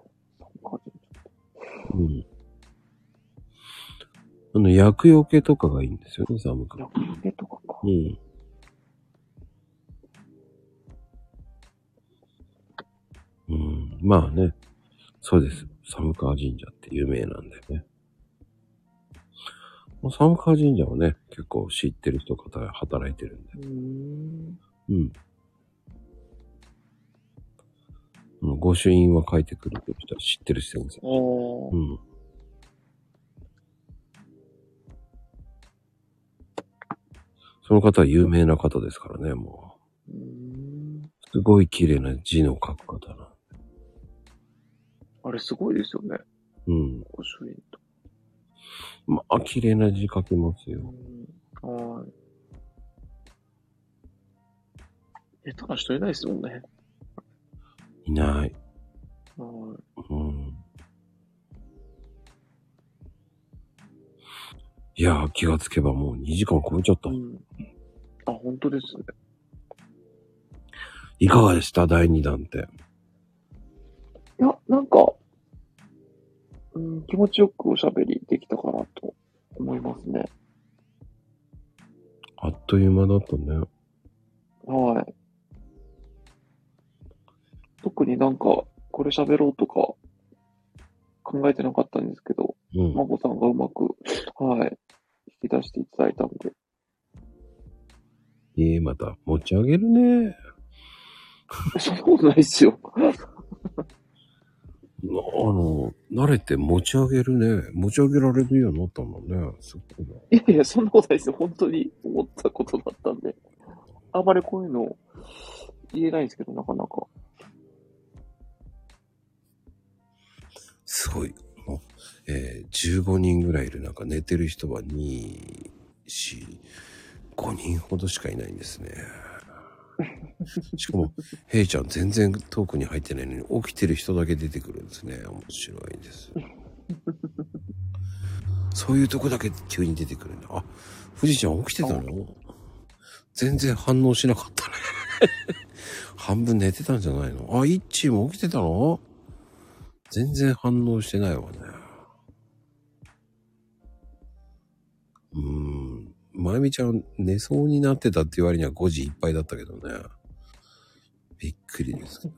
うん。あの、薬用系とかがいいんですよね、寒川。薬品とかか。うん。うん。まあね。そうです。寒川神社って有名なんでね。もう寒川神社はね、結構知ってる人が働いてるんで。うーん。うん。御朱印は書いてくれてる人は知ってる先生。うん。その方は有名な方ですからね、もう。すごい綺麗な字の書く方な。あれすごいですよね。うん。御朱印と。まあ、綺麗な字書きますよ。うん。はい。下手な人いないですもんね。いない。はい。うん。いやー、気がつけばもう2時間超えちゃった。うん。あ、本当ですね。いかがでした？第2弾って。いや、なんか、うん、気持ちよくおしゃべりできたかなと思いますね。あっという間だったね。はい。特になんか、これ喋ろうとか考えてなかったんですけど、うん。まこさんがうまく、はい、引き出していただいたんで。ええまた持ち上げるね。そんなことないですよ。あの、慣れて持ち上げるね。持ち上げられるようになったもんね。すごいな。いやいや、そんなことないですよ。本当に思ったことだったんで。あんまりこういうの言えないんですけど、なかなか。すごい。えー15人ぐらいいる中、寝てる人は2、4、5人ほどしかいないんですね。しかも、ヘイちゃん全然トークに入ってないのに、起きてる人だけ出てくるんですね。面白いです。そういうとこだけ急に出てくるんだ。あ、富士ちゃん起きてたの？全然反応しなかったね。半分寝てたんじゃないの？あ、イッチーも起きてたの？全然反応してないわね。うーん。まゆみちゃん寝そうになってたって言われには5時いっぱいだったけどね。びっくりです。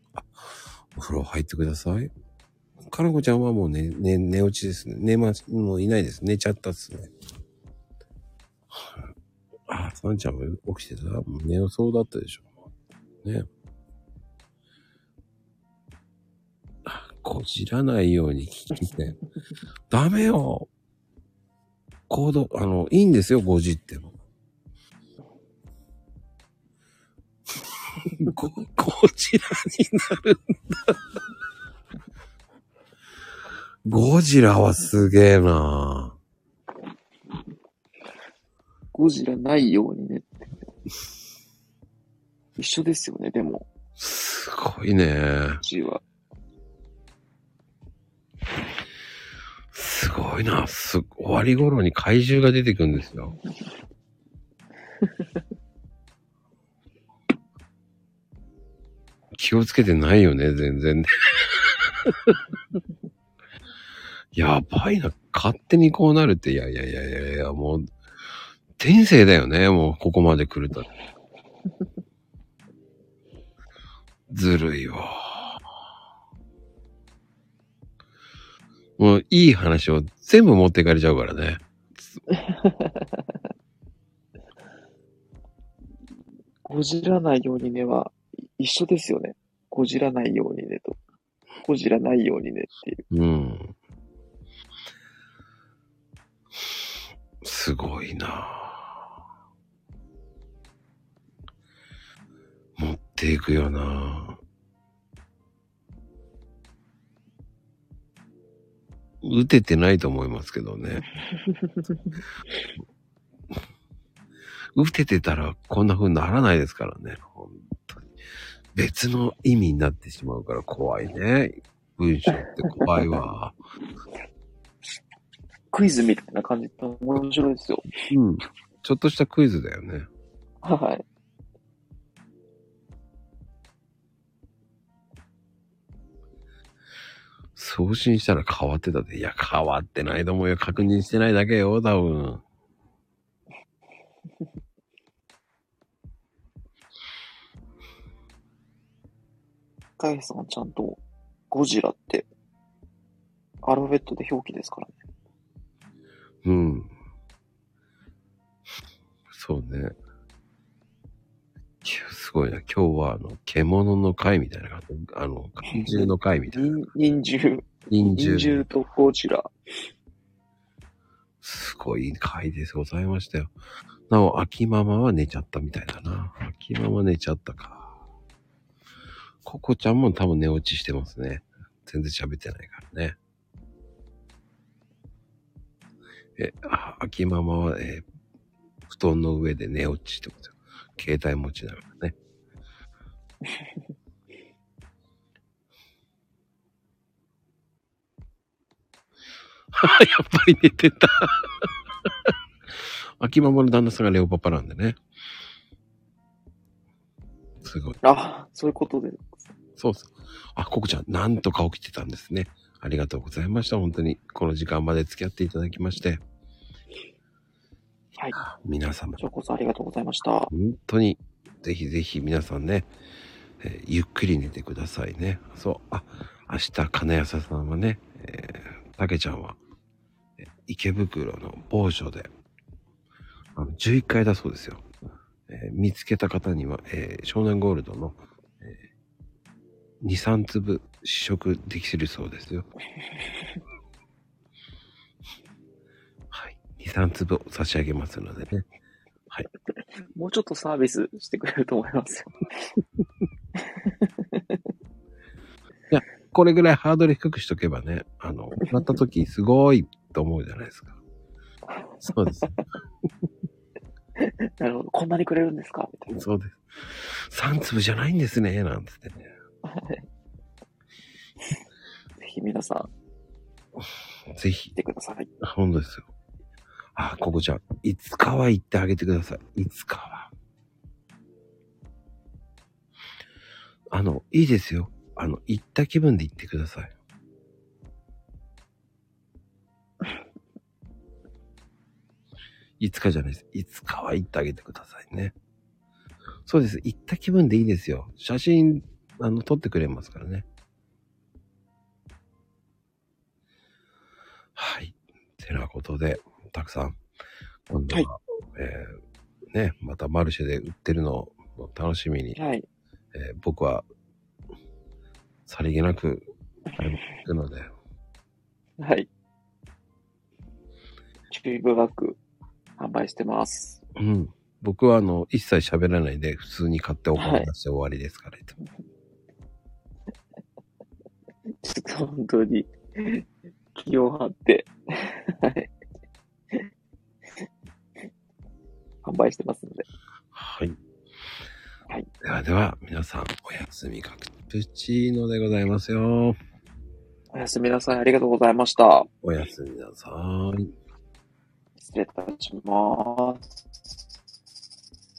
あ、お風呂入ってください。かなこちゃんはもう寝、寝、寝落ちですね。寝ま、もういないです。寝ちゃったっすね。はいあ、さんちゃんも起きてた？寝よそうだったでしょ。ね。あこじらないように聞きて。ダメよ行動、あの、いいんですよ、5時っても。ゴゴジラになるんだ。ゴジラはすげえなゴジラないようにね。一緒ですよね、でも、すごいね。うちは。すごいな。す、終わり頃に怪獣が出てくるんですよ。気をつけてないよね、全然ね。やばいな。勝手にこうなるって、いやいやいやいやいや、もう、天性だよね、もう、ここまで来ると。ずるいわ。もう、いい話を全部持っていかれちゃうからね。ゴジらないようにねは、い一緒ですよね。ゴジらないようにねと。ゴジらないようにねっていう。うん。すごいな持っていくよな打ててないと思いますけどね。打ててたらこんな風にならないですからね。本当に。別の意味になってしまうから怖いね。文章って怖いわ。クイズみたいな感じで面白いですよ。うん。ちょっとしたクイズだよね。はい。送信したら変わってたで。いや、変わってないと思うよ。確認してないだけよ、多分。カイさんちゃんとゴジラってアルファベットで表記ですからね。うん。そうね。すごいな。今日は、あの、獣の会みたいな感じ。あの、怪獣の会みたいな。忍忍獣、忍忍獣。獣とゴジラ。すごい回でございましたよ。なお、秋ママは寝ちゃったみたいだな。秋ママ寝ちゃったか。ココちゃんも多分寝落ちしてますね。全然喋ってないからね。え、あ秋ママは、えー布団の上で寝落ちしてますよ。携帯持ちながらね。やっぱり寝てた。秋ママの旦那さんがレオパパなんでね。すごい。あ、そういうことで。そうそう。あ、ココちゃん、なんとか起きてたんですね。ありがとうございました。本当に、この時間まで付き合っていただきまして。はい。皆様こち、らこそありがとうございました。本当に、ぜひぜひ皆さんね、えーゆっくり寝てくださいね。そう。あ、明日、金谷さんはね、えー、たけちゃんは、え池袋の某所で、あの、11階だそうですよ。えー見つけた方には、えー湘南ゴールドの、えー、2、3粒試食できるそうですよ。2、3粒差し上げますのでね。もうちょっとサービスしてくれると思いますよ。これぐらいハードル低くしとけばね、あの、なった時すごいと思うじゃないですか。そうです。なるほど。こんなにくれるんですか？みたいな。そうです。3粒じゃないんですね、なんつってね。ぜひ皆さん、ぜひ来、てください。本当ですよ。あ、ここちゃん、いつかは行ってあげてください。いつかは。あの、いいですよ。あの、行った気分で行ってください。いつかじゃないです。いつかは行ってあげてくださいね。そうです。行った気分でいいですよ。写真、あの、撮ってくれますからね。はい。てなことで、たくさん、今度は、えーね、またマルシェで売ってるのを楽しみに、はい。えー僕は、さりげなく買い物行くので、はい。チューブバッグ販売してます。うん。僕はあの、一切喋らないで、普通に買ってお金出して終わりですから、いつもちょっと本当に気を張って、はい。販売してますので。はい。はい。ではでは、皆さん、おやすみカプチーノでございますよ。おやすみなさい。ありがとうございました。おやすみなさい。失礼いたします。